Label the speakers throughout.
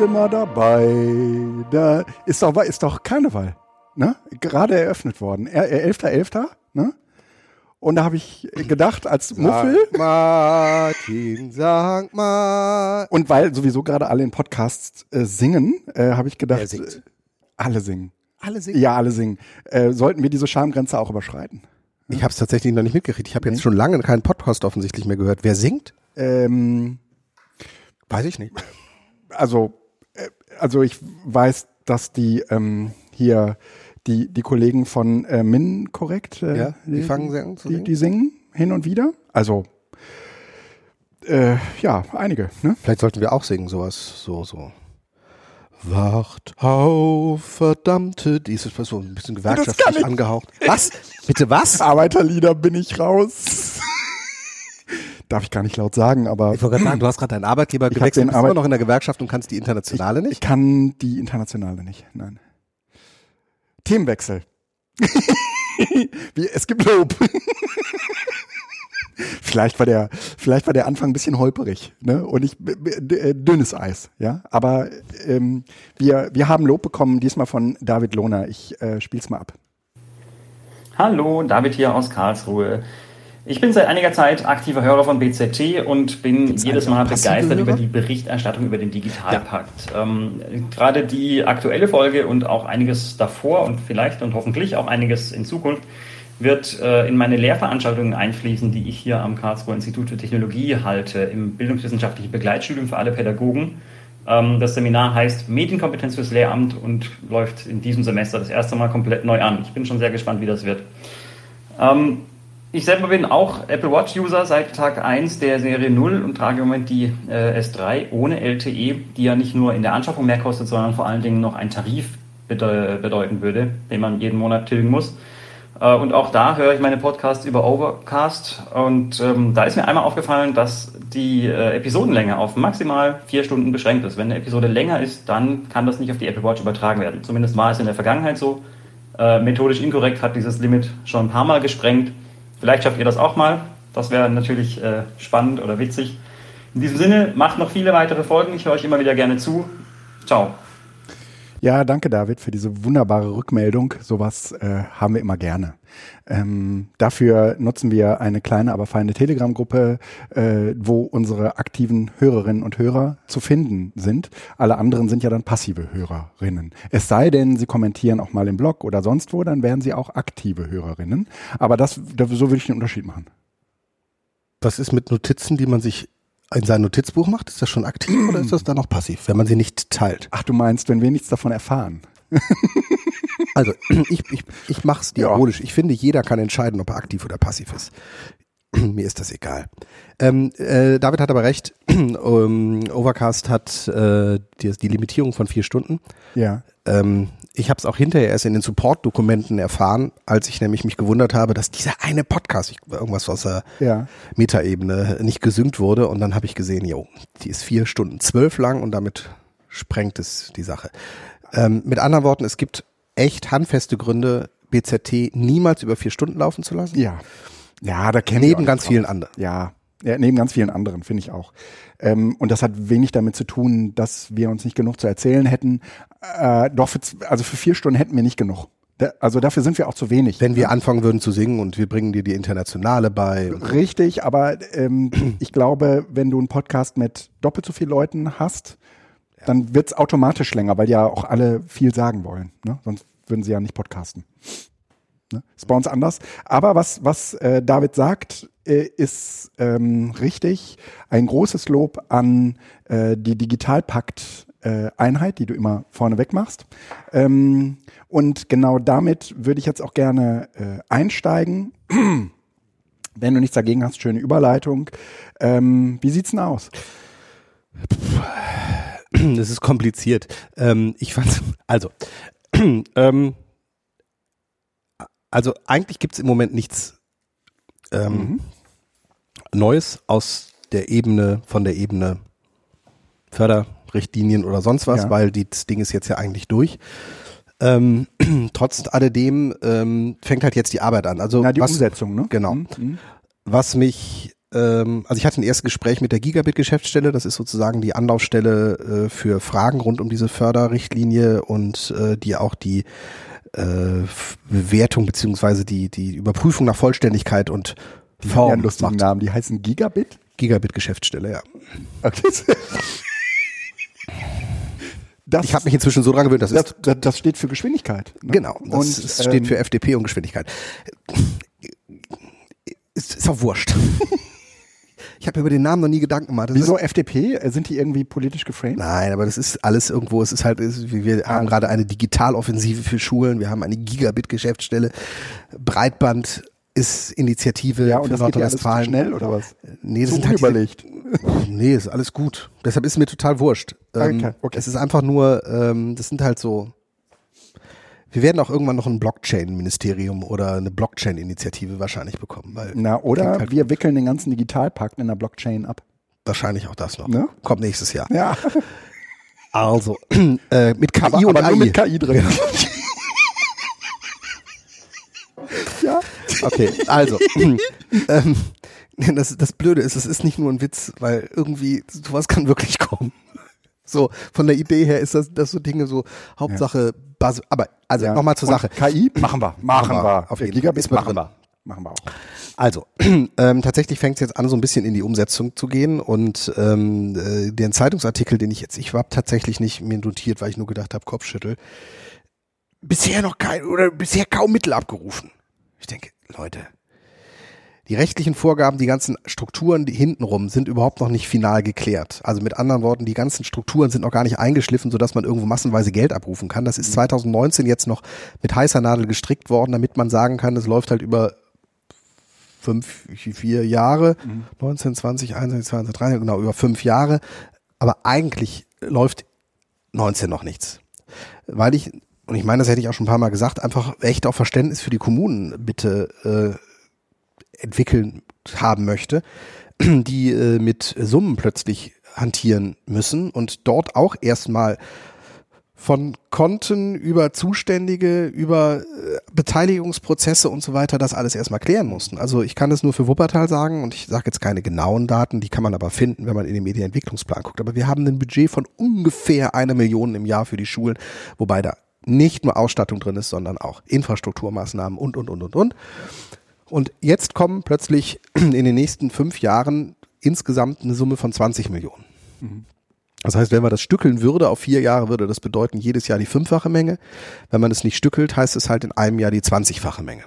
Speaker 1: sind wir dabei. Da ist doch, ist doch Karneval, ne? Gerade eröffnet worden. Er- äh, 11.11., ne? Und da habe ich gedacht, als Muffel,
Speaker 2: Sankt Martin, Sankt Martin.
Speaker 1: und weil sowieso gerade alle in Podcasts äh, singen, äh, habe ich gedacht, äh, alle singen.
Speaker 2: Alle singen.
Speaker 1: Ja, alle singen. Äh, sollten wir diese Schamgrenze auch überschreiten?
Speaker 2: Ich habe es tatsächlich noch nicht mitgekriegt. Ich habe jetzt schon lange keinen Podcast offensichtlich mehr gehört. Wer singt?
Speaker 1: Ähm,
Speaker 2: Weiß ich nicht.
Speaker 1: also, also ich weiß, dass die ähm, hier die, die Kollegen von äh, Min korrekt, äh,
Speaker 2: Ja, die fangen sehr an zu
Speaker 1: die,
Speaker 2: singen?
Speaker 1: die singen hin und wieder. Also äh, ja, einige. Ne?
Speaker 2: Vielleicht sollten wir auch singen, sowas, so, so. Wacht auf, verdammte, die ist so ein bisschen gewerkschaftlich
Speaker 1: ich.
Speaker 2: angehaucht. Was? Bitte was?
Speaker 1: Arbeiterlieder bin ich raus. Darf ich gar nicht laut sagen, aber
Speaker 2: Ich wollte gerade sagen, du hast gerade deinen Arbeitgeber
Speaker 1: Ich
Speaker 2: gewechselt, bist immer
Speaker 1: Arbeit-
Speaker 2: noch in der Gewerkschaft und kannst die internationale
Speaker 1: ich
Speaker 2: nicht?
Speaker 1: kann die internationale nicht. Nein. Themenwechsel. Wie, es gibt Lob. vielleicht war der, vielleicht war der Anfang ein bisschen holperig, ne? Und ich b- äh, dünnes Eis, ja. Aber ähm, wir, wir haben Lob bekommen, diesmal von David Lohner. Ich äh, spiel's mal ab.
Speaker 3: Hallo, David hier aus Karlsruhe. Ich bin seit einiger Zeit aktiver Hörer von BZT und bin jedes Mal begeistert über die Berichterstattung über den Digitalpakt. Ähm, gerade die aktuelle Folge und auch einiges davor und vielleicht und hoffentlich auch einiges in Zukunft wird äh, in meine Lehrveranstaltungen einfließen, die ich hier am Karlsruher Institut für Technologie halte, im bildungswissenschaftlichen Begleitstudium für alle Pädagogen. Ähm, das Seminar heißt Medienkompetenz fürs Lehramt und läuft in diesem Semester das erste Mal komplett neu an. Ich bin schon sehr gespannt, wie das wird. Ähm, ich selber bin auch Apple Watch User seit Tag 1 der Serie 0 und trage im Moment die äh, S3 ohne LTE, die ja nicht nur in der Anschaffung mehr kostet, sondern vor allen Dingen noch einen Tarif bede bedeuten würde, den man jeden Monat tilgen muss. Äh, und auch da höre ich meine Podcasts über Overcast und ähm, da ist mir einmal aufgefallen, dass die äh, Episodenlänge auf maximal vier Stunden beschränkt ist. Wenn eine Episode länger ist, dann kann das nicht auf die Apple Watch übertragen werden. Zumindest war es in der Vergangenheit so. Äh, methodisch inkorrekt hat dieses Limit schon ein paar Mal gesprengt. Vielleicht schafft ihr das auch mal. Das wäre natürlich äh, spannend oder witzig. In diesem Sinne, macht noch viele weitere Folgen. Ich höre euch immer wieder gerne zu. Ciao.
Speaker 1: Ja, danke David für diese wunderbare Rückmeldung. Sowas äh, haben wir immer gerne. Ähm, dafür nutzen wir eine kleine, aber feine Telegram-Gruppe, äh, wo unsere aktiven Hörerinnen und Hörer zu finden sind. Alle anderen sind ja dann passive Hörerinnen. Es sei denn, sie kommentieren auch mal im Blog oder sonst wo, dann wären sie auch aktive Hörerinnen. Aber das, da, so würde ich den Unterschied machen.
Speaker 2: Was ist mit Notizen, die man sich in sein Notizbuch macht? Ist das schon aktiv oder ist das dann noch passiv, wenn man sie nicht teilt?
Speaker 1: Ach, du meinst, wenn wir nichts davon erfahren?
Speaker 2: Also ich, ich, ich mache es diabolisch. Ich finde, jeder kann entscheiden, ob er aktiv oder passiv ist. Mir ist das egal. Ähm, äh, David hat aber recht. ähm, Overcast hat äh, die, die Limitierung von vier Stunden.
Speaker 1: Ja.
Speaker 2: Ähm, ich habe es auch hinterher erst in den Support-Dokumenten erfahren, als ich nämlich mich gewundert habe, dass dieser eine Podcast, ich, irgendwas aus der
Speaker 1: Ja.
Speaker 2: Metaebene, nicht gesynkt wurde. Und dann habe ich gesehen, jo, die ist vier Stunden zwölf lang und damit sprengt es die Sache. Ähm, mit anderen Worten, es gibt echt handfeste Gründe, BZT niemals über vier Stunden laufen zu lassen.
Speaker 1: Ja. Ja, da kennen
Speaker 2: Neben ganz vielen anderen.
Speaker 1: Ja, ja, neben ganz vielen anderen, finde ich auch. Ähm, und das hat wenig damit zu tun, dass wir uns nicht genug zu erzählen hätten. Äh, doch, für, also für vier Stunden hätten wir nicht genug. Da, also dafür sind wir auch zu wenig.
Speaker 2: Wenn wir anfangen würden zu singen und wir bringen dir die Internationale bei.
Speaker 1: Richtig, aber ähm, ich glaube, wenn du einen Podcast mit doppelt so vielen Leuten hast, dann wird's automatisch länger, weil ja auch alle viel sagen wollen. Ne? Sonst würden sie ja nicht podcasten. Ne? Ist bei uns anders. Aber was, was äh, David sagt, äh, ist ähm, richtig. Ein großes Lob an äh, die Digitalpakt-Einheit, die du immer vorneweg machst. Ähm, und genau damit würde ich jetzt auch gerne äh, einsteigen. Wenn du nichts dagegen hast, schöne Überleitung. Ähm, wie sieht's denn aus?
Speaker 2: Das ist kompliziert. Ähm, ich fand, also, ähm, also eigentlich gibt's im Moment nichts ähm, Neues aus der Ebene, von der Ebene Förderrichtlinien oder sonst was,
Speaker 1: Ja.
Speaker 2: weil das Ding ist jetzt ja eigentlich durch. Ähm, trotz alledem ähm, fängt halt jetzt die Arbeit an. Also
Speaker 1: Na, die
Speaker 2: was,
Speaker 1: Umsetzung, ne?
Speaker 2: Genau.
Speaker 1: Mhm.
Speaker 2: Was mich ähm, also ich hatte ein erstes Gespräch mit der Gigabit-Geschäftsstelle, das ist sozusagen die Anlaufstelle äh, für Fragen rund um diese Förderrichtlinie und äh, die auch die äh, Bewertung beziehungsweise die, die Überprüfung nach Vollständigkeit und
Speaker 1: Form ja einen lustigen macht. Namen. Die heißen Gigabit?
Speaker 2: Gigabit-Geschäftsstelle, ja. Okay.
Speaker 1: Das, ich habe mich inzwischen so dran gewöhnt,
Speaker 2: das, das, das, das steht für Geschwindigkeit.
Speaker 1: Ne? Genau,
Speaker 2: das und, steht ähm, für FDP und Geschwindigkeit. Ist, ist auch wurscht. Ich habe über den Namen noch nie Gedanken gemacht.
Speaker 1: Das Wieso FDP? Sind die irgendwie politisch geframed?
Speaker 2: Nein, aber das ist alles irgendwo. Es ist halt, wir haben gerade eine Digitaloffensive für Schulen. Wir haben eine Gigabit-Geschäftsstelle. Breitband ist Initiative
Speaker 1: ja, und für Nordrhein-Westfalen.
Speaker 2: schnell oder was?
Speaker 1: Nee, das so ist halt überlegt.
Speaker 2: nee, ist alles gut. Deshalb ist mir total wurscht. Ähm, okay, okay. Es ist einfach nur, ähm, das sind halt so wir werden auch irgendwann noch ein Blockchain-Ministerium oder eine Blockchain-Initiative wahrscheinlich bekommen. Weil
Speaker 1: Na, oder halt wir wickeln den ganzen Digitalpakt in der Blockchain ab.
Speaker 2: Wahrscheinlich auch das noch.
Speaker 1: Ne?
Speaker 2: Kommt nächstes Jahr.
Speaker 1: Ja.
Speaker 2: Also, äh, mit KI
Speaker 1: aber,
Speaker 2: und
Speaker 1: aber AI. Nur mit KI drin.
Speaker 2: ja. Okay, also. ähm, das, das Blöde ist, es ist nicht nur ein Witz, weil irgendwie sowas kann wirklich kommen. So, von der Idee her ist das, das so Dinge so, Hauptsache, ja. Bas aber, also ja. nochmal zur Sache.
Speaker 1: KI? Machen wir. Machen, machen wir.
Speaker 2: Auf jeden Gigabit machen wir. Machen wir auch. Also, ähm, tatsächlich fängt es jetzt an, so ein bisschen in die Umsetzung zu gehen und ähm, äh, den Zeitungsartikel, den ich jetzt, ich habe tatsächlich nicht mir notiert, weil ich nur gedacht habe, Kopfschüttel. Bisher noch kein, oder bisher kaum Mittel abgerufen. Ich denke, Leute, die rechtlichen Vorgaben, die ganzen Strukturen die hintenrum sind überhaupt noch nicht final geklärt. Also mit anderen Worten, die ganzen Strukturen sind noch gar nicht eingeschliffen, sodass man irgendwo massenweise Geld abrufen kann. Das ist 2019 mhm. jetzt noch mit heißer Nadel gestrickt worden, damit man sagen kann, es läuft halt über fünf, vier Jahre, mhm. 19, 20, 21, 22, 23, genau, über fünf Jahre. Aber eigentlich läuft 19 noch nichts. Weil ich, und ich meine, das hätte ich auch schon ein paar Mal gesagt, einfach echt auch Verständnis für die Kommunen bitte äh, entwickeln haben möchte, die äh, mit Summen plötzlich hantieren müssen und dort auch erstmal von Konten über Zuständige, über äh, Beteiligungsprozesse und so weiter das alles erstmal klären mussten. Also ich kann es nur für Wuppertal sagen und ich sage jetzt keine genauen Daten, die kann man aber finden, wenn man in den Medienentwicklungsplan guckt. Aber wir haben ein Budget von ungefähr einer Million im Jahr für die Schulen, wobei da nicht nur Ausstattung drin ist, sondern auch Infrastrukturmaßnahmen und, und, und, und, und. Und jetzt kommen plötzlich in den nächsten fünf Jahren insgesamt eine Summe von 20 Millionen. Mhm. Das heißt, wenn man das stückeln würde auf vier Jahre, würde das bedeuten jedes Jahr die fünffache Menge. Wenn man es nicht stückelt, heißt es halt in einem Jahr die 20-fache Menge.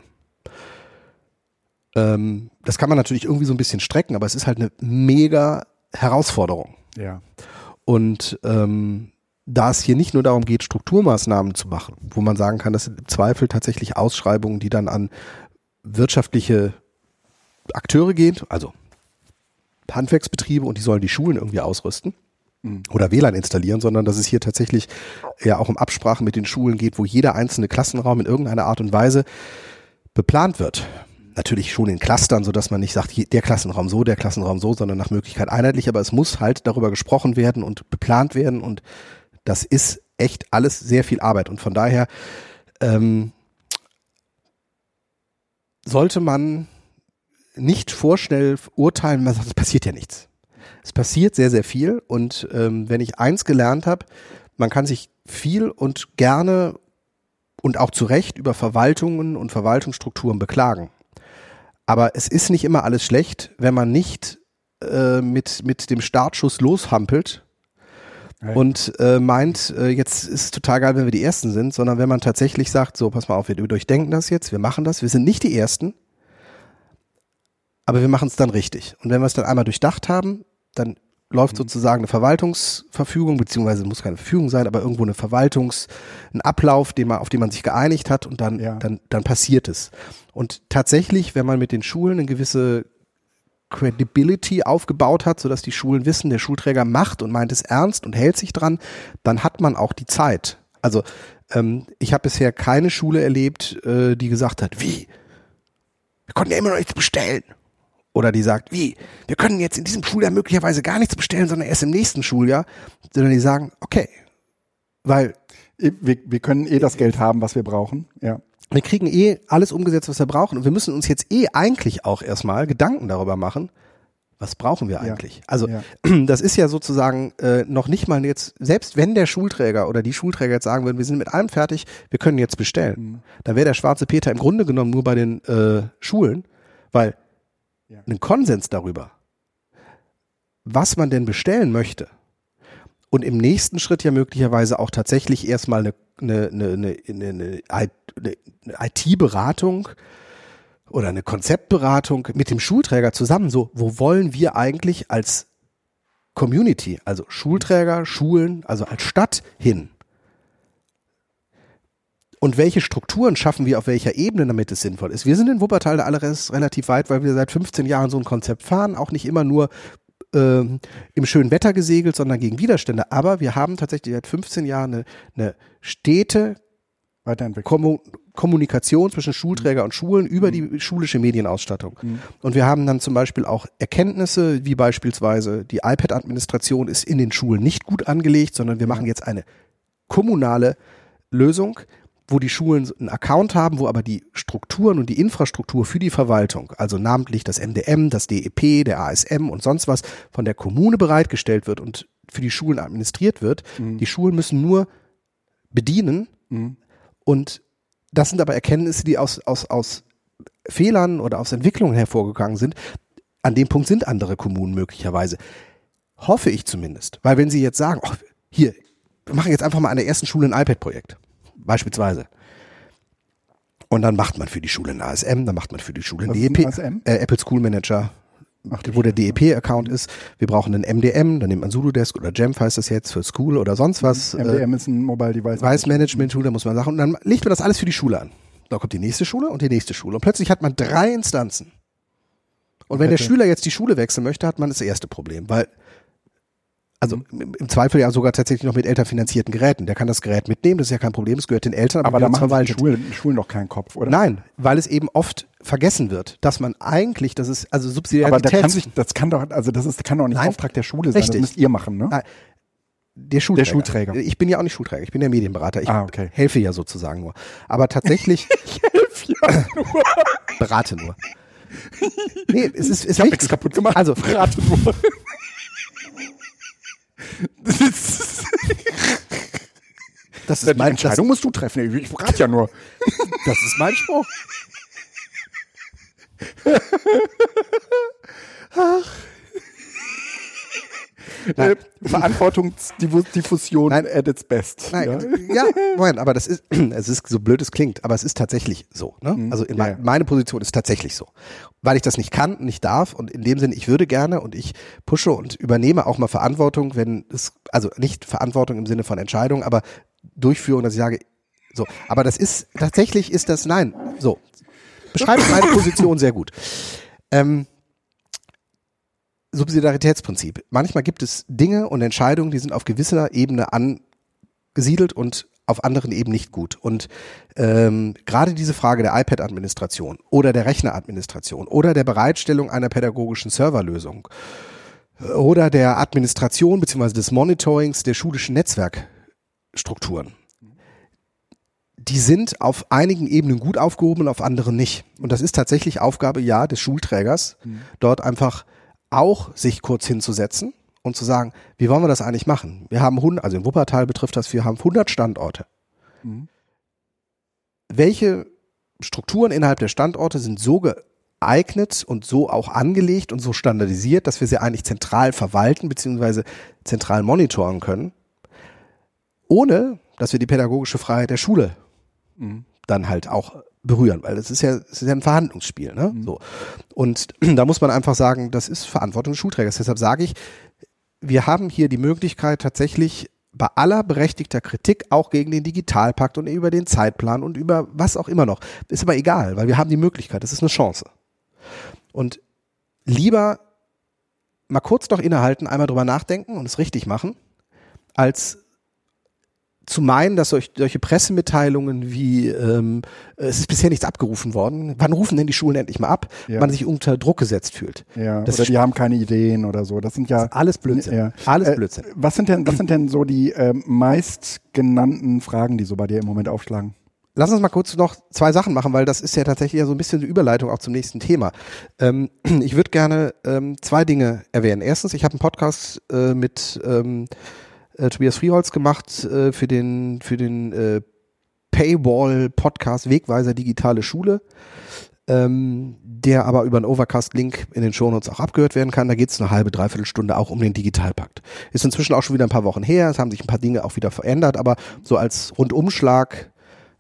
Speaker 2: Ähm, das kann man natürlich irgendwie so ein bisschen strecken, aber es ist halt eine mega Herausforderung.
Speaker 1: Ja.
Speaker 2: Und ähm, da es hier nicht nur darum geht, Strukturmaßnahmen zu machen, wo man sagen kann, das sind im Zweifel tatsächlich Ausschreibungen, die dann an wirtschaftliche Akteure geht, also Handwerksbetriebe und die sollen die Schulen irgendwie ausrüsten mhm. oder WLAN installieren, sondern dass es hier tatsächlich ja auch um Absprachen mit den Schulen geht, wo jeder einzelne Klassenraum in irgendeiner Art und Weise beplant wird. Natürlich schon in Clustern, so dass man nicht sagt, der Klassenraum so, der Klassenraum so, sondern nach Möglichkeit einheitlich, aber es muss halt darüber gesprochen werden und beplant werden und das ist echt alles sehr viel Arbeit und von daher ähm, sollte man nicht vorschnell urteilen, man sagt, es passiert ja nichts. Es passiert sehr, sehr viel und ähm, wenn ich eins gelernt habe, man kann sich viel und gerne und auch zu Recht über Verwaltungen und Verwaltungsstrukturen beklagen. Aber es ist nicht immer alles schlecht, wenn man nicht äh, mit, mit dem Startschuss loshampelt und äh, meint, äh, jetzt ist es total geil, wenn wir die Ersten sind, sondern wenn man tatsächlich sagt, so, pass mal auf, wir durchdenken das jetzt, wir machen das, wir sind nicht die Ersten, aber wir machen es dann richtig. Und wenn wir es dann einmal durchdacht haben, dann läuft mhm. sozusagen eine Verwaltungsverfügung, beziehungsweise muss keine Verfügung sein, aber irgendwo eine Verwaltungs, ein Ablauf, den man, auf den man sich geeinigt hat und dann, ja. dann, dann passiert es. Und tatsächlich, wenn man mit den Schulen eine gewisse Credibility aufgebaut hat, sodass die Schulen wissen, der Schulträger macht und meint es ernst und hält sich dran, dann hat man auch die Zeit. Also ähm, ich habe bisher keine Schule erlebt, äh, die gesagt hat, wie? Wir konnten ja immer noch nichts bestellen. Oder die sagt, wie? Wir können jetzt in diesem Schuljahr möglicherweise gar nichts bestellen, sondern erst im nächsten Schuljahr. Sondern die sagen, okay, weil
Speaker 1: wir, wir können eh das Geld haben, was wir brauchen. Ja
Speaker 2: wir kriegen eh alles umgesetzt, was wir brauchen. Und wir müssen uns jetzt eh eigentlich auch erstmal Gedanken darüber machen, Was brauchen wir eigentlich? Ja. Also ja. das ist ja sozusagen äh, noch nicht mal jetzt, selbst wenn der Schulträger oder die Schulträger jetzt sagen würden, wir sind mit allem fertig, wir können jetzt bestellen, mhm. dann wäre der schwarze Peter im Grunde genommen nur bei den äh, Schulen, weil ja. ein Konsens darüber, was man denn bestellen möchte, und im nächsten Schritt ja möglicherweise auch tatsächlich erstmal eine, eine, eine, eine, eine, IT-Beratung oder eine Konzeptberatung mit dem Schulträger zusammen. So, wo wollen wir eigentlich als Community, also Schulträger, Schulen, also als Stadt hin? Und welche Strukturen schaffen wir auf welcher Ebene, damit es sinnvoll ist? Wir sind in Wuppertal da alle relativ weit, weil wir seit 15 Jahren so ein Konzept fahren, auch nicht immer nur äh, im schönen Wetter gesegelt, sondern gegen Widerstände. Aber wir haben tatsächlich seit 15 Jahren eine, eine stete Kommu Kommunikation zwischen Schulträger mhm. und Schulen über mhm. die schulische Medienausstattung. Mhm. Und wir haben dann zum Beispiel auch Erkenntnisse, wie beispielsweise die iPad-Administration ist in den Schulen nicht gut angelegt, sondern wir machen jetzt eine kommunale Lösung, wo die Schulen einen Account haben, wo aber die Strukturen und die Infrastruktur für die Verwaltung, also namentlich das MDM, das DEP, der ASM und sonst was von der Kommune bereitgestellt wird und für die Schulen administriert wird. Mhm. Die Schulen müssen nur bedienen mhm. und das sind aber Erkenntnisse, die aus, aus, aus Fehlern oder aus Entwicklungen hervorgegangen sind. An dem Punkt sind andere Kommunen möglicherweise. Hoffe ich zumindest. Weil wenn sie jetzt sagen, oh, hier, wir machen jetzt einfach mal an der ersten Schule ein iPad-Projekt beispielsweise. Und dann macht man für die Schule ein ASM, dann macht man für die Schule ein DEP, ein äh, Apple School Manager, wo der DEP-Account ist. Wir brauchen einen MDM, dann nimmt man Sudodesk oder Jamf heißt das jetzt für School oder sonst was.
Speaker 1: MDM äh, ist ein Mobile Device.
Speaker 2: Device Management Tool, da muss man sagen. Und dann legt man das alles für die Schule an. Da kommt die nächste Schule und die nächste Schule. Und plötzlich hat man drei Instanzen. Und wenn der Schüler jetzt die Schule wechseln möchte, hat man das erste Problem, weil also mhm. im Zweifel ja sogar tatsächlich noch mit elternfinanzierten Geräten. Der kann das Gerät mitnehmen, das ist ja kein Problem, das gehört den Eltern,
Speaker 1: aber, aber da machen die Schulen, Schulen noch keinen Kopf, oder?
Speaker 2: Nein, weil es eben oft vergessen wird, dass man eigentlich, das ist also Subsidiarität.
Speaker 1: Aber da kann sich, das kann doch, also das ist, kann doch nicht Nein, Auftrag der Schule sein,
Speaker 2: richtig.
Speaker 1: das müsst ihr machen, ne? Nein.
Speaker 2: Der Schulträger. der Schulträger. Ich bin ja auch nicht Schulträger, ich bin der Medienberater. Ich
Speaker 1: ah, okay.
Speaker 2: helfe ja sozusagen nur. Aber tatsächlich.
Speaker 1: ich helfe ja nur.
Speaker 2: berate nur. Nee, es ist, es
Speaker 1: ich hab nichts kaputt gemacht.
Speaker 2: Also, berate nur.
Speaker 1: Das ist, das ist
Speaker 2: die Entscheidung
Speaker 1: das, musst du treffen. Ich rate ja nur.
Speaker 2: Das ist mein Spruch.
Speaker 1: Ach. Äh, Verantwortungsdiffusion Nein. at its best.
Speaker 2: Nein, ja, ja Moment, aber das ist, es ist so blöd es klingt, aber es ist tatsächlich so. Ne? Mhm. Also in ja. meine Position ist tatsächlich so. Weil ich das nicht kann, nicht darf und in dem Sinne, ich würde gerne und ich pushe und übernehme auch mal Verantwortung, wenn es, also nicht Verantwortung im Sinne von Entscheidung, aber Durchführung, dass ich sage, so. Aber das ist, tatsächlich ist das, nein, so. Beschreibt meine Position sehr gut. Ähm, Subsidiaritätsprinzip. Manchmal gibt es Dinge und Entscheidungen, die sind auf gewisser Ebene angesiedelt und auf anderen eben nicht gut. Und ähm, gerade diese Frage der iPad-Administration oder der Rechneradministration oder der Bereitstellung einer pädagogischen Serverlösung oder der Administration beziehungsweise des Monitorings der schulischen Netzwerkstrukturen, die sind auf einigen Ebenen gut aufgehoben, auf anderen nicht. Und das ist tatsächlich Aufgabe, ja, des Schulträgers, mhm. dort einfach auch sich kurz hinzusetzen und zu sagen, wie wollen wir das eigentlich machen? Wir haben 100, also in Wuppertal betrifft das, wir haben 100 Standorte. Mhm. Welche Strukturen innerhalb der Standorte sind so geeignet und so auch angelegt und so standardisiert, dass wir sie eigentlich zentral verwalten bzw. zentral monitoren können, ohne dass wir die pädagogische Freiheit der Schule mhm. dann halt auch berühren, weil das ist ja, das ist ja ein Verhandlungsspiel. Ne? Mhm. So. Und da muss man einfach sagen, das ist Verantwortung des Schulträgers. Deshalb sage ich, wir haben hier die Möglichkeit tatsächlich bei aller berechtigter Kritik auch gegen den Digitalpakt und über den Zeitplan und über was auch immer noch. Ist aber egal, weil wir haben die Möglichkeit, das ist eine Chance. Und lieber mal kurz noch innehalten, einmal drüber nachdenken und es richtig machen, als zu meinen, dass solch, solche Pressemitteilungen wie ähm, es ist bisher nichts abgerufen worden, wann rufen denn die Schulen endlich mal ab, ja. man sich unter Druck gesetzt fühlt.
Speaker 1: Ja, das oder die haben keine Ideen oder so. Das sind ja
Speaker 2: das alles Blödsinn. Ja.
Speaker 1: Alles äh, Blödsinn. Was sind denn was sind denn so die äh, meistgenannten Fragen, die so bei dir im Moment aufschlagen?
Speaker 2: lass uns mal kurz noch zwei Sachen machen, weil das ist ja tatsächlich ja so ein bisschen eine Überleitung auch zum nächsten Thema. Ähm, ich würde gerne ähm, zwei Dinge erwähnen. Erstens, ich habe einen Podcast äh, mit ähm, äh, Tobias Frieholz gemacht äh, für den für den äh, Paywall-Podcast Wegweiser Digitale Schule, ähm, der aber über einen Overcast-Link in den Shownotes auch abgehört werden kann. Da geht es eine halbe, dreiviertel Stunde auch um den Digitalpakt. Ist inzwischen auch schon wieder ein paar Wochen her, es haben sich ein paar Dinge auch wieder verändert, aber so als Rundumschlag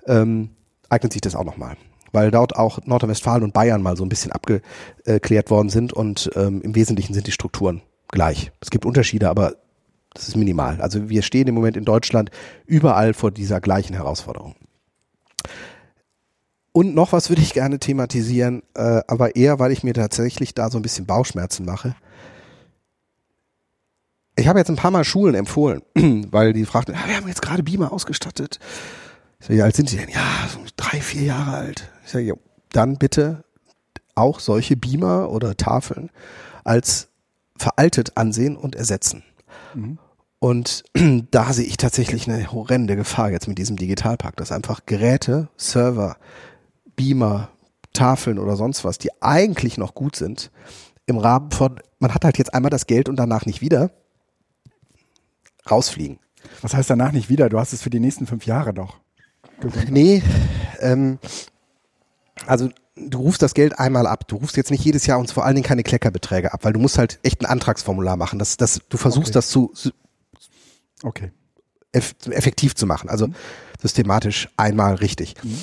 Speaker 2: ähm, eignet sich das auch nochmal. Weil dort auch Nordrhein-Westfalen und Bayern mal so ein bisschen abgeklärt worden sind und ähm, im Wesentlichen sind die Strukturen gleich. Es gibt Unterschiede, aber das ist minimal. Also wir stehen im Moment in Deutschland überall vor dieser gleichen Herausforderung. Und noch was würde ich gerne thematisieren, äh, aber eher, weil ich mir tatsächlich da so ein bisschen Bauchschmerzen mache. Ich habe jetzt ein paar Mal Schulen empfohlen, weil die fragten, ja, wir haben jetzt gerade Beamer ausgestattet. Ich sage, wie alt sind Sie denn? Ja, so drei, vier Jahre alt. Ich sage, ja, dann bitte auch solche Beamer oder Tafeln als veraltet ansehen und ersetzen. Mhm. Und da sehe ich tatsächlich eine horrende Gefahr jetzt mit diesem Digitalpakt, dass einfach Geräte, Server, Beamer, Tafeln oder sonst was, die eigentlich noch gut sind, im Rahmen von, man hat halt jetzt einmal das Geld und danach nicht wieder, rausfliegen.
Speaker 1: Was heißt danach nicht wieder? Du hast es für die nächsten fünf Jahre doch.
Speaker 2: Nee, ähm, also du rufst das Geld einmal ab. Du rufst jetzt nicht jedes Jahr und vor allen Dingen keine Kleckerbeträge ab, weil du musst halt echt ein Antragsformular machen. Das, das, du versuchst okay. das zu
Speaker 1: okay.
Speaker 2: eff effektiv zu machen. Also mhm. systematisch einmal richtig. Mhm.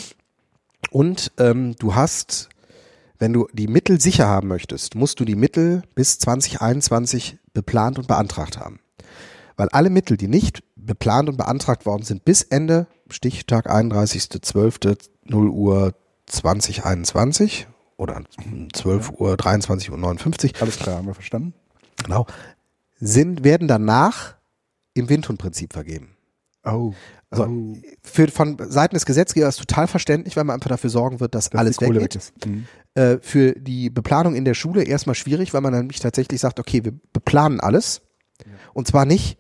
Speaker 2: Und ähm, du hast, wenn du die Mittel sicher haben möchtest, musst du die Mittel bis 2021 beplant und beantragt haben. Weil alle Mittel, die nicht beplant und beantragt worden sind bis Ende Stichtag 31.12.0 Uhr 2021 oder 12 Uhr 23 Uhr 59.
Speaker 1: Alles klar, haben wir verstanden.
Speaker 2: Genau. Sind, werden danach im Windhundprinzip vergeben.
Speaker 1: Oh.
Speaker 2: Also oh. für, von Seiten des Gesetzgebers total verständlich, weil man einfach dafür sorgen wird, dass, dass alles weggeht. Weg mhm. äh, für die Beplanung in der Schule erstmal schwierig, weil man dann nämlich tatsächlich sagt, okay, wir beplanen alles. Ja. Und zwar nicht,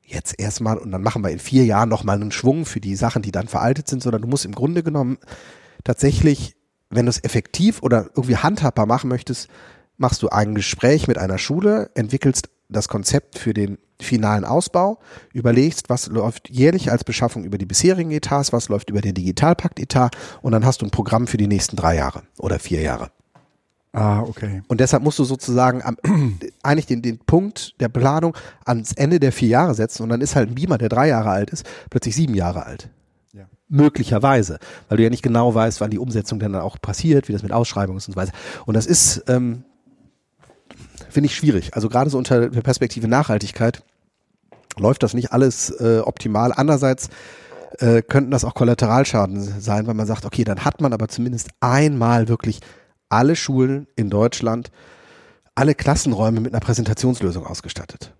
Speaker 2: jetzt erstmal und dann machen wir in vier Jahren nochmal einen Schwung für die Sachen, die dann veraltet sind, sondern du musst im Grunde genommen tatsächlich, wenn du es effektiv oder irgendwie handhabbar machen möchtest, machst du ein Gespräch mit einer Schule, entwickelst das Konzept für den finalen Ausbau, überlegst, was läuft jährlich als Beschaffung über die bisherigen Etats, was läuft über den Digitalpakt-Etat und dann hast du ein Programm für die nächsten drei Jahre oder vier Jahre.
Speaker 1: Ah, okay.
Speaker 2: Und deshalb musst du sozusagen am, eigentlich den, den Punkt der Planung ans Ende der vier Jahre setzen und dann ist halt ein Beamer, der drei Jahre alt ist, plötzlich sieben Jahre alt. Möglicherweise, weil du ja nicht genau weißt, wann die Umsetzung dann auch passiert, wie das mit Ausschreibungen ist und so weiter. Und das ist, ähm, finde ich schwierig. Also gerade so unter der Perspektive Nachhaltigkeit läuft das nicht alles äh, optimal. Andererseits äh, könnten das auch Kollateralschaden sein, weil man sagt, okay, dann hat man aber zumindest einmal wirklich alle Schulen in Deutschland alle Klassenräume mit einer Präsentationslösung ausgestattet.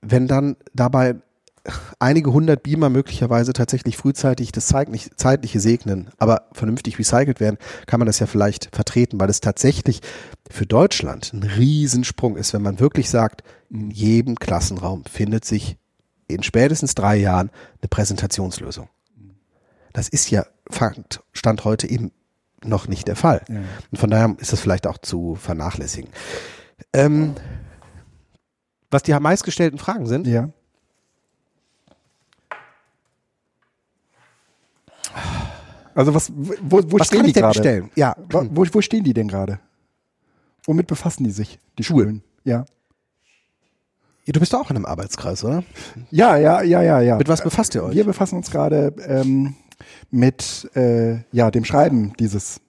Speaker 2: Wenn dann dabei einige hundert Beamer möglicherweise tatsächlich frühzeitig das zeitliche segnen, aber vernünftig recycelt werden, kann man das ja vielleicht vertreten, weil es tatsächlich für Deutschland ein Riesensprung ist, wenn man wirklich sagt, in jedem Klassenraum findet sich in spätestens drei Jahren eine Präsentationslösung. Das ist ja Stand heute eben noch nicht der Fall. Ja. Und von daher ist das vielleicht auch zu vernachlässigen. Ähm, was die meistgestellten Fragen sind.
Speaker 1: Ja. Also was, wo, wo
Speaker 2: was
Speaker 1: stehen die
Speaker 2: gerade?
Speaker 1: Ja. Wo, wo stehen die denn gerade? Womit befassen die sich, die Schulen? Ja.
Speaker 2: Du bist auch in einem Arbeitskreis, oder?
Speaker 1: Ja, ja, ja, ja, ja.
Speaker 2: Mit was befasst ihr euch?
Speaker 1: Wir befassen uns gerade ähm, mit äh, ja, dem Schreiben dieses,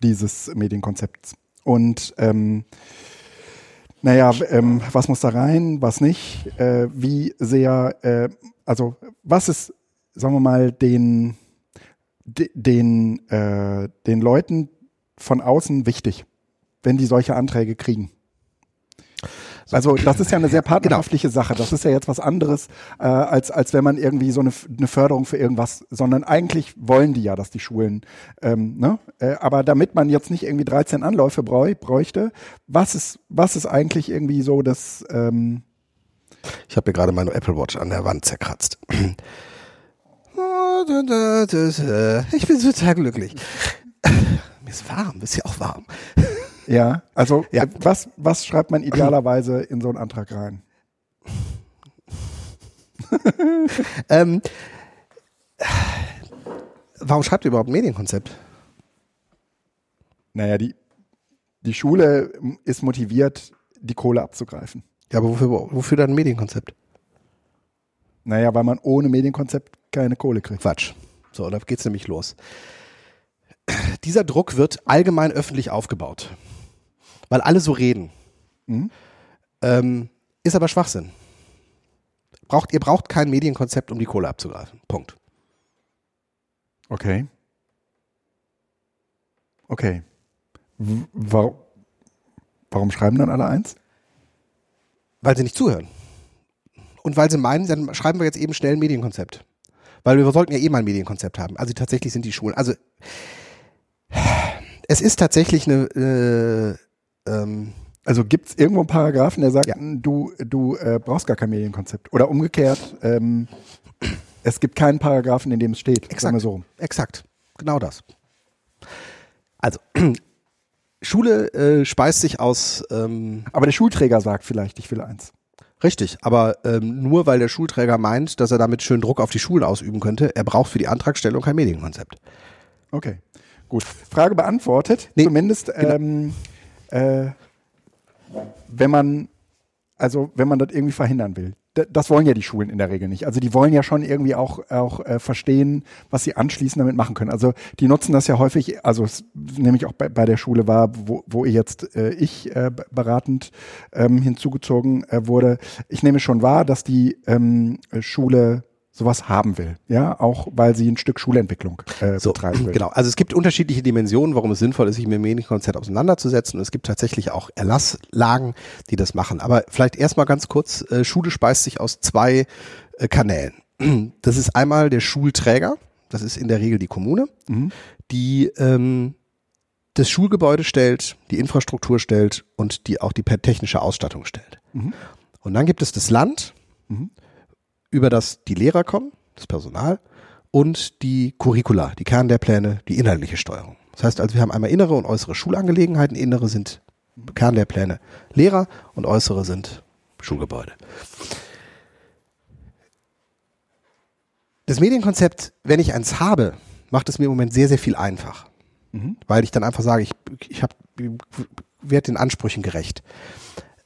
Speaker 1: dieses Medienkonzepts. Und ähm, naja, ähm, was muss da rein, was nicht, äh, wie sehr, äh, also was ist, sagen wir mal, den, den, äh, den Leuten von außen wichtig, wenn die solche Anträge kriegen? Also das ist ja eine sehr genau. partnerschaftliche Sache. Das ist ja jetzt was anderes, äh, als, als wenn man irgendwie so eine, eine Förderung für irgendwas, sondern eigentlich wollen die ja, dass die Schulen, ähm, ne? Äh, aber damit man jetzt nicht irgendwie 13 Anläufe bräu bräuchte, was ist, was ist eigentlich irgendwie so das
Speaker 2: ähm Ich habe mir gerade meine Apple Watch an der Wand zerkratzt. Ich bin total glücklich. Mir ist warm, ist ja auch warm.
Speaker 1: Ja, also ja. Was, was schreibt man idealerweise in so einen Antrag rein?
Speaker 2: ähm, warum schreibt ihr überhaupt ein Medienkonzept?
Speaker 1: Naja, die, die Schule ist motiviert, die Kohle abzugreifen.
Speaker 2: Ja, aber wofür, wofür dann ein Medienkonzept?
Speaker 1: Naja, weil man ohne Medienkonzept keine Kohle kriegt.
Speaker 2: Quatsch. So, da geht's nämlich los. Dieser Druck wird allgemein öffentlich aufgebaut. Weil alle so reden. Mhm. Ähm, ist aber Schwachsinn. Braucht, ihr braucht kein Medienkonzept, um die Kohle abzugreifen. Punkt.
Speaker 1: Okay. Okay. Warum, warum schreiben dann alle eins?
Speaker 2: Weil sie nicht zuhören. Und weil sie meinen, dann schreiben wir jetzt eben schnell ein Medienkonzept. Weil wir sollten ja eh mal ein Medienkonzept haben. Also tatsächlich sind die Schulen. Also es ist tatsächlich eine. Äh, ähm,
Speaker 1: also gibt es irgendwo einen Paragraphen, der sagt, ja. du, du äh, brauchst gar kein Medienkonzept. Oder umgekehrt, ähm, es gibt keinen Paragraphen, in dem es steht.
Speaker 2: Exakt. So. Exakt. Genau das. Also, Schule äh, speist sich aus. Ähm,
Speaker 1: aber der Schulträger sagt vielleicht, ich will eins.
Speaker 2: Richtig, aber ähm, nur weil der Schulträger meint, dass er damit schön Druck auf die Schulen ausüben könnte, er braucht für die Antragstellung kein Medienkonzept.
Speaker 1: Okay, gut. Frage beantwortet. Nee, Zumindest, genau. ähm, äh, wenn man, also wenn man das irgendwie verhindern will das wollen ja die Schulen in der Regel nicht. Also die wollen ja schon irgendwie auch, auch äh, verstehen, was sie anschließend damit machen können. Also die nutzen das ja häufig, also es, nämlich auch bei, bei der Schule war, wo, wo jetzt äh, ich äh, beratend ähm, hinzugezogen äh, wurde. Ich nehme schon wahr, dass die ähm, Schule sowas haben will. Ja, auch weil sie ein Stück Schulentwicklung äh, so, betreiben will.
Speaker 2: Genau. Also es gibt unterschiedliche Dimensionen, warum es sinnvoll ist, sich mit dem Medienkonzept auseinanderzusetzen. Und es gibt tatsächlich auch Erlasslagen, die das machen. Aber vielleicht erstmal ganz kurz, äh, Schule speist sich aus zwei äh, Kanälen. Das ist einmal der Schulträger, das ist in der Regel die Kommune, mhm. die ähm, das Schulgebäude stellt, die Infrastruktur stellt und die auch die technische Ausstattung stellt. Mhm. Und dann gibt es das Land, über das die Lehrer kommen, das Personal und die Curricula, die Kernlehrpläne, die inhaltliche Steuerung. Das heißt also, wir haben einmal innere und äußere Schulangelegenheiten. Innere sind Kernlehrpläne Lehrer und äußere sind Schulgebäude. Das Medienkonzept, wenn ich eins habe, macht es mir im Moment sehr, sehr viel einfach. Mhm. Weil ich dann einfach sage, ich, ich, hab, ich werde den Ansprüchen gerecht.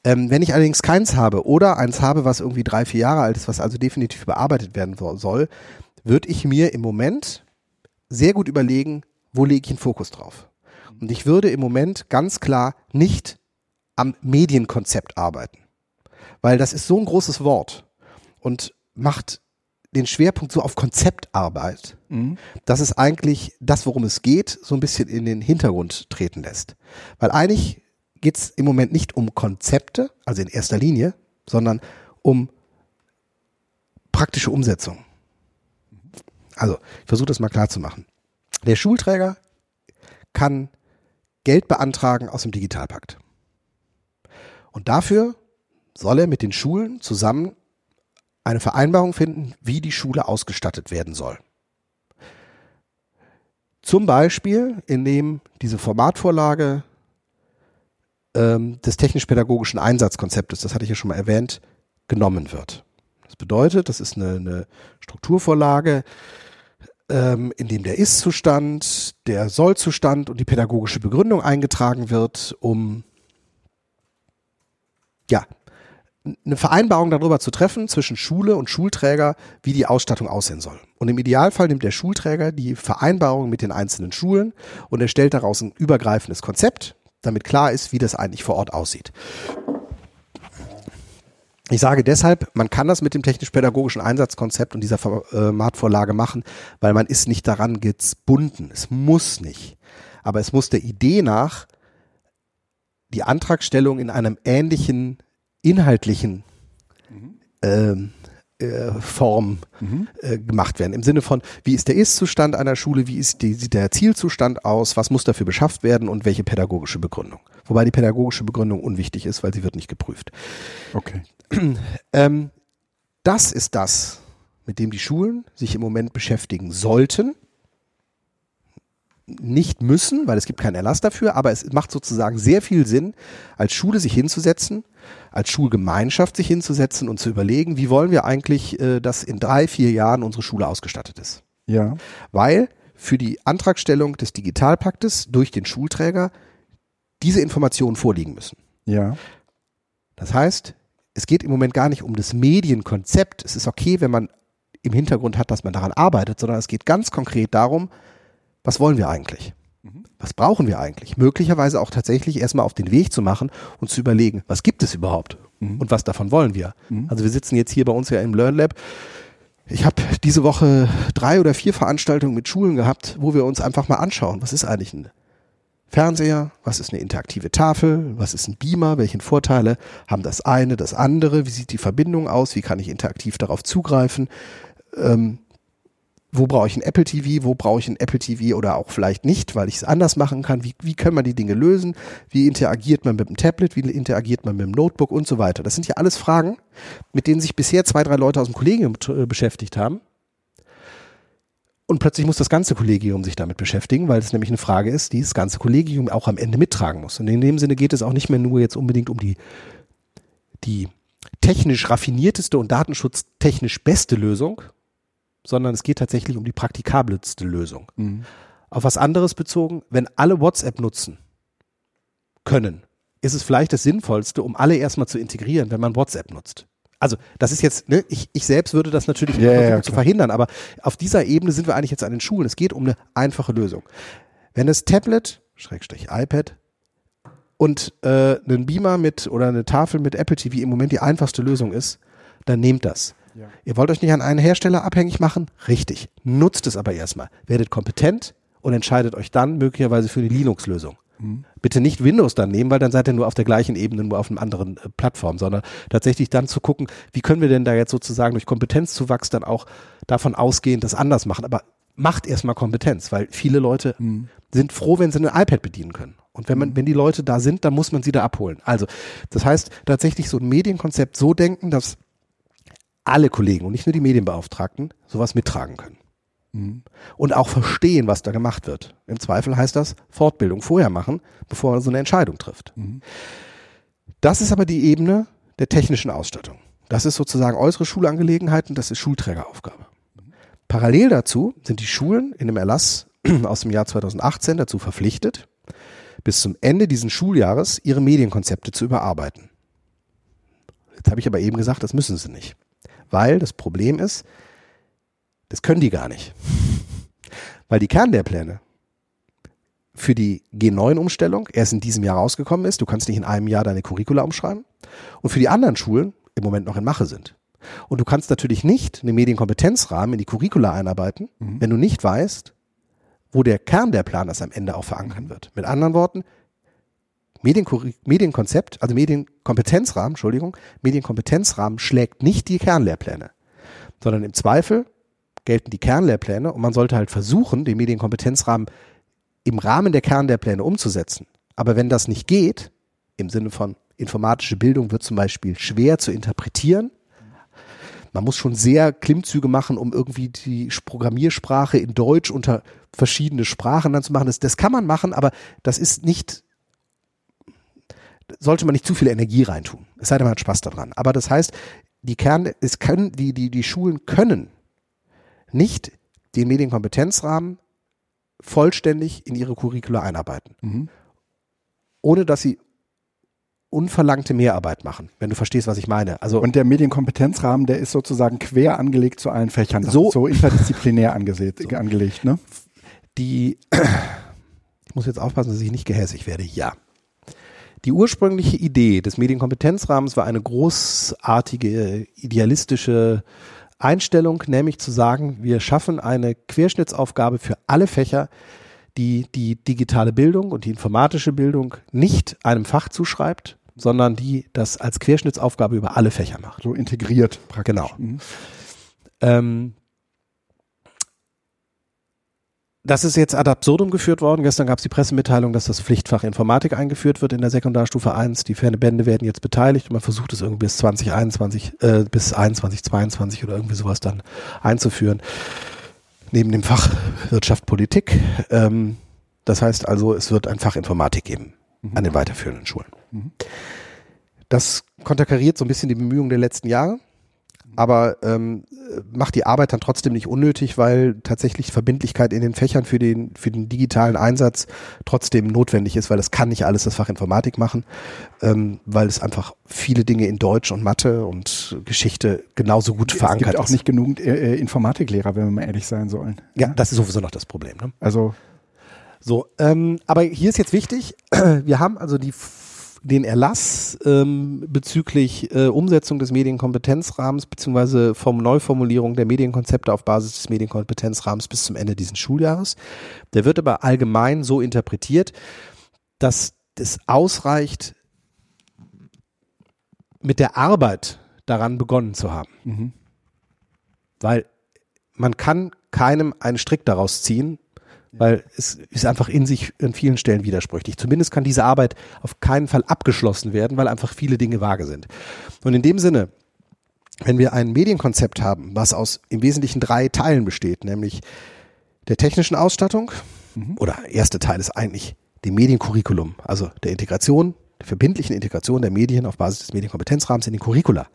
Speaker 2: Ähm, wenn ich allerdings keins habe oder eins habe, was irgendwie drei, vier Jahre alt ist, was also definitiv bearbeitet werden soll, würde ich mir im Moment sehr gut überlegen, wo lege ich den Fokus drauf. Und ich würde im Moment ganz klar nicht am Medienkonzept arbeiten. Weil das ist so ein großes Wort und macht den Schwerpunkt so auf Konzeptarbeit, mhm. dass es eigentlich das, worum es geht, so ein bisschen in den Hintergrund treten lässt. Weil eigentlich geht es im Moment nicht um Konzepte, also in erster Linie, sondern um praktische Umsetzung. Also, ich versuche das mal klar zu machen. Der Schulträger kann Geld beantragen aus dem Digitalpakt. Und dafür soll er mit den Schulen zusammen eine Vereinbarung finden, wie die Schule ausgestattet werden soll. Zum Beispiel, indem diese Formatvorlage ähm, des technisch-pädagogischen Einsatzkonzeptes, das hatte ich ja schon mal erwähnt, genommen wird. Das bedeutet, das ist eine, eine Strukturvorlage, ähm, in dem der Ist-Zustand, der Soll-Zustand und die pädagogische Begründung eingetragen wird, um ja, eine Vereinbarung darüber zu treffen zwischen Schule und Schulträger, wie die Ausstattung aussehen soll. Und im Idealfall nimmt der Schulträger die Vereinbarung mit den einzelnen Schulen und erstellt daraus ein übergreifendes Konzept, damit klar ist, wie das eigentlich vor Ort aussieht. Ich sage deshalb, man kann das mit dem technisch-pädagogischen Einsatzkonzept und dieser Formatvorlage machen, weil man ist nicht daran gebunden. Es muss nicht. Aber es muss der Idee nach die Antragstellung in einem ähnlichen inhaltlichen mhm. ähm, äh, Form mhm. äh, gemacht werden. Im Sinne von, wie ist der Ist-Zustand einer Schule, wie ist die, sieht der Zielzustand aus, was muss dafür beschafft werden und welche pädagogische Begründung. Wobei die pädagogische Begründung unwichtig ist, weil sie wird nicht geprüft.
Speaker 1: Okay.
Speaker 2: Ähm, das ist das, mit dem die Schulen sich im Moment beschäftigen sollten. Nicht müssen, weil es gibt keinen Erlass dafür, aber es macht sozusagen sehr viel Sinn, als Schule sich hinzusetzen, als Schulgemeinschaft sich hinzusetzen und zu überlegen, wie wollen wir eigentlich, äh, dass in drei, vier Jahren unsere Schule ausgestattet ist.
Speaker 1: Ja.
Speaker 2: Weil für die Antragstellung des Digitalpaktes durch den Schulträger diese Informationen vorliegen müssen.
Speaker 1: Ja.
Speaker 2: Das heißt, es geht im Moment gar nicht um das Medienkonzept. Es ist okay, wenn man im Hintergrund hat, dass man daran arbeitet, sondern es geht ganz konkret darum, was wollen wir eigentlich? Was brauchen wir eigentlich? Möglicherweise auch tatsächlich erstmal auf den Weg zu machen und zu überlegen, was gibt es überhaupt und was davon wollen wir? Also wir sitzen jetzt hier bei uns ja im Learn Lab. Ich habe diese Woche drei oder vier Veranstaltungen mit Schulen gehabt, wo wir uns einfach mal anschauen, was ist eigentlich ein Fernseher, was ist eine interaktive Tafel, was ist ein Beamer, welche Vorteile haben das eine, das andere, wie sieht die Verbindung aus, wie kann ich interaktiv darauf zugreifen, ähm, wo brauche ich ein Apple TV, wo brauche ich ein Apple TV oder auch vielleicht nicht, weil ich es anders machen kann, wie, wie können man die Dinge lösen, wie interagiert man mit dem Tablet, wie interagiert man mit dem Notebook und so weiter. Das sind ja alles Fragen, mit denen sich bisher zwei, drei Leute aus dem Kollegium äh, beschäftigt haben. Und plötzlich muss das ganze Kollegium sich damit beschäftigen, weil es nämlich eine Frage ist, die das ganze Kollegium auch am Ende mittragen muss. Und in dem Sinne geht es auch nicht mehr nur jetzt unbedingt um die, die technisch raffinierteste und datenschutztechnisch beste Lösung, sondern es geht tatsächlich um die praktikabelste Lösung.
Speaker 1: Mhm.
Speaker 2: Auf was anderes bezogen, wenn alle WhatsApp nutzen können, ist es vielleicht das Sinnvollste, um alle erstmal zu integrieren, wenn man WhatsApp nutzt. Also das ist jetzt, ne, ich, ich selbst würde das natürlich
Speaker 1: Ja,
Speaker 2: versuchen
Speaker 1: ja,
Speaker 2: zu verhindern, aber auf dieser Ebene sind wir eigentlich jetzt an den Schulen. Es geht um eine einfache Lösung. Wenn das Tablet, Schrägstrich iPad und äh, ein Beamer mit oder eine Tafel mit Apple TV im Moment die einfachste Lösung ist, dann nehmt das.
Speaker 1: Ja.
Speaker 2: Ihr wollt euch nicht an einen Hersteller abhängig machen? Richtig. Nutzt es aber erstmal. Werdet kompetent und entscheidet euch dann möglicherweise für eine Linux-Lösung. Bitte nicht Windows dann nehmen, weil dann seid ihr nur auf der gleichen Ebene, nur auf einem anderen äh, Plattform, sondern tatsächlich dann zu gucken, wie können wir denn da jetzt sozusagen durch Kompetenzzuwachs dann auch davon ausgehen, das anders machen. Aber macht erstmal Kompetenz, weil viele Leute sind froh, wenn sie ein iPad bedienen können. Und wenn man, wenn die Leute da sind, dann muss man sie da abholen. Also, das heißt, tatsächlich so ein Medienkonzept so denken, dass alle Kollegen und nicht nur die Medienbeauftragten sowas mittragen können. Und auch verstehen, was da gemacht wird. Im Zweifel heißt das Fortbildung vorher machen, bevor man so eine Entscheidung trifft. Das ist aber die Ebene der technischen Ausstattung. Das ist sozusagen äußere Schulangelegenheiten, das ist Schulträgeraufgabe. Parallel dazu sind die Schulen in dem Erlass aus dem Jahr 2018 dazu verpflichtet, bis zum Ende dieses Schuljahres ihre Medienkonzepte zu überarbeiten. Jetzt habe ich aber eben gesagt, das müssen sie nicht. Weil das Problem ist, das können die gar nicht. Weil die Kernlehrpläne für die G9-Umstellung erst in diesem Jahr rausgekommen ist. Du kannst nicht in einem Jahr deine Curricula umschreiben. Und für die anderen Schulen im Moment noch in Mache sind. Und du kannst natürlich nicht einen Medienkompetenzrahmen in die Curricula einarbeiten, wenn du nicht weißt, wo der Kernlehrplan das am Ende auch verankern wird. Mit anderen Worten, Medienkonzept, also Medienkompetenzrahmen, Entschuldigung, Medienkompetenzrahmen schlägt nicht die Kernlehrpläne, sondern im Zweifel gelten die Kernlehrpläne und man sollte halt versuchen, den Medienkompetenzrahmen im Rahmen der Kernlehrpläne umzusetzen. Aber wenn das nicht geht, im Sinne von informatische Bildung wird zum Beispiel schwer zu interpretieren, man muss schon sehr Klimmzüge machen, um irgendwie die Programmiersprache in Deutsch unter verschiedene Sprachen dann zu machen. Das, das kann man machen, aber das ist nicht, sollte man nicht zu viel Energie reintun. Es sei denn, man hat Spaß daran. Aber das heißt, die Kern, es können, die, die, die Schulen können nicht den Medienkompetenzrahmen vollständig in ihre Curricula einarbeiten.
Speaker 1: Mhm.
Speaker 2: Ohne dass sie unverlangte Mehrarbeit machen, wenn du verstehst, was ich meine. Also
Speaker 1: Und der Medienkompetenzrahmen, der ist sozusagen quer angelegt zu allen Fächern.
Speaker 2: So-
Speaker 1: so interdisziplinär angesät, angelegt, ne?
Speaker 2: die, ich muss jetzt aufpassen, dass ich nicht gehässig werde, ja. Die ursprüngliche Idee des Medienkompetenzrahmens war eine großartige, idealistische Einstellung, nämlich zu sagen, wir schaffen eine Querschnittsaufgabe für alle Fächer, die die digitale Bildung und die informatische Bildung nicht einem Fach zuschreibt, sondern die das als Querschnittsaufgabe über alle Fächer macht.
Speaker 1: So integriert praktisch.
Speaker 2: Genau.
Speaker 1: Mhm.
Speaker 2: Ähm, das ist jetzt ad absurdum geführt worden. Gestern gab es die Pressemitteilung, dass das Pflichtfach Informatik eingeführt wird in der Sekundarstufe 1. Die Fernebände werden jetzt beteiligt und man versucht es irgendwie bis 2021, äh, bis 21, 22 oder irgendwie sowas dann einzuführen. Neben dem Fach Wirtschaft Politik. Ähm, das heißt also, es wird ein Fach Informatik geben mhm. an den weiterführenden Schulen. Mhm. Das konterkariert so ein bisschen die Bemühungen der letzten Jahre aber ähm, macht die Arbeit dann trotzdem nicht unnötig, weil tatsächlich Verbindlichkeit in den Fächern für den, für den digitalen Einsatz trotzdem notwendig ist, weil das kann nicht alles das Fach Informatik machen, ähm, weil es einfach viele Dinge in Deutsch und Mathe und Geschichte genauso gut es verankert ist. Es gibt
Speaker 1: auch nicht genug äh, Informatiklehrer, wenn wir mal ehrlich sein sollen.
Speaker 2: Ja, das ist sowieso noch das Problem. Ne?
Speaker 1: Also
Speaker 2: so, ähm, aber hier ist jetzt wichtig, wir haben also die den Erlass ähm, bezüglich äh, Umsetzung des Medienkompetenzrahmens beziehungsweise Form Neuformulierung der Medienkonzepte auf Basis des Medienkompetenzrahmens bis zum Ende dieses Schuljahres. Der wird aber allgemein so interpretiert, dass es ausreicht, mit der Arbeit daran begonnen zu haben. Mhm. Weil man kann keinem einen Strick daraus ziehen, weil es ist einfach in sich an vielen Stellen widersprüchlich. Zumindest kann diese Arbeit auf keinen Fall abgeschlossen werden, weil einfach viele Dinge vage sind. Und in dem Sinne, wenn wir ein Medienkonzept haben, was aus im Wesentlichen drei Teilen besteht, nämlich der technischen Ausstattung, mhm. oder erste Teil ist eigentlich dem Mediencurriculum, also der Integration, der verbindlichen Integration der Medien auf Basis des Medienkompetenzrahmens in den Curricula.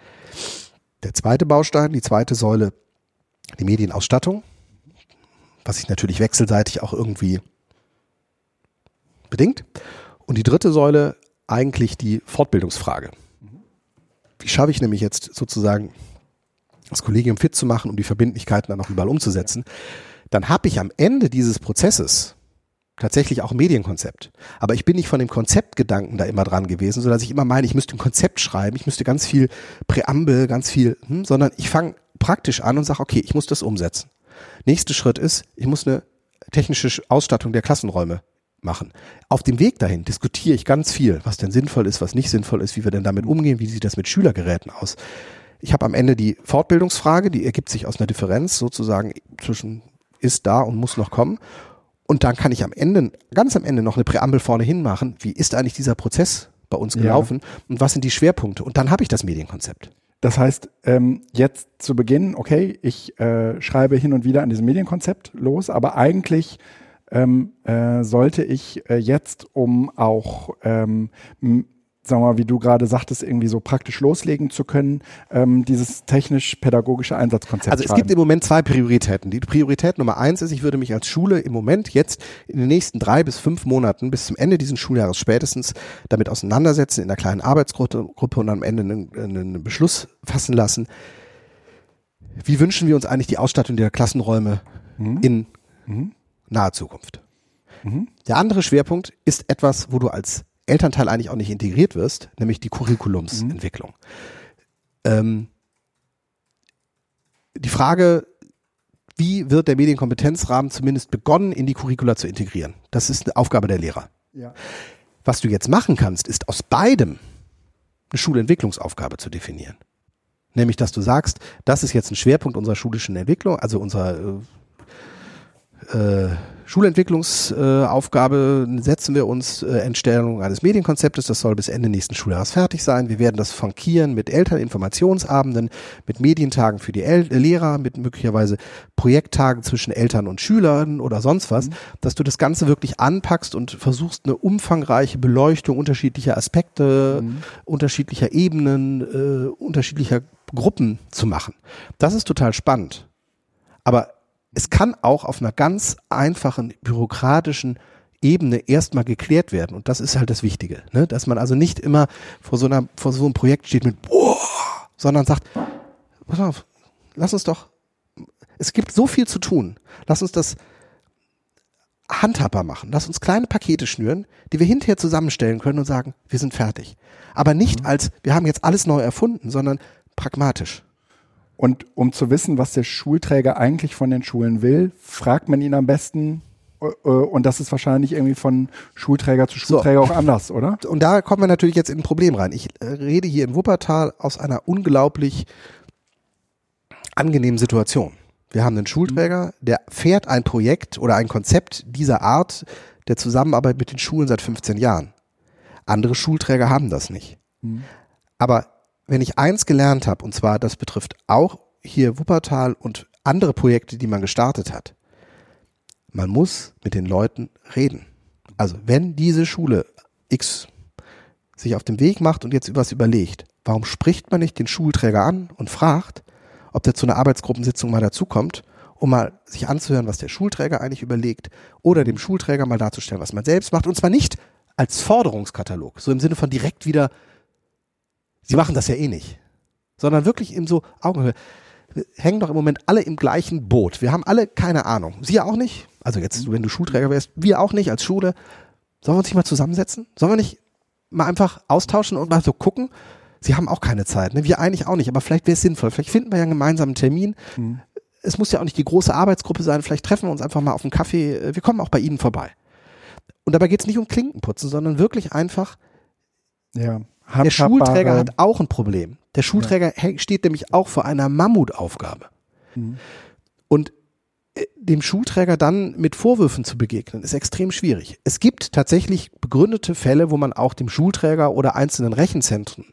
Speaker 2: Der zweite Baustein, die zweite Säule, die Medienausstattung, was sich natürlich wechselseitig auch irgendwie bedingt. Und die dritte Säule eigentlich die Fortbildungsfrage. Wie schaffe ich nämlich jetzt sozusagen das Kollegium fit zu machen, um die Verbindlichkeiten dann auch überall umzusetzen? Dann habe ich am Ende dieses Prozesses tatsächlich auch Medienkonzept. Aber ich bin nicht von dem Konzeptgedanken da immer dran gewesen, so dass ich immer meine, ich müsste ein Konzept schreiben, ich müsste ganz viel Präambel, ganz viel, hm, sondern ich fange praktisch an und sage, okay, ich muss das umsetzen. Nächster Schritt ist, ich muss eine technische Ausstattung der Klassenräume machen. Auf dem Weg dahin diskutiere ich ganz viel, was denn sinnvoll ist, was nicht sinnvoll ist, wie wir denn damit umgehen, wie sieht das mit Schülergeräten aus. Ich habe am Ende die Fortbildungsfrage, die ergibt sich aus einer Differenz sozusagen zwischen ist da und muss noch kommen. Und dann kann ich am Ende, ganz am Ende noch eine Präambel vorne hin machen. Wie ist eigentlich dieser Prozess bei uns gelaufen ja. und was sind die Schwerpunkte? Und dann habe ich das Medienkonzept.
Speaker 1: Das heißt, ähm, jetzt zu Beginn, okay, ich äh, schreibe hin und wieder an diesem Medienkonzept los, aber eigentlich ähm, äh, sollte ich äh, jetzt, um auch ähm, sagen wir mal, wie du gerade sagtest, irgendwie so praktisch loslegen zu können, ähm, dieses technisch-pädagogische Einsatzkonzept.
Speaker 2: Also es schreiben. gibt im Moment zwei Prioritäten. Die Priorität Nummer eins ist, ich würde mich als Schule im Moment jetzt in den nächsten drei bis fünf Monaten bis zum Ende dieses Schuljahres spätestens damit auseinandersetzen, in einer kleinen Arbeitsgruppe und am Ende einen, einen Beschluss fassen lassen. Wie wünschen wir uns eigentlich die Ausstattung der Klassenräume mhm. in mhm. naher Zukunft? Mhm. Der andere Schwerpunkt ist etwas, wo du als Elternteil eigentlich auch nicht integriert wirst, nämlich die Curriculumsentwicklung. Mhm. Ähm, die Frage, wie wird der Medienkompetenzrahmen zumindest begonnen, in die Curricula zu integrieren? Das ist eine Aufgabe der Lehrer. Ja. Was du jetzt machen kannst, ist aus beidem eine Schulentwicklungsaufgabe zu definieren. Nämlich, dass du sagst, das ist jetzt ein Schwerpunkt unserer schulischen Entwicklung, also unserer äh, äh, Schulentwicklungsaufgabe äh, setzen wir uns äh, Entstellung eines Medienkonzeptes. Das soll bis Ende nächsten Schuljahres fertig sein. Wir werden das frankieren mit Elterninformationsabenden, mit Medientagen für die El Lehrer, mit möglicherweise Projekttagen zwischen Eltern und Schülern oder sonst was, mhm. dass du das Ganze wirklich anpackst und versuchst eine umfangreiche Beleuchtung unterschiedlicher Aspekte, mhm. unterschiedlicher Ebenen, äh, unterschiedlicher Gruppen zu machen. Das ist total spannend. Aber es kann auch auf einer ganz einfachen bürokratischen Ebene erstmal geklärt werden. Und das ist halt das Wichtige, ne? dass man also nicht immer vor so, einer, vor so einem Projekt steht mit, boah, sondern sagt, pass auf, lass uns doch, es gibt so viel zu tun. Lass uns das handhabbar machen. Lass uns kleine Pakete schnüren, die wir hinterher zusammenstellen können und sagen, wir sind fertig. Aber nicht mhm. als, wir haben jetzt alles neu erfunden, sondern pragmatisch.
Speaker 1: Und um zu wissen, was der Schulträger eigentlich von den Schulen will, fragt man ihn am besten. Äh, äh, und das ist wahrscheinlich irgendwie von Schulträger zu Schulträger so. auch anders, oder?
Speaker 2: Und da kommen wir natürlich jetzt in ein Problem rein. Ich äh, rede hier in Wuppertal aus einer unglaublich angenehmen Situation. Wir haben einen Schulträger, der fährt ein Projekt oder ein Konzept dieser Art der Zusammenarbeit mit den Schulen seit 15 Jahren. Andere Schulträger haben das nicht. Mhm. Aber wenn ich eins gelernt habe, und zwar das betrifft auch hier Wuppertal und andere Projekte, die man gestartet hat, man muss mit den Leuten reden. Also wenn diese Schule X sich auf den Weg macht und jetzt was überlegt, warum spricht man nicht den Schulträger an und fragt, ob der zu einer Arbeitsgruppensitzung mal dazukommt, um mal sich anzuhören, was der Schulträger eigentlich überlegt oder dem Schulträger mal darzustellen, was man selbst macht und zwar nicht als Forderungskatalog, so im Sinne von direkt wieder, sie machen das ja eh nicht, sondern wirklich in so Augenhöhe. Wir hängen doch im Moment alle im gleichen Boot. Wir haben alle keine Ahnung. Sie ja auch nicht. Also jetzt, wenn du Schulträger wärst, wir auch nicht als Schule. Sollen wir uns nicht mal zusammensetzen? Sollen wir nicht mal einfach austauschen und mal so gucken? Sie haben auch keine Zeit, ne? Wir eigentlich auch nicht, aber vielleicht wäre es sinnvoll. Vielleicht finden wir ja einen gemeinsamen Termin. Mhm. Es muss ja auch nicht die große Arbeitsgruppe sein. Vielleicht treffen wir uns einfach mal auf einen Kaffee. Wir kommen auch bei Ihnen vorbei. Und dabei geht es nicht um Klinkenputzen, sondern wirklich einfach,
Speaker 1: ja,
Speaker 2: der Schulträger hat auch ein Problem. Der Schulträger ja. steht nämlich auch vor einer Mammutaufgabe. Mhm. Und äh, dem Schulträger dann mit Vorwürfen zu begegnen, ist extrem schwierig. Es gibt tatsächlich begründete Fälle, wo man auch dem Schulträger oder einzelnen Rechenzentren,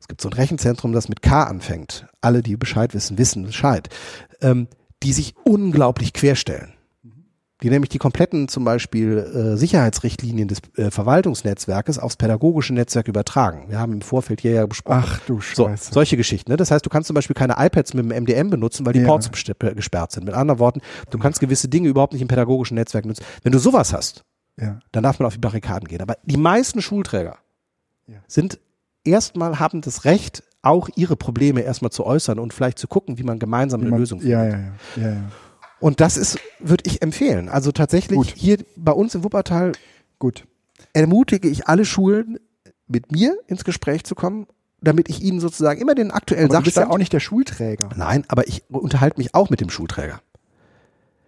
Speaker 2: es gibt so ein Rechenzentrum, das mit K anfängt, alle, die Bescheid wissen, wissen Bescheid, ähm, die sich unglaublich querstellen die nämlich die kompletten zum Beispiel äh, Sicherheitsrichtlinien des äh, Verwaltungsnetzwerkes aufs pädagogische Netzwerk übertragen. Wir haben im Vorfeld hier ja besprochen.
Speaker 1: Ach du Scheiße.
Speaker 2: So, solche Geschichten. Ne? Das heißt, du kannst zum Beispiel keine iPads mit dem MDM benutzen, weil die ja. Ports gesperrt sind. Mit anderen Worten, du kannst gewisse Dinge überhaupt nicht im pädagogischen Netzwerk nutzen. Wenn du sowas hast, ja. dann darf man auf die Barrikaden gehen. Aber die meisten Schulträger ja. sind erstmal haben das Recht, auch ihre Probleme erstmal zu äußern und vielleicht zu gucken, wie man gemeinsam eine man, Lösung findet.
Speaker 1: Ja, ja. ja, ja.
Speaker 2: Und das ist, würde ich empfehlen. Also tatsächlich Gut. hier bei uns in Wuppertal
Speaker 1: Gut.
Speaker 2: ermutige ich alle Schulen, mit mir ins Gespräch zu kommen, damit ich ihnen sozusagen immer den aktuellen aber
Speaker 1: Sachstand. Du bist ja auch nicht der Schulträger.
Speaker 2: Nein, aber ich unterhalte mich auch mit dem Schulträger.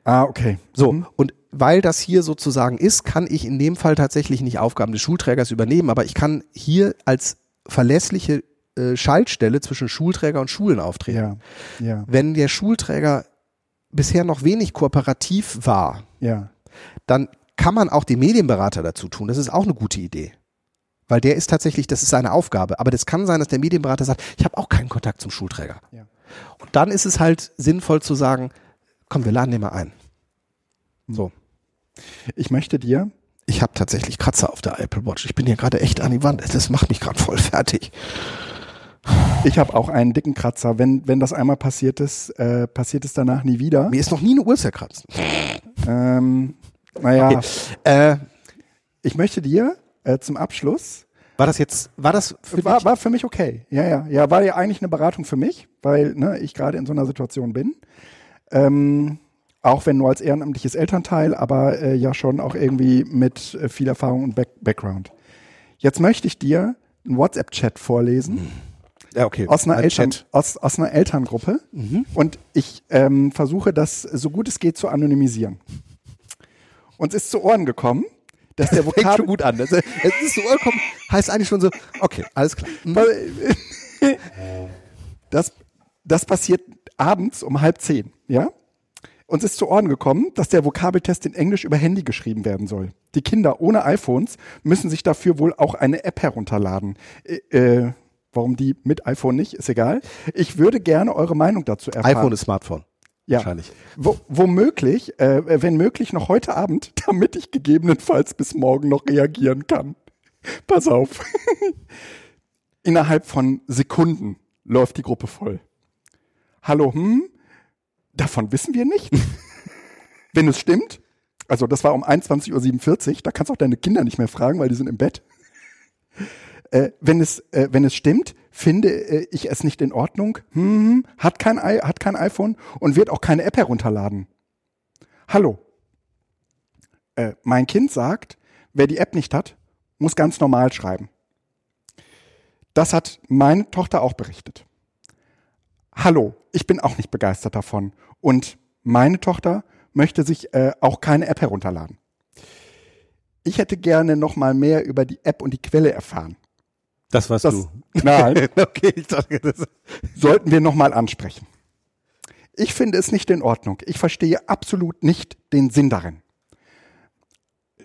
Speaker 1: Ah, okay.
Speaker 2: So, mhm. und weil das hier sozusagen ist, kann ich in dem Fall tatsächlich nicht Aufgaben des Schulträgers übernehmen, aber ich kann hier als verlässliche äh, Schaltstelle zwischen Schulträger und Schulen auftreten. Ja, ja. Wenn der Schulträger bisher noch wenig kooperativ war,
Speaker 1: ja.
Speaker 2: dann kann man auch den Medienberater dazu tun. Das ist auch eine gute Idee. Weil der ist tatsächlich, das ist seine Aufgabe. Aber das kann sein, dass der Medienberater sagt, ich habe auch keinen Kontakt zum Schulträger. Ja. Und dann ist es halt sinnvoll zu sagen, komm, wir laden den mal ein.
Speaker 1: Hm. So. Ich möchte dir.
Speaker 2: Ich habe tatsächlich Kratzer auf der Apple Watch. Ich bin hier gerade echt an die Wand. Das macht mich gerade voll fertig.
Speaker 1: Ich habe auch einen dicken Kratzer. Wenn, wenn das einmal passiert ist, äh, passiert es danach nie wieder.
Speaker 2: Mir ist noch nie eine Uhr zerkratzt.
Speaker 1: Ähm, naja. Okay. Äh, ich möchte dir äh, zum Abschluss.
Speaker 2: War das jetzt, war das
Speaker 1: für war, war für mich okay. Ja, ja. Ja, war ja eigentlich eine Beratung für mich, weil ne, ich gerade in so einer Situation bin. Ähm, auch wenn nur als ehrenamtliches Elternteil, aber äh, ja schon auch irgendwie mit äh, viel Erfahrung und Back Background. Jetzt möchte ich dir einen WhatsApp-Chat vorlesen. Mhm
Speaker 2: ja, okay.
Speaker 1: Aus einer, Eltern, aus, aus einer Elterngruppe. Mhm. Und ich ähm, versuche das so gut es geht zu anonymisieren. Uns ist zu Ohren gekommen, dass der Vokabel... Fängt
Speaker 2: schon gut an. Es ist zu Ohren gekommen, heißt eigentlich schon so, okay, alles klar. Mhm.
Speaker 1: Das, das passiert abends um halb zehn, ja? Uns ist zu Ohren gekommen, dass der Vokabeltest in Englisch über Handy geschrieben werden soll. Die Kinder ohne iPhones müssen sich dafür wohl auch eine App herunterladen. Äh, äh Warum die mit iPhone nicht, ist egal. Ich würde gerne eure Meinung dazu erfahren.
Speaker 2: iPhone ist Smartphone.
Speaker 1: Ja. Wahrscheinlich. Wo, womöglich, äh, wenn möglich noch heute Abend, damit ich gegebenenfalls bis morgen noch reagieren kann. Pass auf. Innerhalb von Sekunden läuft die Gruppe voll. Hallo, hm? Davon wissen wir nicht. wenn es stimmt, also das war um 21.47 Uhr, da kannst du auch deine Kinder nicht mehr fragen, weil die sind im Bett äh, wenn es äh, wenn es stimmt, finde äh, ich es nicht in Ordnung. Hm, hat kein I hat kein iPhone und wird auch keine App herunterladen. Hallo. Äh, mein Kind sagt, wer die App nicht hat, muss ganz normal schreiben. Das hat meine Tochter auch berichtet. Hallo, ich bin auch nicht begeistert davon und meine Tochter möchte sich äh, auch keine App herunterladen. Ich hätte gerne noch mal mehr über die App und die Quelle erfahren.
Speaker 2: Das warst das, du.
Speaker 1: Nein. okay, ich dachte, das sollten wir nochmal ansprechen. ich finde es nicht in Ordnung. Ich verstehe absolut nicht den Sinn darin.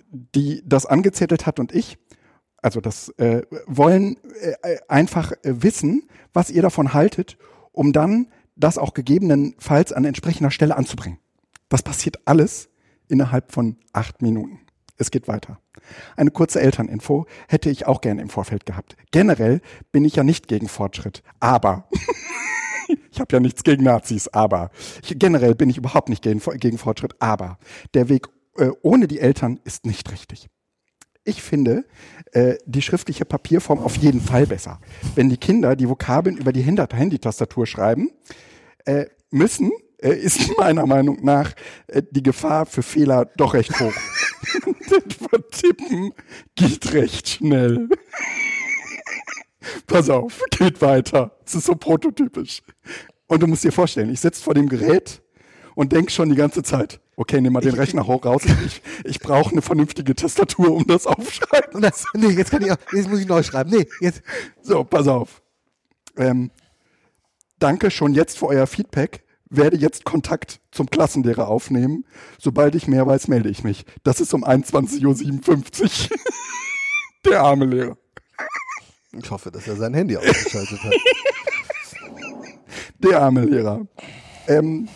Speaker 1: Die das angezettelt hat und ich, also das äh, wollen äh, einfach äh, wissen, was ihr davon haltet, um dann das auch gegebenenfalls an entsprechender Stelle anzubringen. Das passiert alles innerhalb von acht Minuten. Es geht weiter. Eine kurze Elterninfo hätte ich auch gerne im Vorfeld gehabt. Generell bin ich ja nicht gegen Fortschritt, aber ich habe ja nichts gegen Nazis, aber ich, generell bin ich überhaupt nicht gegen, gegen Fortschritt, aber der Weg äh, ohne die Eltern ist nicht richtig. Ich finde äh, die schriftliche Papierform auf jeden Fall besser. Wenn die Kinder die Vokabeln über die Handy-Tastatur schreiben, äh, müssen, äh, ist meiner Meinung nach äh, die Gefahr für Fehler doch recht hoch. das Tippen geht recht schnell. Pass auf, geht weiter. Das ist so prototypisch. Und du musst dir vorstellen, ich sitze vor dem Gerät und denk schon die ganze Zeit, okay, nimm mal den Rechner hoch raus. Ich, ich brauche eine vernünftige Tastatur, um das aufschreiben.
Speaker 2: Das, nee, jetzt kann ich auch, jetzt muss ich neu schreiben. Nee, jetzt.
Speaker 1: So, pass auf. Ähm, danke schon jetzt für euer Feedback. Werde jetzt Kontakt zum Klassenlehrer aufnehmen. Sobald ich mehr weiß, melde ich mich. Das ist um 21.57 Uhr. Der arme Lehrer.
Speaker 2: Ich hoffe, dass er sein Handy ausgeschaltet hat.
Speaker 1: Der arme Lehrer. Ähm,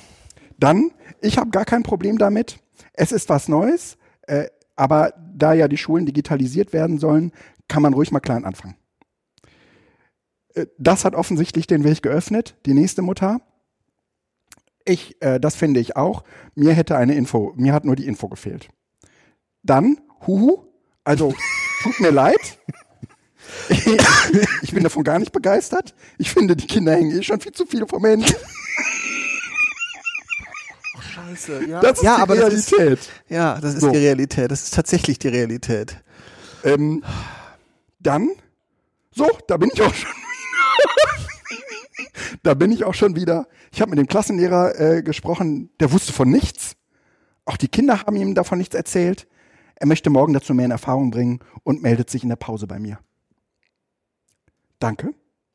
Speaker 1: dann, ich habe gar kein Problem damit. Es ist was Neues, äh, aber da ja die Schulen digitalisiert werden sollen, kann man ruhig mal klein anfangen. Äh, das hat offensichtlich den Weg geöffnet. Die nächste Mutter. Ich, äh, das finde ich auch. Mir hätte eine Info, mir hat nur die Info gefehlt. Dann, huhu, also tut mir leid. ich bin davon gar nicht begeistert. Ich finde, die Kinder hängen eh schon viel zu viel vom Handy.
Speaker 2: Oh, scheiße, ja.
Speaker 1: Das ist
Speaker 2: ja,
Speaker 1: die
Speaker 2: aber
Speaker 1: Realität.
Speaker 2: Das ist, ja, das ist
Speaker 1: So.
Speaker 2: die Realität. Das ist tatsächlich die Realität.
Speaker 1: Ähm, dann, so, da bin ich auch schon wieder. da bin ich auch schon wieder. Ich habe mit dem Klassenlehrer äh, gesprochen, der wusste von nichts. Auch die Kinder haben ihm davon nichts erzählt. Er möchte morgen dazu mehr in Erfahrung bringen und meldet sich in der Pause bei mir. Danke.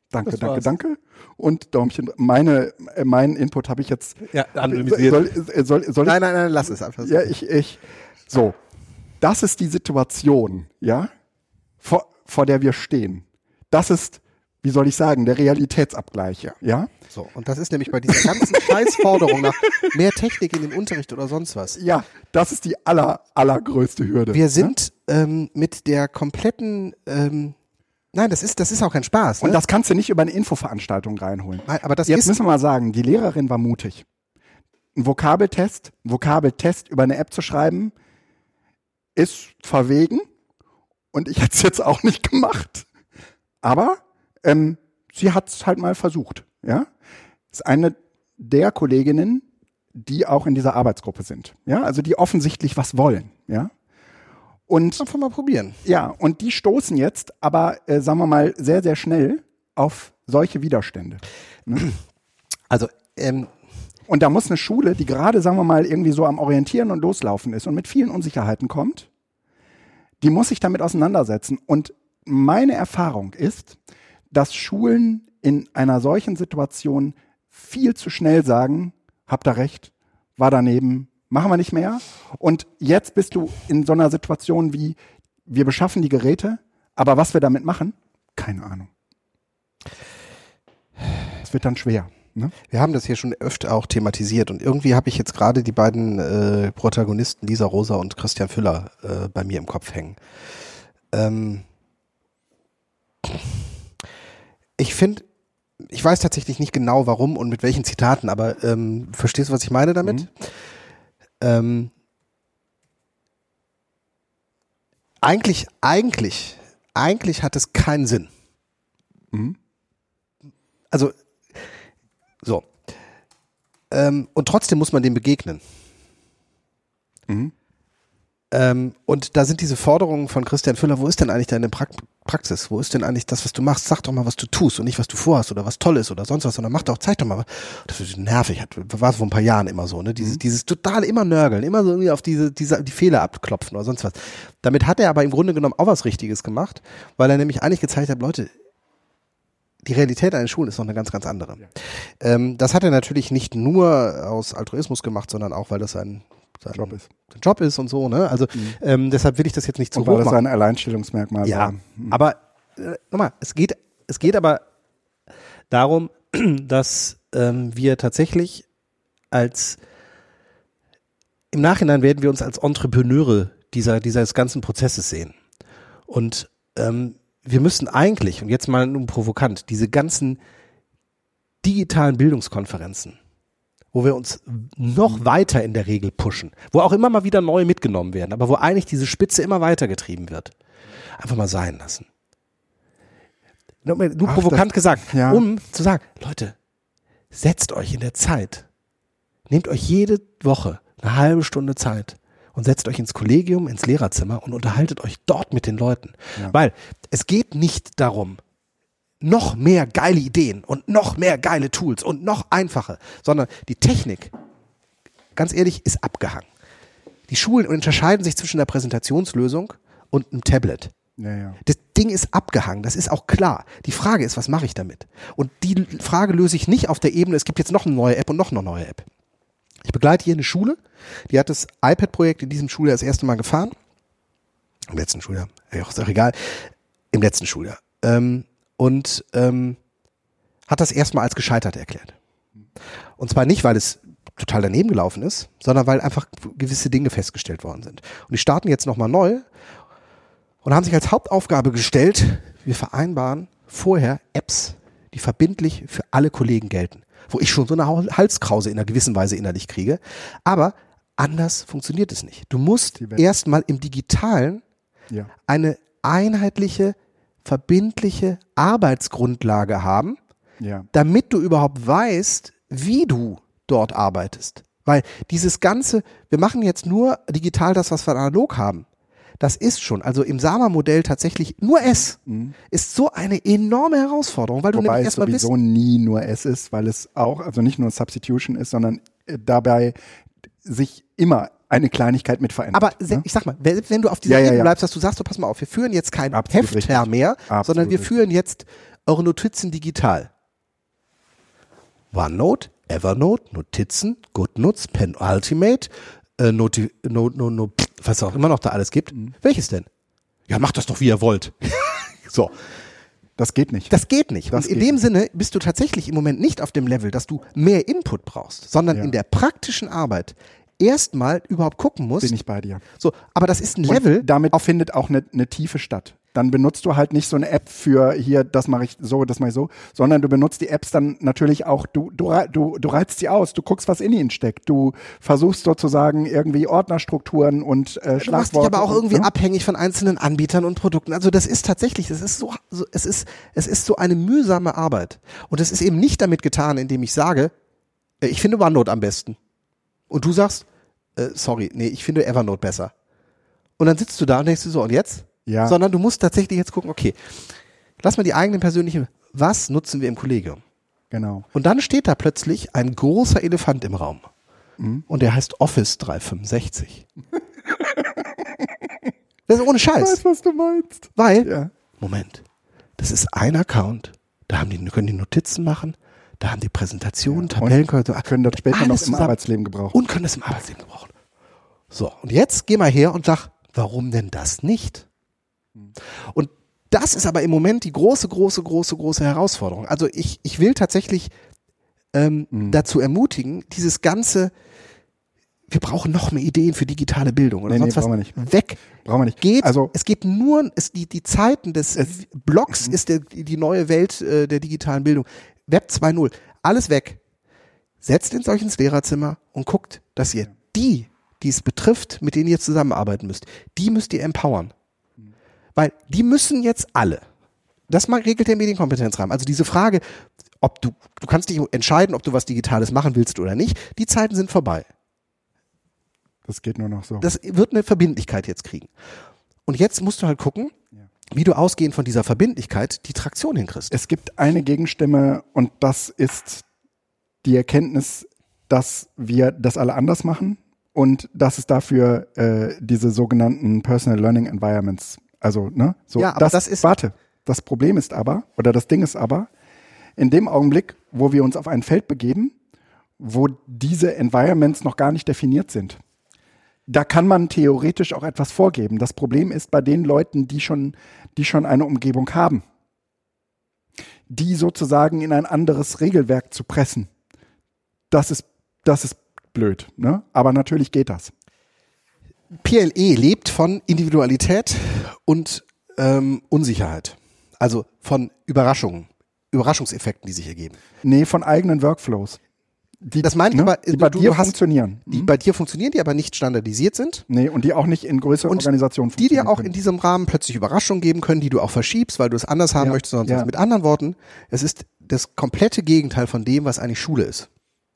Speaker 1: Danke,
Speaker 2: Das
Speaker 1: danke,
Speaker 2: war's.
Speaker 1: danke. Und Däumchen. Meine, äh, meinen Input habe ich jetzt.
Speaker 2: Ja,
Speaker 1: Soll, soll, soll, soll ich
Speaker 2: Nein, nein, nein, lass es einfach so.
Speaker 1: ja, ich, ich. So. Das ist die Situation, ja, vor, vor der wir stehen. Das ist, wie soll ich sagen, der Realitätsabgleich, ja?
Speaker 2: So, und das ist nämlich bei dieser ganzen Scheißforderung nach mehr Technik in den Unterricht oder sonst was.
Speaker 1: Ja, das ist die aller, allergrößte Hürde.
Speaker 2: Wir sind ähm, mit der kompletten, ähm, nein, das ist, das ist auch kein Spaß.
Speaker 1: Und
Speaker 2: Ne?
Speaker 1: das kannst du nicht über eine Infoveranstaltung reinholen.
Speaker 2: Nein, aber das
Speaker 1: Jetzt müssen wir mal sagen, die Lehrerin war mutig. Ein Vokabeltest, ein Vokabeltest über eine App zu schreiben, ist verwegen. Und ich hätte es jetzt auch nicht gemacht. Aber ähm, sie hat es halt mal versucht. Ja, ist eine der Kolleginnen, die auch in dieser Arbeitsgruppe sind. Ja, also die offensichtlich was wollen. Ja, und
Speaker 2: einfach mal probieren.
Speaker 1: ja, und die stoßen jetzt aber, äh, sagen wir mal, sehr, sehr schnell auf solche Widerstände.
Speaker 2: Also, ähm,
Speaker 1: Und da muss eine Schule, die gerade, sagen wir mal, irgendwie so am Orientieren und Loslaufen ist und mit vielen Unsicherheiten kommt, die muss sich damit auseinandersetzen. Und meine Erfahrung ist, dass Schulen in einer solchen Situation viel zu schnell sagen, habt ihr recht, war daneben, machen wir nicht mehr. Und jetzt bist du in so einer Situation wie, wir beschaffen die Geräte, aber was wir damit machen, keine Ahnung. Es wird dann schwer. Ne?
Speaker 2: wir haben das hier schon öfter auch thematisiert und irgendwie habe ich jetzt gerade die beiden äh, Protagonisten, Lisa Rosa und Christian Füller, äh, bei mir im Kopf hängen. Ähm, ich finde, ich weiß tatsächlich nicht genau warum und mit welchen Zitaten, aber ähm, verstehst du, was ich meine damit?
Speaker 1: Mhm.
Speaker 2: Ähm, eigentlich, eigentlich, eigentlich hat es keinen Sinn.
Speaker 1: Mhm.
Speaker 2: Also, so. Ähm, und trotzdem muss man dem begegnen.
Speaker 1: Mhm.
Speaker 2: Ähm, und da sind diese Forderungen von Christian Füller, wo ist denn eigentlich deine Prak Praxis? Wo ist denn eigentlich das, was du machst? Sag doch mal, was du tust und nicht, was du vorhast oder was toll ist oder sonst was, sondern mach doch, zeig doch mal was. Das ist nervig, hat, war vor ein paar Jahren immer so, ne? Dieses, dieses total immer nörgeln, immer so irgendwie auf diese, diese, die Fehler abklopfen oder sonst was. Damit hat er aber im Grunde genommen auch was Richtiges gemacht, weil er nämlich eigentlich gezeigt hat, Leute, die Realität an den Schulen ist noch eine ganz, ganz andere. Ja. Ähm, das hat er natürlich nicht nur aus Altruismus gemacht, sondern auch, weil das sein, sein Job ist. Sein Job ist und so, ne? Also mhm. ähm, deshalb will ich das jetzt nicht zu und hoch weil das
Speaker 1: ein Alleinstellungsmerkmal
Speaker 2: ja. Mhm. Aber äh, nochmal, es geht, es geht aber darum, dass ähm, wir tatsächlich als im Nachhinein werden wir uns als Entrepreneure dieser, dieses ganzen Prozesses sehen. Und ähm, wir müssen eigentlich, und jetzt mal nun provokant, diese ganzen digitalen Bildungskonferenzen, wo wir uns noch weiter in der Regel pushen, wo auch immer mal wieder neue mitgenommen werden, aber wo eigentlich diese Spitze immer weiter getrieben wird, einfach mal sein lassen. Nur Ach, provokant das, gesagt, ja. um zu sagen, Leute, setzt euch in der Zeit, nehmt euch jede Woche eine halbe Stunde Zeit und setzt euch ins Kollegium, ins Lehrerzimmer und unterhaltet euch dort mit den Leuten. Ja. Weil es geht nicht darum, noch mehr geile Ideen und noch mehr geile Tools und noch einfache, sondern die Technik, ganz ehrlich, ist abgehangen. Die Schulen unterscheiden sich zwischen der Präsentationslösung und einem Tablet. Ja, ja. Das Ding ist abgehangen, das ist auch klar. Die Frage ist, was mache ich damit? Und die Frage löse ich nicht auf der Ebene, es gibt jetzt noch eine neue App und noch eine neue App. Ich begleite hier eine Schule, die hat das iPad-Projekt in diesem Schuljahr das erste Mal gefahren. Im letzten Schuljahr, ja, ist auch egal. Im letzten Schuljahr. Ähm, und ähm, hat das erstmal als gescheitert erklärt. Und zwar nicht, weil es total daneben gelaufen ist, sondern weil einfach gewisse Dinge festgestellt worden sind. Und die starten jetzt nochmal neu und haben sich als Hauptaufgabe gestellt, wir vereinbaren vorher Apps, die verbindlich für alle Kollegen gelten wo ich schon so eine Halskrause in einer gewissen Weise innerlich kriege. Aber anders funktioniert es nicht. Du musst erstmal im Digitalen ja. eine einheitliche, verbindliche Arbeitsgrundlage haben, ja. damit du überhaupt weißt, wie du dort arbeitest. Weil dieses Ganze, wir machen jetzt nur digital das, was wir analog haben das ist schon, also im Sama-Modell tatsächlich nur S, mhm. ist so eine enorme Herausforderung, weil du
Speaker 1: Wobei
Speaker 2: nämlich
Speaker 1: erstmal sowieso nie nur S ist, weil es auch, also nicht nur Substitution ist, sondern dabei sich immer eine Kleinigkeit mit verändert.
Speaker 2: Aber ne? ich sag mal, wenn du auf dieser ja, Ebene ja, bleibst, dass du sagst, du pass mal auf, wir führen jetzt kein Absolut Hefter richtig. mehr, Absolut sondern wir führen jetzt eure Notizen digital. OneNote, Evernote, Notizen, GoodNotes, Pen Ultimate, äh, Noti no, no, no, was es auch immer noch da alles gibt. Mhm. Welches denn? Ja, macht das doch, wie ihr wollt. so.
Speaker 1: Das geht nicht.
Speaker 2: Das geht nicht. Das und in dem nicht. Sinne bist du tatsächlich im Moment nicht auf dem Level, dass du mehr Input brauchst, sondern ja. in der praktischen Arbeit erstmal überhaupt gucken musst.
Speaker 1: Bin ich bei dir.
Speaker 2: So, aber das ist ein Level.
Speaker 1: Und damit findet auch eine, eine Tiefe statt dann benutzt du halt nicht so eine App für hier, das mache ich so, das mache ich so, sondern du benutzt die Apps dann natürlich auch, du, du, du, du reizt sie aus, du guckst, was in ihnen steckt, du versuchst sozusagen irgendwie Ordnerstrukturen und äh,
Speaker 2: Du machst dich aber auch irgendwie und, ne? abhängig von einzelnen Anbietern und Produkten. Also das ist tatsächlich, das ist so, so, es ist, es ist so eine mühsame Arbeit. Und es ist eben nicht damit getan, indem ich sage, äh, ich finde OneNote am besten. Und du sagst, äh, sorry, nee, ich finde Evernote besser. Und dann sitzt du da und denkst du so, und jetzt? Ja. Sondern du musst tatsächlich jetzt gucken, okay, lass mal die eigenen persönlichen, was nutzen wir im Kollegium?
Speaker 1: Genau.
Speaker 2: Und dann steht da plötzlich ein großer Elefant im Raum. Mhm. Und der heißt Office 365. das ist ohne Scheiß. Ich
Speaker 1: weiß, was du meinst.
Speaker 2: Weil, ja. Moment, das ist ein Account, da haben die, können die Notizen machen, da haben die Präsentationen, ja. Tabellen,
Speaker 1: können, können das später noch im zusammen. Arbeitsleben gebrauchen.
Speaker 2: Und können das im Arbeitsleben gebrauchen. So, und jetzt geh mal her und sag, warum denn das nicht? Und das ist aber im Moment die große, große, große, große Herausforderung. Also ich, ich will tatsächlich ähm, mhm. dazu ermutigen, dieses ganze, wir brauchen noch mehr Ideen für digitale Bildung oder nee, sonst nee, was brauchen wir nicht. weg.
Speaker 1: Brauchen wir nicht.
Speaker 2: Geht, also es geht nur, es, die, die Zeiten des Blogs mhm. ist der, die neue Welt äh, der digitalen Bildung. Web 2.0, alles weg. Setzt in solch ins Lehrerzimmer und guckt, dass ihr die, die es betrifft, mit denen ihr zusammenarbeiten müsst, die müsst ihr empowern. Weil die müssen jetzt alle. Das mal regelt der Medienkompetenzrahmen. Also diese Frage, ob du, du kannst dich entscheiden, ob du was Digitales machen willst oder nicht. Die Zeiten sind vorbei.
Speaker 1: Das geht nur noch so.
Speaker 2: Das wird eine Verbindlichkeit jetzt kriegen. Und jetzt musst du halt gucken, wie du ausgehend von dieser Verbindlichkeit die Traktion hinkriegst.
Speaker 1: Es gibt eine Gegenstimme und das ist die Erkenntnis, dass wir das alle anders machen und dass es dafür äh, diese sogenannten Personal Learning Environments also, ne? So,
Speaker 2: ja, aber das, das ist.
Speaker 1: Warte. Das Problem ist aber, oder das Ding ist aber, in dem Augenblick, wo wir uns auf ein Feld begeben, wo diese Environments noch gar nicht definiert sind. Da kann man theoretisch auch etwas vorgeben. Das Problem ist bei den Leuten, die schon, die schon eine Umgebung haben, die sozusagen in ein anderes Regelwerk zu pressen. Das ist, das ist blöd. Ne? Aber natürlich geht das.
Speaker 2: PLE lebt von Individualität und ähm, Unsicherheit. Also von Überraschungen, Überraschungseffekten, die sich ergeben.
Speaker 1: Nee, von eigenen Workflows.
Speaker 2: Die, das meine ich
Speaker 1: ne?
Speaker 2: aber,
Speaker 1: die bei
Speaker 2: du,
Speaker 1: dir
Speaker 2: hast,
Speaker 1: funktionieren.
Speaker 2: die
Speaker 1: Mhm.
Speaker 2: bei dir funktionieren, die aber nicht standardisiert sind.
Speaker 1: Nee, und die auch nicht in größeren
Speaker 2: Und
Speaker 1: Organisationen
Speaker 2: die dir
Speaker 1: funktionieren
Speaker 2: auch in
Speaker 1: können.
Speaker 2: diesem Rahmen plötzlich Überraschungen geben können, die du auch verschiebst, weil du es anders haben
Speaker 1: Ja,
Speaker 2: möchtest. Sonst
Speaker 1: ja.
Speaker 2: Mit anderen Worten, es ist das komplette Gegenteil von dem, was eigentlich Schule ist.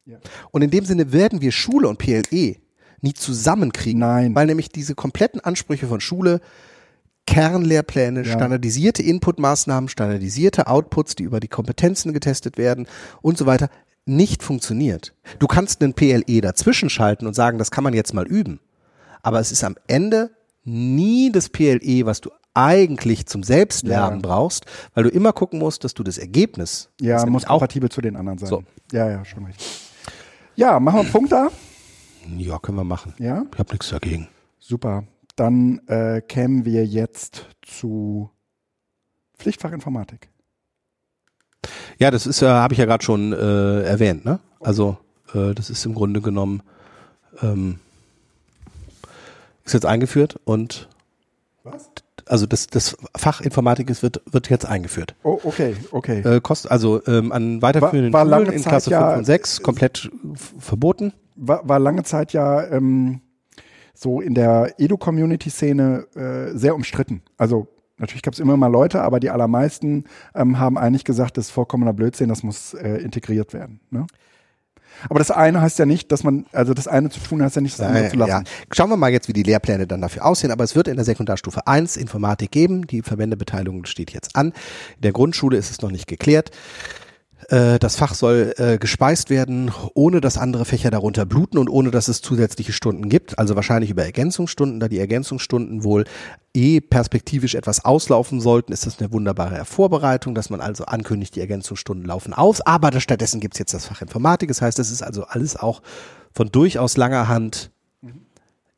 Speaker 1: Ja.
Speaker 2: Und in dem Sinne werden wir Schule und PLE nie zusammenkriegen,
Speaker 1: Nein.
Speaker 2: weil nämlich diese kompletten Ansprüche von Schule Kernlehrpläne,
Speaker 1: Ja.
Speaker 2: standardisierte Inputmaßnahmen, standardisierte Outputs, die über die Kompetenzen getestet werden und so weiter, nicht funktioniert. Du kannst einen PLE dazwischen schalten und sagen, das kann man jetzt mal üben. Aber es ist am Ende nie das PLE, was du eigentlich zum Selbstlernen
Speaker 1: Ja.
Speaker 2: brauchst, weil du immer gucken musst, dass du das Ergebnis
Speaker 1: Ja,
Speaker 2: das
Speaker 1: muss
Speaker 2: auch
Speaker 1: kompatibel zu den anderen sein.
Speaker 2: So.
Speaker 1: Ja, ja, schon richtig. Ja, machen wir einen Punkt da.
Speaker 2: ja können wir machen.
Speaker 1: Ja,
Speaker 2: Ich habe nichts dagegen.
Speaker 1: super. Dann äh, kämen wir jetzt zu Pflichtfach Informatik.
Speaker 2: Ja, das ist ja, habe ich ja gerade schon äh, erwähnt, ne? Also äh, das ist im Grunde genommen ähm, ist jetzt eingeführt und
Speaker 1: Was?
Speaker 2: also das, das Fach Informatik ist, wird, wird jetzt eingeführt.
Speaker 1: Oh, okay, okay.
Speaker 2: Äh, kostet also ähm, an weiterführenden
Speaker 1: War- war
Speaker 2: Schulen in Klasse
Speaker 1: ja-
Speaker 2: 5 und 6 komplett verboten.
Speaker 1: war, war lange Zeit ja ähm, so in der Edu-Community-Szene äh, sehr umstritten. Also natürlich gab es immer mal Leute, aber die allermeisten ähm, haben eigentlich gesagt, das ist vollkommener Blödsinn, das muss äh, integriert werden. Ne? Aber das eine heißt ja nicht, dass man, also das eine zu tun heißt ja nicht, das andere zu
Speaker 2: ja.
Speaker 1: lassen.
Speaker 2: Schauen wir mal jetzt, wie die Lehrpläne dann dafür aussehen. Aber es wird in der Sekundarstufe 1 Informatik geben. Die Verwendebeteiligung steht jetzt an. In der Grundschule ist es noch nicht geklärt. Äh, Das Fach soll äh, gespeist werden, ohne dass andere Fächer darunter bluten und ohne dass es zusätzliche Stunden gibt. Also wahrscheinlich über Ergänzungsstunden, da die Ergänzungsstunden wohl eh perspektivisch etwas auslaufen sollten, ist das eine wunderbare Vorbereitung, dass man also ankündigt, die Ergänzungsstunden laufen aus. Aber stattdessen gibt es jetzt das Fach Informatik. Das heißt, es ist also alles auch von durchaus langer Hand.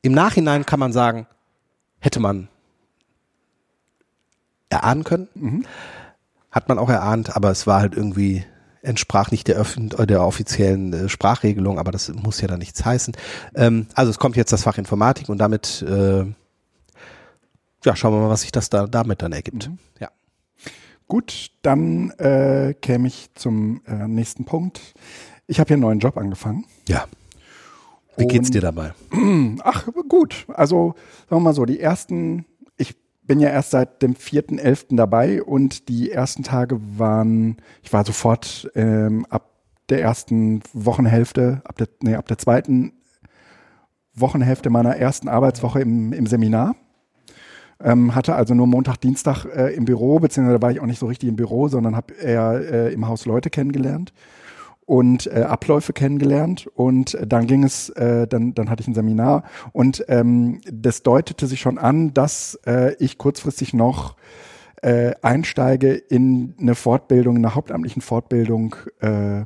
Speaker 2: Im Nachhinein kann man sagen, hätte man erahnen können. Hat man auch erahnt, aber es war halt irgendwie, entsprach nicht der, äh, der offiziellen äh, Sprachregelung, aber das muss ja dann nichts heißen. Ähm, also es kommt jetzt das Fach Informatik und damit, äh, ja, schauen wir mal, was sich das da damit dann ergibt. Ja.
Speaker 1: Gut, dann äh, käme ich zum äh, nächsten Punkt. Ich habe hier einen neuen Job angefangen.
Speaker 2: Ja. Wie geht's dir dabei?
Speaker 1: Ach, gut. Also, sagen wir mal so, die ersten, bin ja erst seit dem 4.11. dabei und die ersten Tage waren, ich war sofort ähm, ab der ersten Wochenhälfte, ab der, nee, ab der zweiten Wochenhälfte meiner ersten Arbeitswoche im, im Seminar. Ähm, hatte also nur Montag, Dienstag äh, im Büro, beziehungsweise war ich auch nicht so richtig im Büro, sondern habe eher äh, im Haus Leute kennengelernt und äh, Abläufe kennengelernt und äh, dann ging es, äh, dann, dann hatte ich ein Seminar und ähm, das deutete sich schon an, dass äh, ich kurzfristig noch äh, einsteige in eine Fortbildung, eine hauptamtlichen Fortbildung. Äh,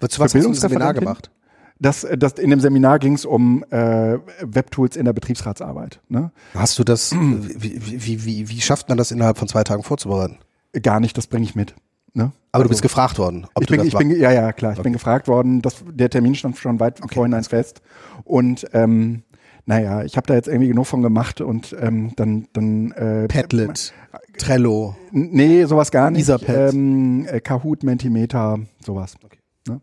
Speaker 2: Wozu was hast du im Seminar gemacht?
Speaker 1: das, äh, das, in dem Seminar ging es um äh, Webtools in der Betriebsratsarbeit. Ne?
Speaker 2: Hast du das, wie, wie, wie, wie schafft man das innerhalb von zwei Tagen vorzubereiten?
Speaker 1: Gar nicht, das bringe ich mit. Ne?
Speaker 2: Aber du
Speaker 1: Also-
Speaker 2: bist gefragt worden, ob
Speaker 1: ich
Speaker 2: du
Speaker 1: bin,
Speaker 2: das
Speaker 1: ich bin, ja, ja, klar. Ich bin gefragt worden. Das, der Termin stand schon weit im Vorhinein fest. Und ähm, naja, ich habe da jetzt irgendwie genug von gemacht und ähm, dann, dann äh,
Speaker 2: Padlet, Trello.
Speaker 1: n- Nee, sowas gar nicht.
Speaker 2: Etherpad.
Speaker 1: Ähm, äh, Kahoot, Mentimeter, sowas. Ne?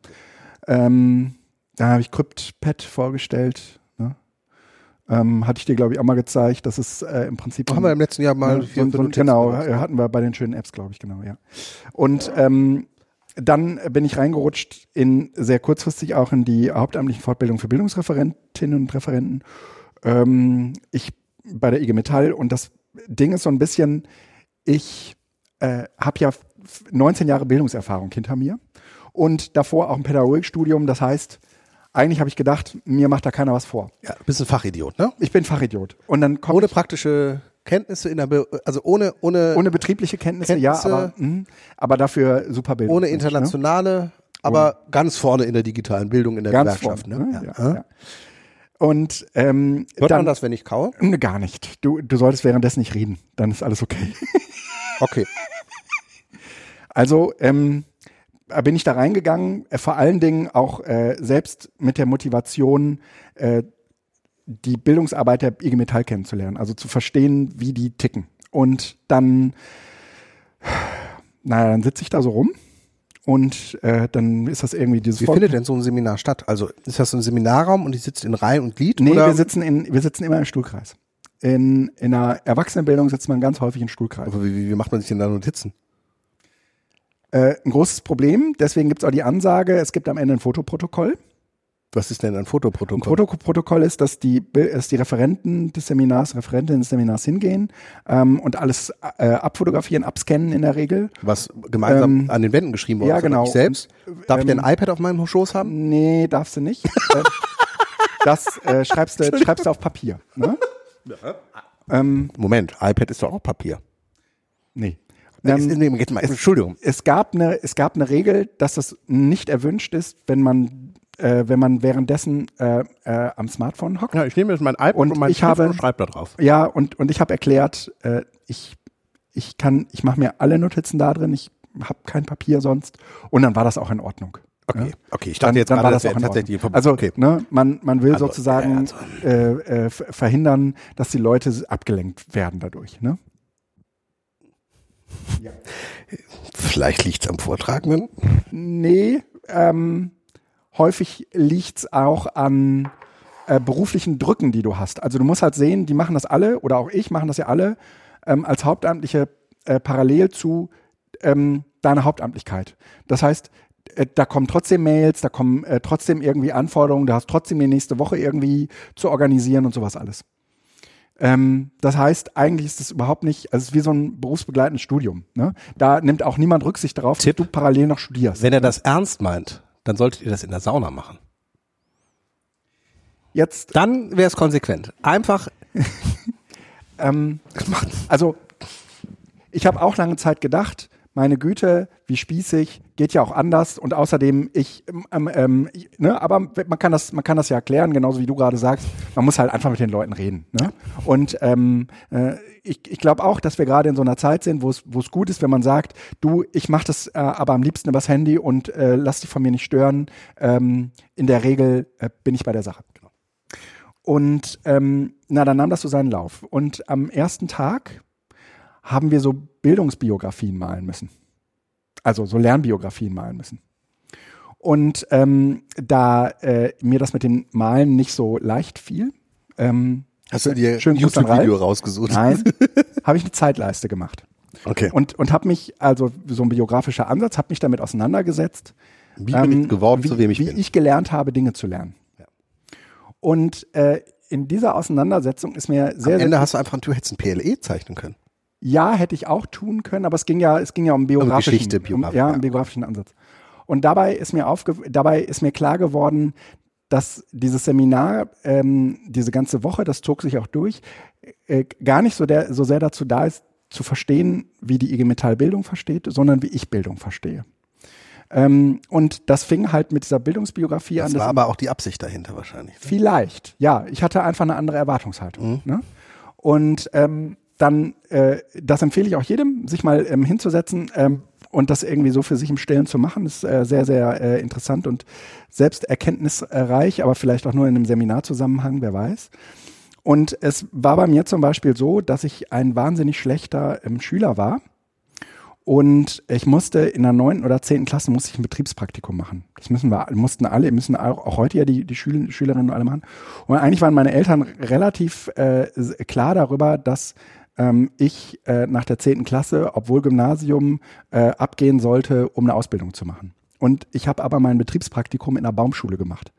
Speaker 1: Ähm, da habe ich CryptPad vorgestellt. Ne? Ähm, hatte ich dir, glaube ich, auch mal gezeigt. Das ist äh, im Prinzip.
Speaker 2: Haben wir im letzten Jahr mal hier
Speaker 1: so, so, genau,
Speaker 2: gemacht.
Speaker 1: hatten wir bei den schönen Apps, glaube ich, genau, ja. Und ähm, dann bin ich reingerutscht in sehr kurzfristig auch in die hauptamtlichen Fortbildung für Bildungsreferentinnen und Referenten. Ähm, ich bei der IG Metall und das Ding ist so ein bisschen, ich äh, habe ja f- 19 Jahre Bildungserfahrung hinter mir und davor auch ein Pädagogikstudium. Das heißt, eigentlich habe ich gedacht, mir macht da keiner was vor.
Speaker 2: Ja, du bist ein Fachidiot, ne?
Speaker 1: Ich bin Fachidiot. Und dann kommt
Speaker 2: Ohne praktische Kenntnisse in der, Be also ohne, ohne,
Speaker 1: Ohne betriebliche Kenntnisse,
Speaker 2: Kenntnisse,
Speaker 1: ja, aber, mh, aber dafür super Bildung.
Speaker 2: ohne
Speaker 1: Ne?
Speaker 2: internationale, aber ganz vorne in der digitalen Bildung in der
Speaker 1: Ganz
Speaker 2: Gewerkschaft.
Speaker 1: vorne,
Speaker 2: Ne?
Speaker 1: ne?
Speaker 2: Ja.
Speaker 1: Ja, ja. Und ähm,
Speaker 2: Hört
Speaker 1: dann,
Speaker 2: man das, wenn ich kaue?
Speaker 1: Ne, Gar nicht. Du, du solltest währenddessen nicht reden. Dann ist alles okay.
Speaker 2: Okay.
Speaker 1: Also ähm, bin ich da reingegangen, äh, vor allen Dingen auch äh, selbst mit der Motivation, äh, die Bildungsarbeit der IG Metall kennenzulernen, also zu verstehen, wie die ticken. Und dann, naja, dann sitze ich da so rum und äh, dann ist das irgendwie dieses
Speaker 2: Wie
Speaker 1: Volk-
Speaker 2: findet denn so ein Seminar statt? Also ist das so ein Seminarraum und die sitzt in Reihe und Glied?
Speaker 1: Nee,
Speaker 2: oder?
Speaker 1: wir sitzen, in, wir sitzen immer im Stuhlkreis. In, in einer Erwachsenenbildung sitzt man ganz häufig in Stuhlkreis.
Speaker 2: Aber wie, wie, wie macht man sich denn da Notizen?
Speaker 1: Äh, ein großes Problem, deswegen gibt es auch die Ansage, es gibt am Ende ein Fotoprotokoll.
Speaker 2: Was ist denn ein
Speaker 1: Ein
Speaker 2: Fotoprotokoll?
Speaker 1: Fotoprotokoll ist, dass die, dass die Referenten des Seminars, Referentinnen des Seminars hingehen ähm, und alles äh, abfotografieren, abscannen in der Regel.
Speaker 2: Was gemeinsam
Speaker 1: Ähm,
Speaker 2: an den Wänden geschrieben worden
Speaker 1: ja, genau.
Speaker 2: Ich selbst? Darf ich
Speaker 1: Ähm,
Speaker 2: denn ein iPad auf meinem Schoß haben?
Speaker 1: Nee, darfst du nicht. Äh, das äh, schreibst, du, schreibst du auf Papier. Ne? Ähm,
Speaker 2: Moment, iPad ist doch auch Papier.
Speaker 1: nee. Ähm,
Speaker 2: nee, jetzt mal, Entschuldigung.
Speaker 1: es gab eine, es gab eine Regel, dass das nicht erwünscht ist, wenn man, äh, wenn man währenddessen äh, äh, am Smartphone hockt.
Speaker 2: Ja, ich nehme jetzt mein iPad
Speaker 1: Und
Speaker 2: und, mein
Speaker 1: ich habe-
Speaker 2: und schreibe da drauf.
Speaker 1: Ja, und, und ich habe erklärt, äh, ich, ich kann, ich mache mir alle Notizen da drin, ich habe kein Papier sonst. Und dann war das auch in Ordnung.
Speaker 2: Okay, okay. Ich
Speaker 1: Dann,
Speaker 2: dachte jetzt
Speaker 1: dann
Speaker 2: gerade,
Speaker 1: war
Speaker 2: das
Speaker 1: auch
Speaker 2: tatsächlich.
Speaker 1: Also,
Speaker 2: okay.
Speaker 1: ne, man, man will
Speaker 2: Also,
Speaker 1: sozusagen
Speaker 2: ja,
Speaker 1: äh, äh, ver- verhindern, dass die Leute abgelenkt werden dadurch. Ne?
Speaker 2: Vielleicht liegt es am Vortragenden.
Speaker 1: Nee, ähm, häufig liegt's auch an äh, beruflichen Drücken, die du hast. Also du musst halt sehen, die machen das alle, oder auch ich machen das ja alle, ähm, als Hauptamtliche äh, parallel zu ähm, deiner Hauptamtlichkeit. Das heißt, äh, da kommen trotzdem Mails, da kommen äh, trotzdem irgendwie Anforderungen, du hast trotzdem die nächste Woche irgendwie zu organisieren und sowas alles. Ähm, das heißt, eigentlich ist es überhaupt nicht, also es ist wie so ein berufsbegleitendes Studium. Ne? Da nimmt auch niemand Rücksicht darauf, dass du parallel noch studierst.
Speaker 2: Wenn er das ernst meint, dann solltet ihr das in der Sauna machen.
Speaker 1: Jetzt
Speaker 2: Dann wäre es konsequent. Einfach
Speaker 1: Ähm, also, ich habe auch lange Zeit gedacht, meine Güte, wie spießig, geht ja auch anders und außerdem ich, ähm, ähm, ne, aber man kann das, man kann das ja erklären, genauso wie du gerade sagst. Man muss halt einfach mit den Leuten reden. Ne? Und ähm, äh, ich, ich glaube auch, dass wir gerade in so einer Zeit sind, wo es gut ist, wenn man sagt, du, ich mache das äh, aber am liebsten übers Handy und äh, lass dich von mir nicht stören. Ähm, in der Regel äh, bin ich bei der Sache. Und ähm, na, dann nahm das so seinen Lauf. Und am ersten Tag haben wir so Bildungsbiografien malen müssen. Also so Lernbiografien malen müssen. Und ähm, da äh, mir das mit dem Malen nicht so leicht fiel, ähm,
Speaker 2: hast du dir ein YouTube-Video rausgesucht.
Speaker 1: nein, habe ich eine Zeitleiste gemacht.
Speaker 2: Okay.
Speaker 1: Und, und habe mich, also so ein biografischer Ansatz, habe mich damit auseinandergesetzt,
Speaker 2: Wie bin ich geworden,
Speaker 1: wie,
Speaker 2: zu wem ich
Speaker 1: wie
Speaker 2: bin?
Speaker 1: ich gelernt habe, Dinge zu lernen. Und äh, in dieser Auseinandersetzung ist mir sehr,
Speaker 2: Am Ende
Speaker 1: sehr
Speaker 2: hast du einfach, du hättest ein PLE zeichnen können.
Speaker 1: Ja, hätte ich auch tun können, aber es ging ja, es ging ja um biografischen,
Speaker 2: Geschichte,
Speaker 1: um,
Speaker 2: Biografie,
Speaker 1: ja,
Speaker 2: ja.
Speaker 1: um biografischen Ansatz. Und dabei ist mir aufge dabei ist mir klar geworden, dass dieses Seminar, ähm, diese ganze Woche, das zog sich auch durch, äh, gar nicht so, der, so sehr dazu da ist, zu verstehen, wie die IG Metall Bildung versteht, sondern wie ich Bildung verstehe. Ähm, und das fing halt mit dieser Bildungsbiografie
Speaker 2: Das
Speaker 1: an.
Speaker 2: war aber auch die Absicht dahinter wahrscheinlich.
Speaker 1: Vielleicht, ja. Ich hatte einfach eine andere Erwartungshaltung. Ne? Und ähm, dann, äh, das empfehle ich auch jedem, sich mal ähm, hinzusetzen ähm, und das irgendwie so für sich im Stillen zu machen. Das ist äh, sehr, sehr äh, interessant und selbst erkenntnisreich, aber vielleicht auch nur in einem Seminarzusammenhang, wer weiß. Und es war bei mir zum Beispiel so, dass ich ein wahnsinnig schlechter ähm, Schüler war. Und ich musste in der neunten oder zehnten Klasse musste ich ein Betriebspraktikum machen. Das müssen wir, mussten alle, müssen auch, auch heute ja die, die Schül Schülerinnen alle machen. Und eigentlich waren meine Eltern relativ äh, klar darüber, dass ähm, ich äh, nach der zehnten Klasse, obwohl Gymnasium, äh, abgehen sollte, um eine Ausbildung zu machen. Und ich habe aber mein Betriebspraktikum in einer Baumschule gemacht.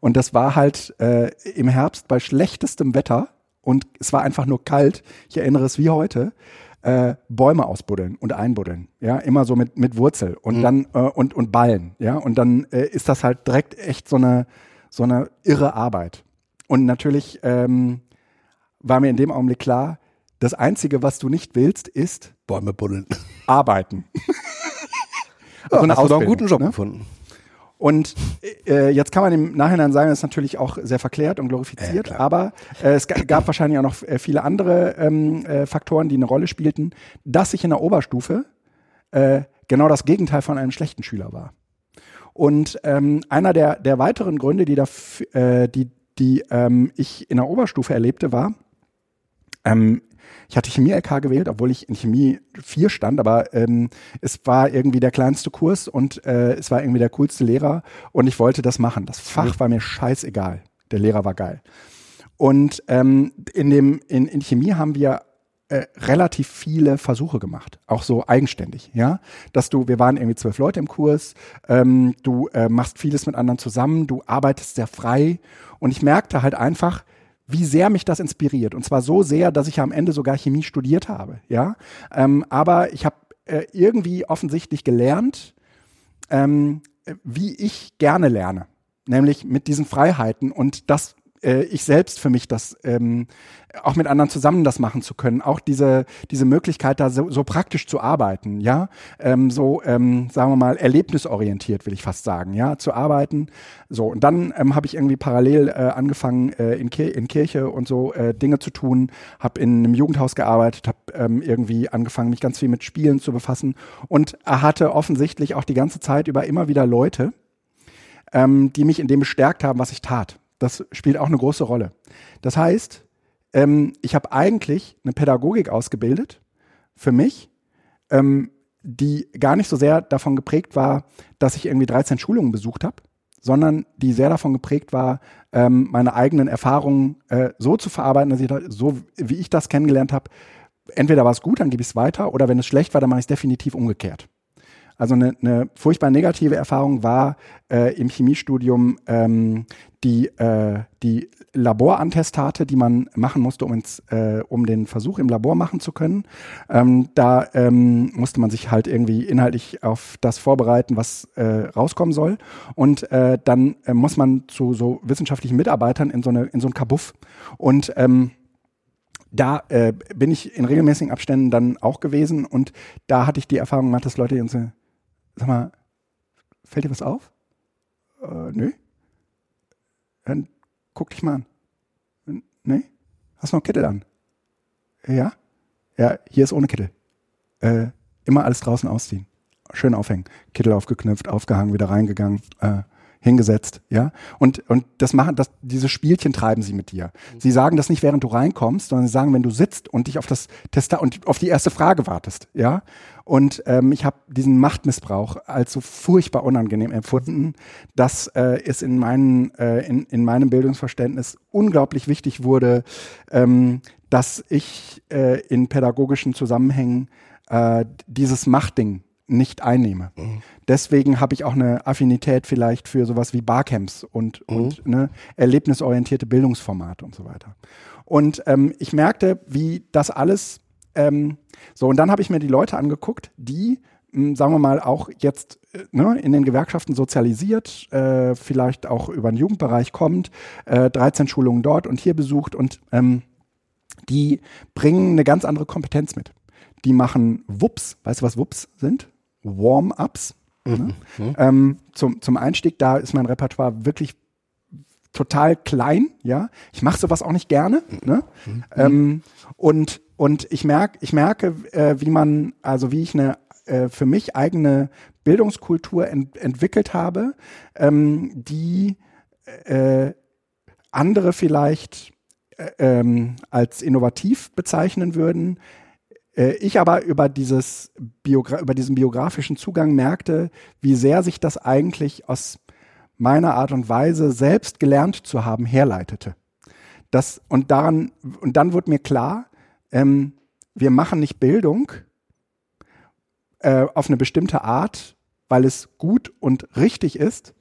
Speaker 1: Und das war halt äh, im Herbst bei schlechtestem Wetter und es war einfach nur kalt. Ich erinnere es wie heute. Äh, Bäume ausbuddeln und einbuddeln, ja, immer so mit, mit Wurzel und dann äh, und, und Ballen, ja, und dann äh, ist das halt direkt echt so eine, so eine irre Arbeit. Und natürlich ähm, war mir in dem Augenblick klar, Das Einzige, was du nicht willst, ist
Speaker 2: Bäume buddeln.
Speaker 1: arbeiten.
Speaker 2: Also
Speaker 1: eine
Speaker 2: hast du einen guten Job
Speaker 1: ne?
Speaker 2: gefunden.
Speaker 1: Und äh, jetzt kann man im Nachhinein sagen, das ist natürlich auch sehr verklärt und glorifiziert,
Speaker 2: Ja,
Speaker 1: aber äh, es ga- gab wahrscheinlich auch noch äh, viele andere ähm, äh, Faktoren, die eine Rolle spielten, dass ich in der Oberstufe äh, genau das Gegenteil von einem schlechten Schüler war. Und ähm, einer der, der weiteren Gründe, die, da, äh, die, die ähm, ich in der Oberstufe erlebte, war, ähm, ich hatte Chemie-LK gewählt, obwohl ich in Chemie 4 stand, aber ähm, es war irgendwie der kleinste Kurs und äh, es war irgendwie der coolste Lehrer und ich wollte das machen. Das Fach war mir scheißegal. Der Lehrer war geil. Und ähm, in, dem, in, in Chemie haben wir äh, relativ viele Versuche gemacht, auch so eigenständig, ja, dass du, wir waren irgendwie zwölf Leute im Kurs, ähm, du äh, machst vieles mit anderen zusammen, du arbeitest sehr frei und ich merkte halt einfach, wie sehr mich das inspiriert. Und zwar so sehr, dass ich am Ende sogar Chemie studiert habe, ja, ähm, aber ich habe äh, irgendwie offensichtlich gelernt, ähm, wie ich gerne lerne, nämlich mit diesen Freiheiten und das äh, ich selbst für mich das ähm, auch mit anderen zusammen das machen zu können, auch diese diese Möglichkeit da so, so praktisch zu arbeiten, ja, ähm, so ähm, sagen wir mal erlebnisorientiert will ich fast sagen, ja, zu arbeiten. So und dann ähm, habe ich irgendwie parallel äh, angefangen äh, in, Kir in Kirche und so äh, Dinge zu tun, habe in einem Jugendhaus gearbeitet, habe ähm, irgendwie angefangen mich ganz viel mit Spielen zu befassen und hatte offensichtlich auch die ganze Zeit über immer wieder Leute, ähm, die mich in dem bestärkt haben, was ich tat. Das spielt auch eine große Rolle. Das heißt, ähm, ich habe eigentlich eine Pädagogik ausgebildet für mich, ähm, die gar nicht so sehr davon geprägt war, dass ich irgendwie 13 Schulungen besucht habe, sondern die sehr davon geprägt war, ähm, meine eigenen Erfahrungen äh, so zu verarbeiten, dass ich so wie ich das kennengelernt habe, entweder war es gut, dann gebe ich es weiter, oder wenn es schlecht war, dann mache ich es definitiv umgekehrt. Also eine, eine furchtbar negative Erfahrung war äh, im Chemiestudium ähm, die, äh, die Laborantestate, die man machen musste, um, ins, äh, um den Versuch im Labor machen zu können. Ähm, da ähm, musste man sich halt irgendwie inhaltlich auf das vorbereiten, was äh, rauskommen soll. Und äh, dann äh, muss man zu so wissenschaftlichen Mitarbeitern in so, eine, in so ein Kabuff. Und ähm, da äh, bin ich in regelmäßigen Abständen dann auch gewesen und da hatte ich die Erfahrung gemacht, dass Leute uns, sag mal, fällt dir was auf? Äh, nö. Dann guck dich mal an. Nee? Hast du noch Kittel an? Ja? Ja, hier ist ohne Kittel. Äh, immer alles draußen ausziehen. Schön aufhängen. Kittel aufgeknüpft, aufgehangen, wieder reingegangen, äh, hingesetzt, ja. Und, und das machen, das, diese Spielchen treiben sie mit dir. Sie sagen das nicht, während du reinkommst, sondern sie sagen, wenn du sitzt und dich auf das Testa und auf die erste Frage wartest, ja. Und ähm, ich habe diesen Machtmissbrauch als so furchtbar unangenehm empfunden, dass äh, es in, meinen, äh, in, in meinem Bildungsverständnis unglaublich wichtig wurde, ähm, dass ich äh, in pädagogischen Zusammenhängen äh, dieses Machtding nicht einnehme. Deswegen habe ich auch eine Affinität vielleicht für sowas wie Barcamps und, und ne, erlebnisorientierte Bildungsformate und so weiter. Und ähm, ich merkte, wie das alles ähm, so, und dann habe ich mir die Leute angeguckt, die, mh, sagen wir mal, auch jetzt äh, ne, in den Gewerkschaften sozialisiert, äh, vielleicht auch über den Jugendbereich kommt, äh, 13 Schulungen dort und hier besucht und ähm, die bringen eine ganz andere Kompetenz mit. Die machen Wups, weißt du, was Wups sind? Warm-ups. Ne? Ähm, zum, zum Einstieg, da ist mein Repertoire wirklich total klein, ja. Ich mache sowas auch nicht gerne. Ne? Ähm, und, und ich merke, ich merke, äh, wie man, also wie ich eine äh, für mich eigene Bildungskultur ent entwickelt habe, ähm, die äh, andere vielleicht äh, ähm, als innovativ bezeichnen würden. Äh, ich aber über dieses Biogra über diesen biografischen Zugang merkte, wie sehr sich das eigentlich aus meiner Art und Weise selbst gelernt zu haben herleitete. Das und daran und dann wurde mir klar, ähm, wir machen nicht Bildung äh, auf eine bestimmte Art, weil es gut und richtig ist,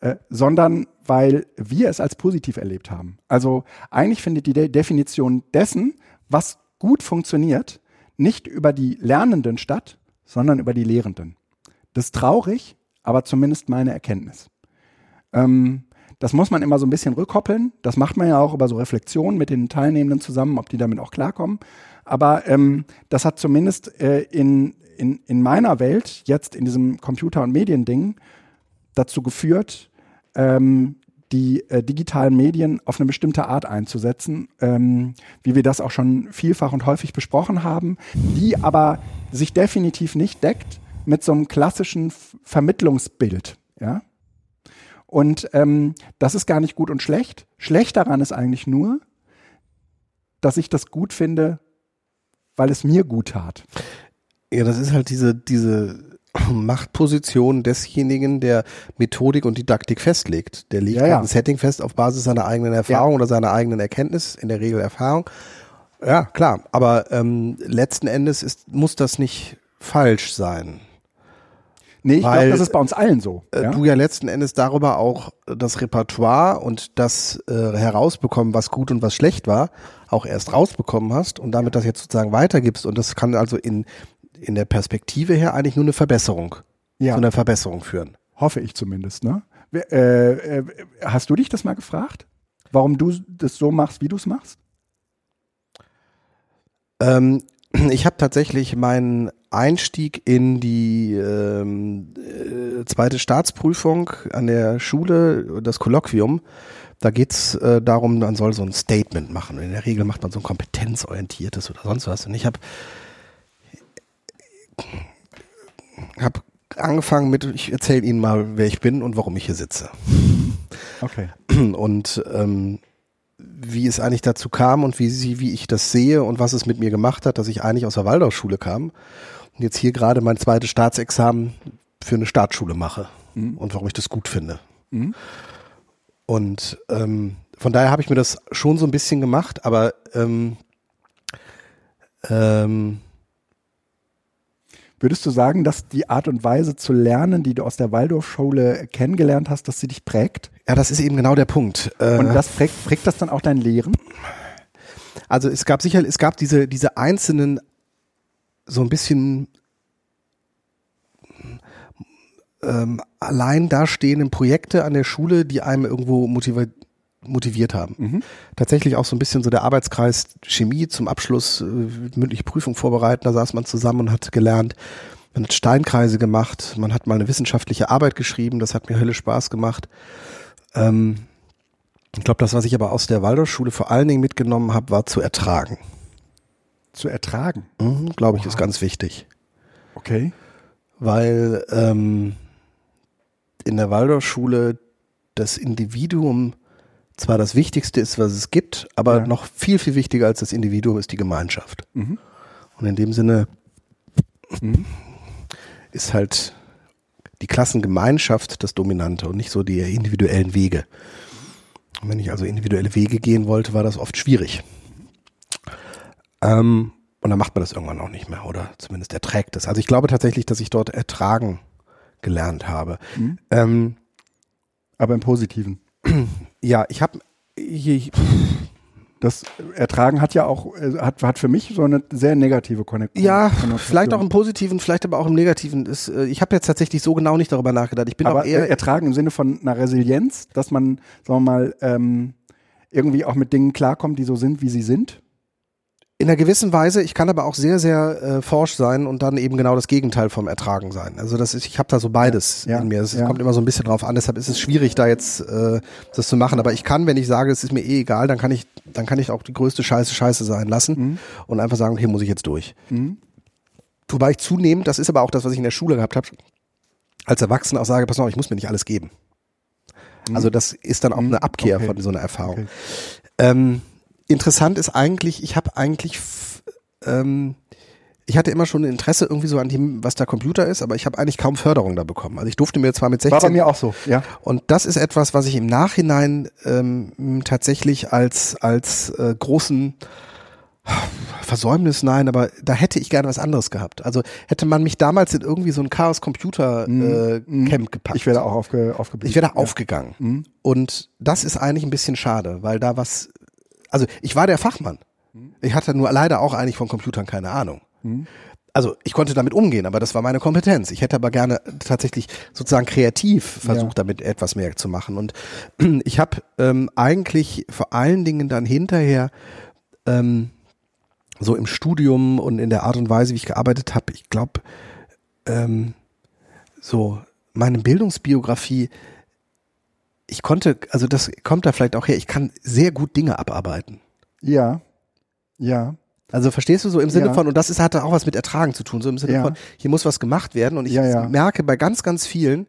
Speaker 1: äh, sondern weil wir es als positiv erlebt haben. Also eigentlich findet die De Definition dessen, was gut funktioniert, nicht über die Lernenden statt, sondern über die Lehrenden. Das ist traurig, aber zumindest meine Erkenntnis. Ähm, das muss man immer so ein bisschen rückkoppeln. Das macht man ja auch über so Reflexionen mit den Teilnehmenden zusammen, ob die damit auch klarkommen. Aber ähm, das hat zumindest äh, in, in, in meiner Welt, jetzt in diesem Computer- und Mediending, dazu geführt, ähm, die äh, digitalen Medien auf eine bestimmte Art einzusetzen, ähm, wie wir das auch schon vielfach und häufig besprochen haben, die aber sich definitiv nicht deckt mit so einem klassischen Vermittlungsbild. Ja? Und ähm, das ist gar nicht gut und schlecht. Schlecht daran ist eigentlich nur, dass ich das gut finde, weil es mir gut tat.
Speaker 2: Ja, das ist halt diese, diese Machtposition desjenigen, der Methodik und Didaktik festlegt. Der legt
Speaker 1: Ja, ja.
Speaker 2: ein Setting fest auf Basis seiner eigenen Erfahrung oder seiner eigenen Erkenntnis, in der Regel Erfahrung. Ja, klar, aber ähm, letzten Endes ist, muss das nicht falsch sein.
Speaker 1: Nee, ich glaube, das ist bei uns allen so.
Speaker 2: Äh,
Speaker 1: ja?
Speaker 2: Du ja letzten Endes darüber auch das Repertoire und das äh, herausbekommen, was gut und was schlecht war, auch erst rausbekommen hast und damit das jetzt sozusagen weitergibst. Und das kann also in, in der Perspektive her eigentlich nur eine Verbesserung,
Speaker 1: Ja.
Speaker 2: zu einer Verbesserung führen.
Speaker 1: Hoffe ich zumindest. Ne? Äh, äh, hast du dich das mal gefragt? Warum du das so machst, wie du es machst?
Speaker 2: Ähm, ich habe tatsächlich meinen Einstieg in die ähm, äh, zweite Staatsprüfung an der Schule, das Kolloquium, da geht's äh, darum, man soll so ein Statement machen. In der Regel macht man so ein kompetenzorientiertes oder sonst was. Und ich habe hab angefangen mit, ich erzähle Ihnen mal, wer ich bin und warum ich hier sitze.
Speaker 1: Okay.
Speaker 2: Und ähm, wie es eigentlich dazu kam und wie sie, wie ich das sehe und was es mit mir gemacht hat, dass ich eigentlich aus der Waldorfschule kam und jetzt hier gerade mein zweites Staatsexamen für eine Staatsschule mache und warum ich das gut finde.
Speaker 1: Mhm.
Speaker 2: Und ähm, von daher habe ich mir das schon so ein bisschen gemacht, aber ähm, ähm,
Speaker 1: Würdest du sagen, dass die Art und Weise zu lernen, die du aus der Waldorfschule kennengelernt hast, dass sie dich prägt?
Speaker 2: ja, das ist eben genau der Punkt. Äh,
Speaker 1: Und das prägt, prägt das dann auch dein Lehren?
Speaker 2: Also es gab sicher, es gab diese, diese einzelnen so ein bisschen ähm, allein dastehenden Projekte an der Schule, die einem irgendwo motiviert motiviert haben. Tatsächlich auch so ein bisschen so der Arbeitskreis Chemie zum Abschluss, äh, mündliche Prüfung vorbereiten, da saß man zusammen und hat gelernt. Man hat Steinkreise gemacht, man hat mal eine wissenschaftliche Arbeit geschrieben, das hat mir Hölle Spaß gemacht. Ähm, ich glaube, das, was ich aber aus der Waldorfschule vor allen Dingen mitgenommen habe, war zu ertragen.
Speaker 1: Zu ertragen.
Speaker 2: Mhm, glaube ich, ist ganz wichtig.
Speaker 1: Okay.
Speaker 2: Weil ähm, in der Waldorfschule das Individuum zwar das Wichtigste ist, was es gibt, aber
Speaker 1: Ja.
Speaker 2: noch viel, viel wichtiger als das Individuum ist die Gemeinschaft.
Speaker 1: Mhm.
Speaker 2: Und in dem Sinne
Speaker 1: Mhm.
Speaker 2: ist halt die Klassengemeinschaft das Dominante und nicht so die individuellen Wege. Und wenn ich also individuelle Wege gehen wollte, war das oft schwierig. Ähm, und dann macht man das irgendwann auch nicht mehr oder zumindest erträgt es. Also ich glaube tatsächlich, dass ich dort ertragen gelernt habe.
Speaker 1: Mhm.
Speaker 2: Ähm,
Speaker 1: Aber im Positiven.
Speaker 2: ja, ich habe
Speaker 1: Das Ertragen hat ja auch, äh, hat, hat für mich so eine sehr negative Konnektion.
Speaker 2: ja, vielleicht auch im Positiven, vielleicht aber auch im Negativen. Das, äh, ich habe jetzt tatsächlich so genau nicht darüber nachgedacht. Ich bin
Speaker 1: Aber
Speaker 2: auch eher
Speaker 1: ertragen im Sinne von einer Resilienz, dass man, sagen wir mal, ähm, irgendwie auch mit Dingen klarkommt, die so sind, wie sie sind.
Speaker 2: In einer gewissen Weise, ich kann aber auch sehr, sehr äh, forsch sein und dann eben genau das Gegenteil vom Ertragen sein. Also das ist, ich habe da so beides
Speaker 1: Ja,
Speaker 2: in mir. Es
Speaker 1: ja.
Speaker 2: kommt immer so ein bisschen drauf an, deshalb ist es schwierig, da jetzt äh, das zu machen. Aber ich kann, wenn ich sage, es ist mir eh egal, dann kann ich, dann kann ich auch die größte Scheiße Scheiße sein lassen
Speaker 1: Mhm.
Speaker 2: und einfach sagen, okay, muss ich jetzt durch.
Speaker 1: Mhm.
Speaker 2: Wobei ich zunehmend, das ist aber auch das, was ich in der Schule gehabt habe, als Erwachsener auch sage, pass auf, ich muss mir nicht alles geben. Also das ist dann auch
Speaker 1: Mhm.
Speaker 2: eine Abkehr
Speaker 1: Okay.
Speaker 2: von so einer Erfahrung.
Speaker 1: Okay.
Speaker 2: Ähm, interessant ist eigentlich, ich habe eigentlich, ähm, ich hatte immer schon ein Interesse irgendwie so an dem, was der Computer ist, aber ich habe eigentlich kaum Förderung da bekommen. Also ich durfte mir zwar mit
Speaker 1: War bei
Speaker 2: 16
Speaker 1: mir auch so, ja.
Speaker 2: und das ist etwas, was ich im Nachhinein ähm, tatsächlich als als äh, großen Versäumnis, nein, aber da hätte ich gerne was anderes gehabt. Also hätte man mich damals in irgendwie so ein Chaos Computer äh, Camp gepackt.
Speaker 1: Ich wäre da auch aufge, aufgeblieben.
Speaker 2: Ich wäre da
Speaker 1: ja.
Speaker 2: aufgegangen.
Speaker 1: Mhm.
Speaker 2: Und das ist eigentlich ein bisschen schade, weil da was, also ich war der Fachmann. Ich hatte nur leider auch eigentlich von Computern keine Ahnung. Also ich konnte damit umgehen, aber das war meine Kompetenz. Ich hätte aber gerne tatsächlich sozusagen kreativ versucht,
Speaker 1: Ja.
Speaker 2: damit etwas mehr zu machen. Und ich habe ähm, eigentlich vor allen Dingen dann hinterher ähm, so im Studium und in der Art und Weise, wie ich gearbeitet habe, ich glaube, ähm, so meine Bildungsbiografie, ich konnte, also das kommt da vielleicht auch her, ich kann sehr gut Dinge abarbeiten.
Speaker 1: Ja, ja.
Speaker 2: Also verstehst du so im Sinne
Speaker 1: Ja.
Speaker 2: von, und das ist, hat auch was mit Ertragen zu tun, so im Sinne
Speaker 1: Ja.
Speaker 2: von, hier muss was gemacht werden und ich
Speaker 1: Ja,
Speaker 2: merke bei ganz, ganz vielen,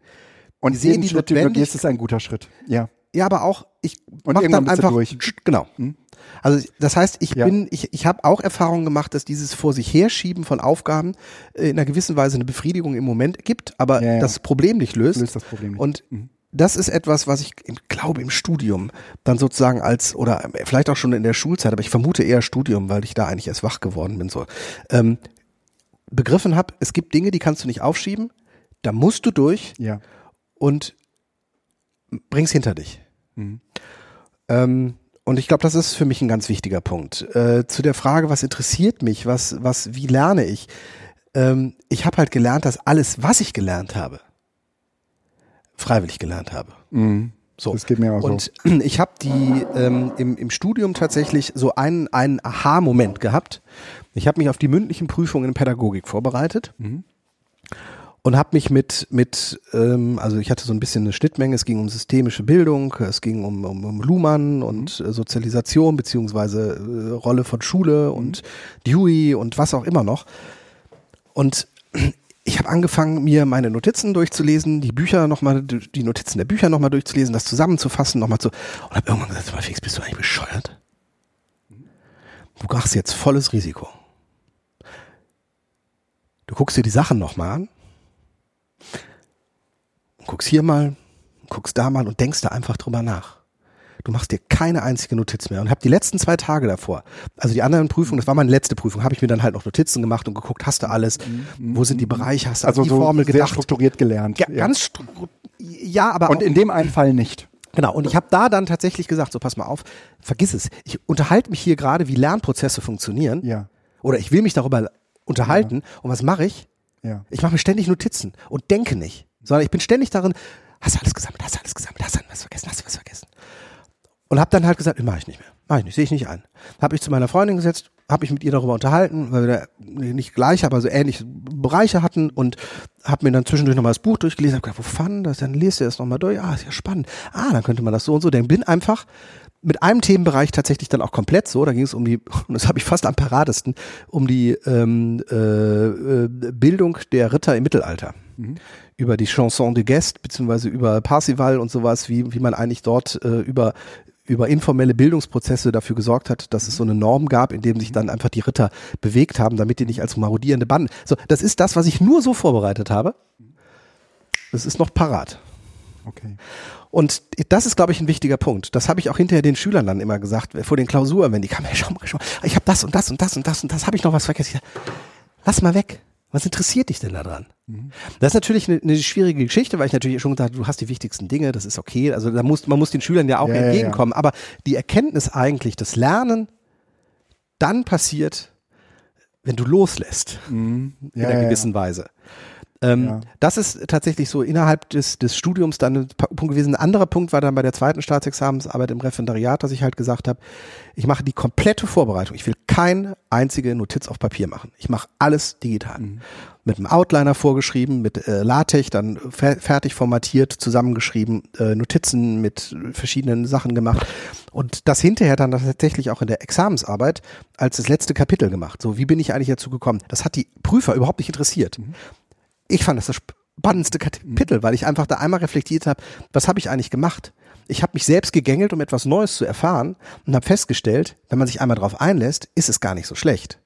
Speaker 1: Und
Speaker 2: Die sehen
Speaker 1: jeden
Speaker 2: die
Speaker 1: Schritt, den du ist ein guter Schritt. Ja.
Speaker 2: ja, aber auch, ich
Speaker 1: Und
Speaker 2: mach
Speaker 1: irgendwann
Speaker 2: dann einfach,
Speaker 1: durch.
Speaker 2: genau.
Speaker 1: Hm?
Speaker 2: Also das heißt, ich bin, ich, ich habe auch Erfahrungen gemacht, dass dieses vor sich herschieben von Aufgaben äh, in einer gewissen Weise eine Befriedigung im Moment gibt, aber das Problem nicht löst.
Speaker 1: Löst das Problem nicht.
Speaker 2: Und
Speaker 1: Mhm.
Speaker 2: Das ist etwas, was ich glaube im Studium dann sozusagen als, oder vielleicht auch schon in der Schulzeit, aber ich vermute eher Studium, weil ich da eigentlich erst wach geworden bin, so, ähm, begriffen habe, es gibt Dinge, die kannst du nicht aufschieben, da musst du durch
Speaker 1: Ja.
Speaker 2: und bring's hinter dich.
Speaker 1: Mhm.
Speaker 2: Ähm, und ich glaube, das ist für mich ein ganz wichtiger Punkt. Äh, zu der Frage, was interessiert mich, was, was, wie lerne ich? Ähm, ich habe halt gelernt, dass alles, was ich gelernt habe, freiwillig gelernt habe.
Speaker 1: Mhm.
Speaker 2: So.
Speaker 1: Das geht mir auch
Speaker 2: Und ich habe die ähm, im, im Studium tatsächlich so einen, einen Aha-Moment gehabt. Ich habe mich auf die mündlichen Prüfungen in Pädagogik vorbereitet
Speaker 1: Mhm.
Speaker 2: und habe mich mit, mit ähm, also ich hatte so ein bisschen eine Schnittmenge, es ging um systemische Bildung, es ging um, um, um Luhmann und äh, Sozialisation beziehungsweise äh, Rolle von Schule und Dewey und was auch immer noch. Und ich habe angefangen, mir meine Notizen durchzulesen, die Bücher nochmal, die Notizen der Bücher nochmal durchzulesen, das zusammenzufassen, nochmal zu. Und habe irgendwann gesagt, sag mal Fix, bist du eigentlich bescheuert? Du machst jetzt volles Risiko. Du guckst dir die Sachen nochmal an, guckst hier mal, guckst da mal und denkst da einfach drüber nach. Du machst dir keine einzige Notiz mehr und habe die letzten zwei Tage davor, also die anderen Prüfungen, das war meine letzte Prüfung, habe ich mir dann halt noch Notizen gemacht und geguckt, hast du alles, wo sind die Bereiche, hast du
Speaker 1: Also
Speaker 2: die
Speaker 1: so
Speaker 2: Formel
Speaker 1: sehr
Speaker 2: gedacht.
Speaker 1: strukturiert gelernt.
Speaker 2: Ja, ganz stru- ja, aber
Speaker 1: Und in dem einen Fall nicht.
Speaker 2: genau. Und ich habe da dann tatsächlich gesagt, so pass mal auf, vergiss es. Ich unterhalte mich hier gerade, wie Lernprozesse funktionieren.
Speaker 1: Ja.
Speaker 2: Oder ich will mich darüber unterhalten. Und was mache ich?
Speaker 1: Ja.
Speaker 2: Ich mache mir ständig Notizen und denke nicht, sondern ich bin ständig darin, hast du alles gesammelt, hast du alles gesammelt, hast du was vergessen, hast du was vergessen. Und habe dann halt gesagt, mache ich nicht mehr, mache ich nicht, sehe ich nicht ein. Habe ich zu meiner Freundin gesetzt, habe mich mit ihr darüber unterhalten, weil wir da nicht gleich, aber so ähnliche Bereiche hatten und habe mir dann zwischendurch nochmal das Buch durchgelesen, habe gedacht, wo fand das? Dann lest ihr das nochmal durch, ah, ist ja spannend. Ah, dann könnte man das so und so. Denn bin einfach mit einem Themenbereich tatsächlich dann auch komplett so, da ging es um die, und das habe ich fast am paradesten, um die ähm, äh, äh, Bildung der Ritter im Mittelalter. Über die Chanson de Guest, beziehungsweise über Parsival und sowas, wie, wie man eigentlich dort äh, über über informelle Bildungsprozesse dafür gesorgt hat, dass es so eine Norm gab, in dem sich dann einfach die Ritter bewegt haben, damit die nicht als marodierende Banden. So, das ist das, was ich nur so vorbereitet habe. Das ist noch parat.
Speaker 1: Okay.
Speaker 2: Und das ist, glaube ich, ein wichtiger Punkt. Das habe ich auch hinterher den Schülern dann immer gesagt, vor den Klausuren, wenn die kamen, hey, schau mal, schau mal, ich habe das und das und das und das und das, habe ich noch was vergessen. Lass mal weg. Was interessiert dich denn daran? Das ist natürlich eine, eine schwierige Geschichte, weil ich natürlich schon gesagt habe, du hast die wichtigsten Dinge, das ist okay. Also da muss, man muss den Schülern ja auch
Speaker 1: Ja, ja, ja.
Speaker 2: entgegenkommen. Aber die Erkenntnis eigentlich, das Lernen dann passiert, wenn du loslässt in
Speaker 1: Ja,
Speaker 2: einer
Speaker 1: ja,
Speaker 2: gewissen Weise. Ähm,
Speaker 1: Ja.
Speaker 2: Das ist tatsächlich so innerhalb des, des Studiums dann ein Punkt gewesen. Ein anderer Punkt war dann bei der zweiten Staatsexamensarbeit im Referendariat, dass ich halt gesagt habe, ich mache die komplette Vorbereitung. Ich will keine einzige Notiz auf Papier machen. Ich mache alles digital. Mit einem Outliner vorgeschrieben, mit äh, LaTeX dann fer fertig formatiert, zusammengeschrieben, äh, Notizen mit verschiedenen Sachen gemacht und das hinterher dann tatsächlich auch in der Examensarbeit als das letzte Kapitel gemacht. So, wie bin ich eigentlich dazu gekommen? Das hat die Prüfer überhaupt nicht interessiert ich fand das das spannendste Kapitel, weil ich einfach da einmal reflektiert habe, was habe ich eigentlich gemacht? Ich habe mich selbst gegängelt, um etwas Neues zu erfahren und habe festgestellt, wenn man sich einmal darauf einlässt, ist es gar nicht so schlecht.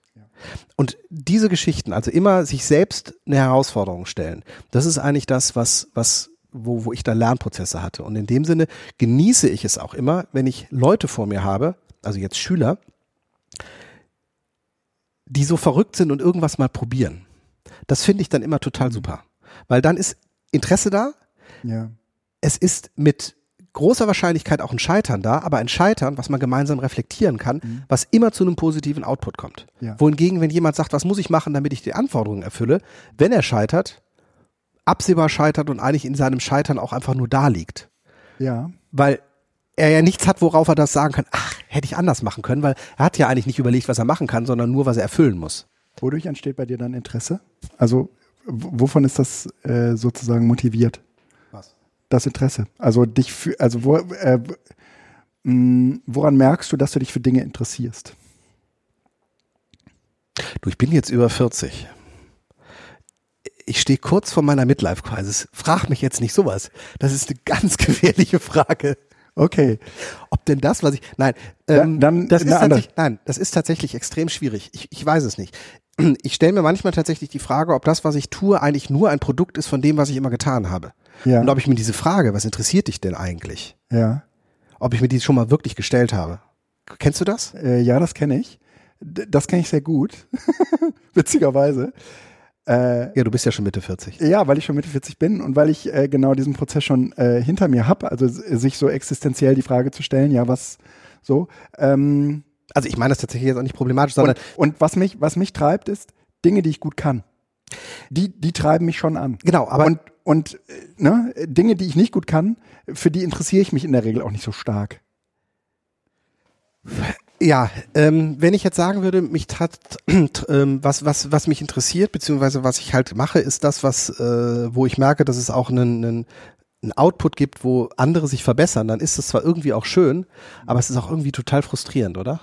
Speaker 2: Und diese Geschichten, also immer sich selbst eine Herausforderung stellen, das ist eigentlich das, was, was, wo, wo ich da Lernprozesse hatte. Und in dem Sinne genieße ich es auch immer, wenn ich Leute vor mir habe, also jetzt Schüler, die so verrückt sind und irgendwas mal probieren. Das finde ich dann immer total super. Weil dann ist Interesse da,
Speaker 1: Ja.
Speaker 2: es ist mit großer Wahrscheinlichkeit auch ein Scheitern da, aber ein Scheitern, was man gemeinsam reflektieren kann, was immer zu einem positiven Output kommt.
Speaker 1: Ja.
Speaker 2: Wohingegen, wenn jemand sagt, was muss ich machen, damit ich die Anforderungen erfülle, wenn er scheitert, absehbar scheitert und eigentlich in seinem Scheitern auch einfach nur da liegt.
Speaker 1: Ja.
Speaker 2: Weil er ja nichts hat, worauf er das sagen kann, ach, hätte ich anders machen können, weil er hat ja eigentlich nicht überlegt, was er machen kann, sondern nur, was er erfüllen muss.
Speaker 1: Wodurch entsteht bei dir dann Interesse? Also wovon ist das äh, sozusagen motiviert?
Speaker 2: Was?
Speaker 1: Das Interesse. Also dich für, also wo, äh, mh, woran merkst du, dass du dich für Dinge interessierst?
Speaker 2: Du, ich bin jetzt über 40. Ich stehe kurz vor meiner Midlife-Crisis. Frag mich jetzt nicht sowas. Das ist eine ganz gefährliche Frage.
Speaker 1: Okay.
Speaker 2: Ob denn das, was ich. Nein, ähm,
Speaker 1: dann, dann
Speaker 2: das ist tatsächlich, nein, das ist tatsächlich extrem schwierig. Ich, ich weiß es nicht. Ich stelle mir manchmal tatsächlich die Frage, ob das, was ich tue, eigentlich nur ein Produkt ist von dem, was ich immer getan habe.
Speaker 1: Ja.
Speaker 2: Und ob ich mir diese Frage, was interessiert dich denn eigentlich?
Speaker 1: Ja.
Speaker 2: Ob ich mir die schon mal wirklich gestellt habe. Kennst du das?
Speaker 1: Äh, ja, das kenne ich. D das kenne ich sehr gut. Witzigerweise. Äh,
Speaker 2: Ja, du bist ja schon Mitte 40.
Speaker 1: ja, weil ich schon Mitte 40 bin und weil ich äh, genau diesen Prozess schon äh, hinter mir habe, also sich so existenziell die Frage zu stellen, ja, was so. Ähm,
Speaker 2: Also ich meine das tatsächlich jetzt auch nicht problematisch, sondern
Speaker 1: und, und was mich, was mich treibt, ist Dinge, die ich gut kann. Die, die treiben mich schon an.
Speaker 2: Genau, aber-
Speaker 1: und, und äh, ne, Dinge, die ich nicht gut kann, für die interessiere ich mich in der Regel auch nicht so stark.
Speaker 2: Ja, ähm, wenn ich jetzt sagen würde, mich tat, ähm, was, was, was mich interessiert, beziehungsweise was ich halt mache, ist das, was, äh, wo ich merke, dass es auch einen, einen, Output gibt, wo andere sich verbessern, dann ist es zwar irgendwie auch schön, aber es ist auch irgendwie total frustrierend, oder?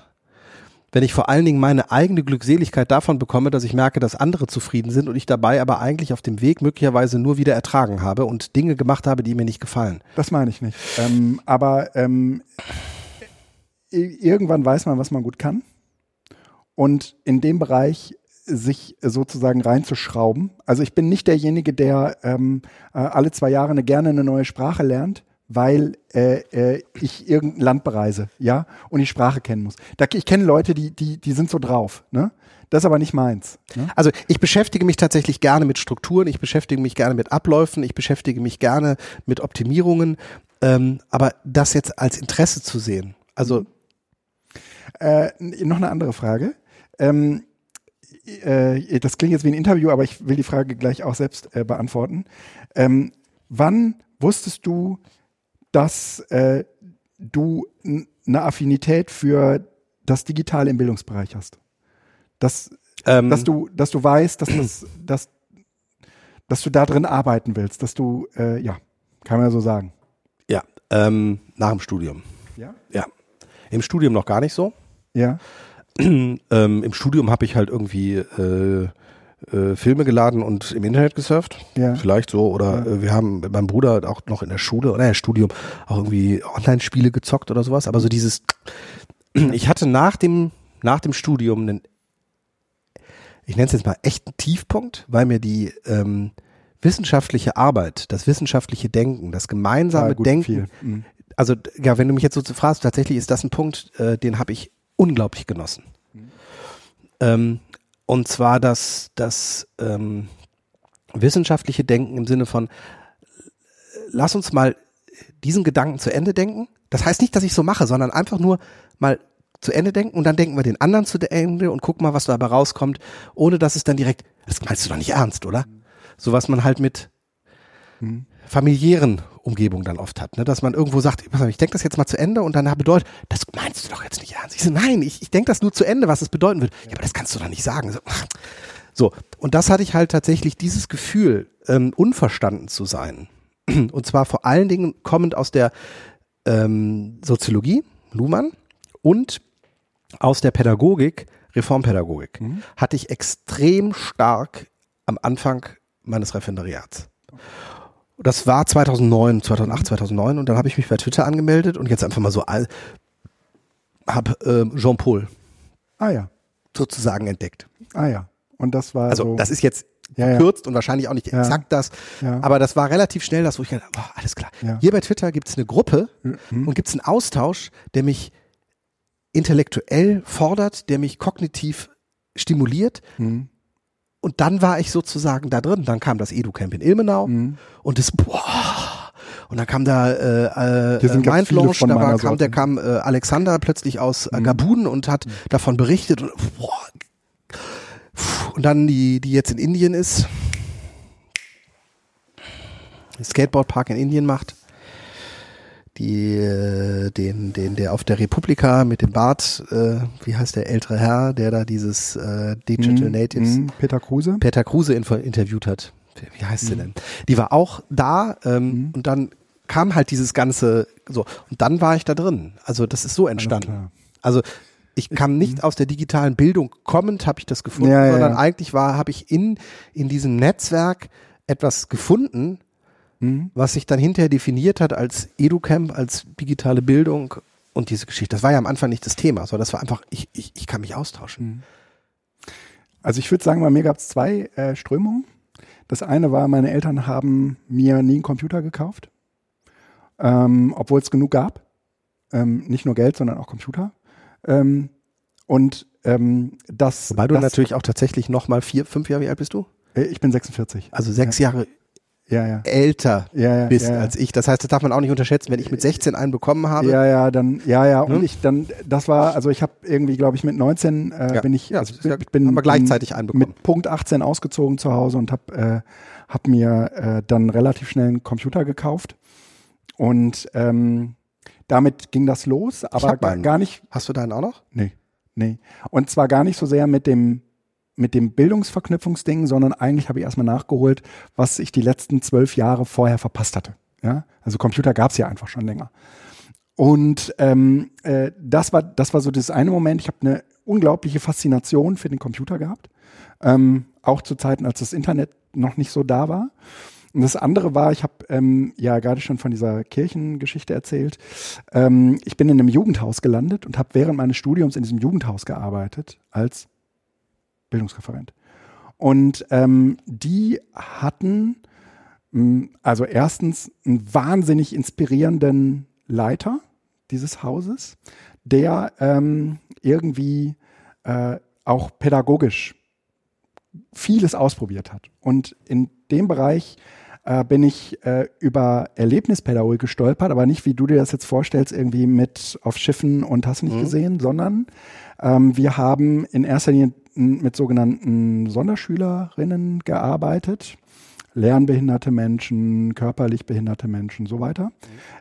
Speaker 2: Wenn ich vor allen Dingen meine eigene Glückseligkeit davon bekomme, dass ich merke, dass andere zufrieden sind und ich dabei aber eigentlich auf dem Weg möglicherweise nur wieder ertragen habe und Dinge gemacht habe, die mir nicht gefallen.
Speaker 1: Das meine ich nicht. Ähm, aber ähm, irgendwann weiß man, was man gut kann. Und in dem Bereich sich sozusagen reinzuschrauben. Also ich bin nicht derjenige, der ähm, äh, alle zwei Jahre eine, gerne eine neue Sprache lernt, weil äh, äh, ich irgendein Land bereise, ja, und die Sprache kennen muss. Da, ich kenne Leute, die, die, die sind so drauf, ne? Das ist aber nicht meins. Ne?
Speaker 2: Also ich beschäftige mich tatsächlich gerne mit Strukturen, ich beschäftige mich gerne mit Abläufen, ich beschäftige mich gerne mit Optimierungen, ähm, aber das jetzt als Interesse zu sehen, also
Speaker 1: Äh, noch eine andere Frage. Ähm, äh, das klingt jetzt wie ein Interview, aber ich will die Frage gleich auch selbst äh, beantworten. Ähm, wann wusstest du, dass äh, du eine Affinität für das Digitale im Bildungsbereich hast? Dass,
Speaker 2: ähm,
Speaker 1: dass du, dass du weißt, dass das, dass, dass du da drin arbeiten willst, dass du, äh, ja, kann man ja so sagen.
Speaker 2: ja, ähm, nach dem Studium.
Speaker 1: Ja.
Speaker 2: Ja. Im Studium noch gar nicht so.
Speaker 1: Ja.
Speaker 2: ähm, Im Studium habe ich halt irgendwie äh, äh, Filme geladen und im Internet gesurft.
Speaker 1: Ja.
Speaker 2: Vielleicht so. Oder äh, wir haben mit meinem Bruder auch noch in der Schule oder ja, Studium auch irgendwie Online-Spiele gezockt oder sowas. Aber so dieses, ich hatte nach dem, nach dem Studium einen, ich nenne es jetzt mal echten Tiefpunkt, weil mir die ähm, wissenschaftliche Arbeit, das wissenschaftliche Denken, das gemeinsame
Speaker 1: Ah, gut,
Speaker 2: Denken.
Speaker 1: Mhm.
Speaker 2: also ja, wenn du mich jetzt so fragst, tatsächlich ist das ein Punkt, äh, den habe ich unglaublich genossen. Ähm, und zwar das, das ähm, wissenschaftliche Denken im Sinne von, lass uns mal diesen Gedanken zu Ende denken. Das heißt nicht, dass ich so mache, sondern einfach nur mal zu Ende denken und dann denken wir den anderen zu Ende und gucken mal, was dabei rauskommt, ohne dass es dann direkt, das meinst du doch nicht ernst, oder? So was man halt mit familiären Umgebungen dann oft hat, ne? dass man irgendwo sagt, ich denke das jetzt mal zu Ende und dann bedeutet, das meinst du doch jetzt nicht ernst. Ich so, nein, ich, ich denke das nur zu Ende, was es bedeuten wird. Ja, aber das kannst du doch nicht sagen. So, so, und das hatte ich halt tatsächlich dieses Gefühl, ähm, unverstanden zu sein. Und zwar vor allen Dingen kommend aus der ähm, Soziologie, Luhmann, und aus der Pädagogik, Reformpädagogik, hatte ich extrem stark am Anfang meines Referendariats. Das war 2009, 2008, 2009 und dann habe ich mich bei Twitter angemeldet und jetzt einfach mal so all, habe ähm, Jean-Paul
Speaker 1: Ah ja.
Speaker 2: sozusagen entdeckt.
Speaker 1: Ah ja. Und das war
Speaker 2: Also
Speaker 1: so.
Speaker 2: das ist jetzt
Speaker 1: Ja, ja.
Speaker 2: gekürzt und wahrscheinlich auch nicht
Speaker 1: Ja.
Speaker 2: exakt das,
Speaker 1: Ja.
Speaker 2: aber das war relativ schnell das, wo ich gedacht, oh, alles klar.
Speaker 1: Ja.
Speaker 2: Hier bei Twitter gibt es eine Gruppe
Speaker 1: Mhm.
Speaker 2: und gibt es einen Austausch, der mich intellektuell fordert, der mich kognitiv stimuliert.
Speaker 1: Mhm.
Speaker 2: Und dann war ich sozusagen da drin. Dann kam das Edu-Camp in Ilmenau
Speaker 1: Mhm.
Speaker 2: und das, boah, und dann kam da äh, äh,
Speaker 1: von
Speaker 2: da war, kam, der
Speaker 1: Sorte.
Speaker 2: kam äh, Alexander plötzlich aus äh,
Speaker 1: Mhm.
Speaker 2: Gabun und hat davon berichtet. Und, boah, und dann die, die jetzt in Indien ist, Skateboardpark in Indien macht. Die, äh, den, den, der auf der Republika mit dem Bart, äh, wie heißt der ältere Herr, der da dieses äh, Digital
Speaker 1: Mhm,
Speaker 2: Natives,
Speaker 1: mhm, Peter Kruse.
Speaker 2: Peter Kruse info- interviewt hat. Wie heißt sie
Speaker 1: Mhm.
Speaker 2: denn? Die war auch da ähm, und dann kam halt dieses ganze so und dann war ich da drin. Also das ist so entstanden. Also ich kam nicht aus der digitalen Bildung kommend, habe ich das gefunden,
Speaker 1: ja,
Speaker 2: sondern
Speaker 1: ja.
Speaker 2: eigentlich war, habe ich in in diesem Netzwerk etwas gefunden,
Speaker 1: Mhm.
Speaker 2: was sich dann hinterher definiert hat als EduCamp, als digitale Bildung und diese Geschichte. Das war ja am Anfang nicht das Thema, sondern das war einfach, ich, ich, ich kann mich austauschen.
Speaker 1: Also ich würde sagen, bei mir gab es zwei äh, Strömungen. Das eine war, meine Eltern haben mir nie einen Computer gekauft, ähm, obwohl es genug gab. Ähm, nicht nur Geld, sondern auch Computer. Ähm, und ähm, das,
Speaker 2: Wobei du
Speaker 1: das,
Speaker 2: natürlich auch tatsächlich noch mal vier, fünf Jahre, wie alt bist du?
Speaker 1: äh, ich bin 46.
Speaker 2: Also sechs Jahre
Speaker 1: Ja, ja.
Speaker 2: älter
Speaker 1: Ja, ja,
Speaker 2: bist als ich. Das heißt, das darf man auch nicht unterschätzen. Wenn ich mit 16 einen bekommen habe,
Speaker 1: Ja, ja, dann, ja, ja, und
Speaker 2: Ne?
Speaker 1: ich dann, das war, also ich habe irgendwie, glaube ich, mit 19 äh, bin ich, also bin,
Speaker 2: haben wir gleichzeitig
Speaker 1: bin
Speaker 2: einen bekommen.
Speaker 1: mit Punkt 18 ausgezogen zu Hause und habe äh, hab mir äh, dann relativ schnell einen Computer gekauft und ähm, damit ging das los, aber gar nicht,
Speaker 2: hast du deinen auch noch?
Speaker 1: nee, nee, und zwar gar nicht so sehr mit dem mit dem Bildungsverknüpfungsding, sondern eigentlich habe ich erstmal nachgeholt, was ich die letzten zwölf Jahre vorher verpasst hatte. Ja, also Computer gab es ja einfach schon länger. Und ähm, äh, das war das war so das eine Moment. Ich habe eine unglaubliche Faszination für den Computer gehabt, ähm, auch zu Zeiten, als das Internet noch nicht so da war. Und das andere war, ich habe ähm, ja gerade schon von dieser Kirchengeschichte erzählt. Ähm, ich bin in einem Jugendhaus gelandet und habe während meines Studiums in diesem Jugendhaus gearbeitet als Bildungsreferent. Und ähm, die hatten mh, also erstens einen wahnsinnig inspirierenden Leiter dieses Hauses, der ähm, irgendwie äh, auch pädagogisch vieles ausprobiert hat. Und in dem Bereich äh, bin ich äh, über Erlebnispädagogik gestolpert, aber nicht, wie du dir das jetzt vorstellst, irgendwie mit auf Schiffen und hast du nicht gesehen, sondern ähm, wir haben in erster Linie n- mit sogenannten Sonderschülerinnen gearbeitet. Lernbehinderte Menschen, körperlich behinderte Menschen, so weiter.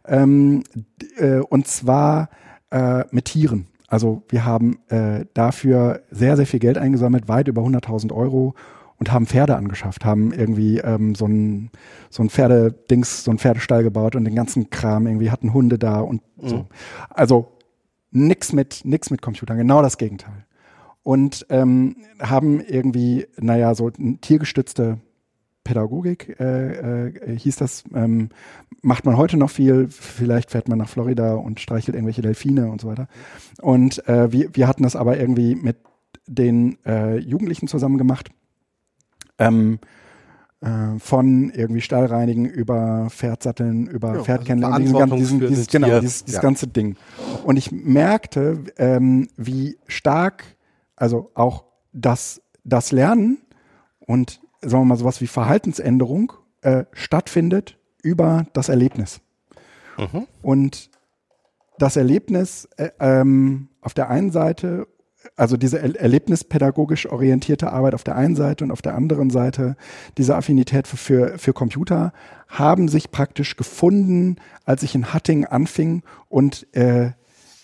Speaker 1: Ähm, d- äh, und zwar äh, mit Tieren. Also wir haben äh, dafür sehr, sehr viel Geld eingesammelt, weit über 100.000 Euro und haben Pferde angeschafft, haben irgendwie ähm, so ein so ein Pferdedings, so ein Pferdestall gebaut und den ganzen Kram irgendwie hatten Hunde da und so. Also nix mit nix mit Computern, genau das Gegenteil. Und ähm, haben irgendwie, naja, so tiergestützte Pädagogik äh, äh, hieß das, ähm, macht man heute noch viel. Vielleicht fährt man nach Florida und streichelt irgendwelche Delfine und so weiter. Und äh, wir, wir hatten das aber irgendwie mit den äh, Jugendlichen zusammen gemacht. Ähm, äh, von irgendwie Stallreinigen über Pferdsatteln, über
Speaker 2: Ja,
Speaker 1: Pferd
Speaker 2: also
Speaker 1: diesen diesen, dieses,
Speaker 2: das
Speaker 1: genau, dieses, dieses
Speaker 2: Ja.
Speaker 1: ganze Ding. Und ich merkte, ähm, wie stark, also auch das, das Lernen und sagen wir mal sowas wie Verhaltensänderung äh, stattfindet über das Erlebnis. Und das Erlebnis äh, ähm, auf der einen Seite, also diese er erlebnispädagogisch orientierte Arbeit auf der einen Seite und auf der anderen Seite diese Affinität für, für, für Computer haben sich praktisch gefunden, als ich in Hatting anfing und äh,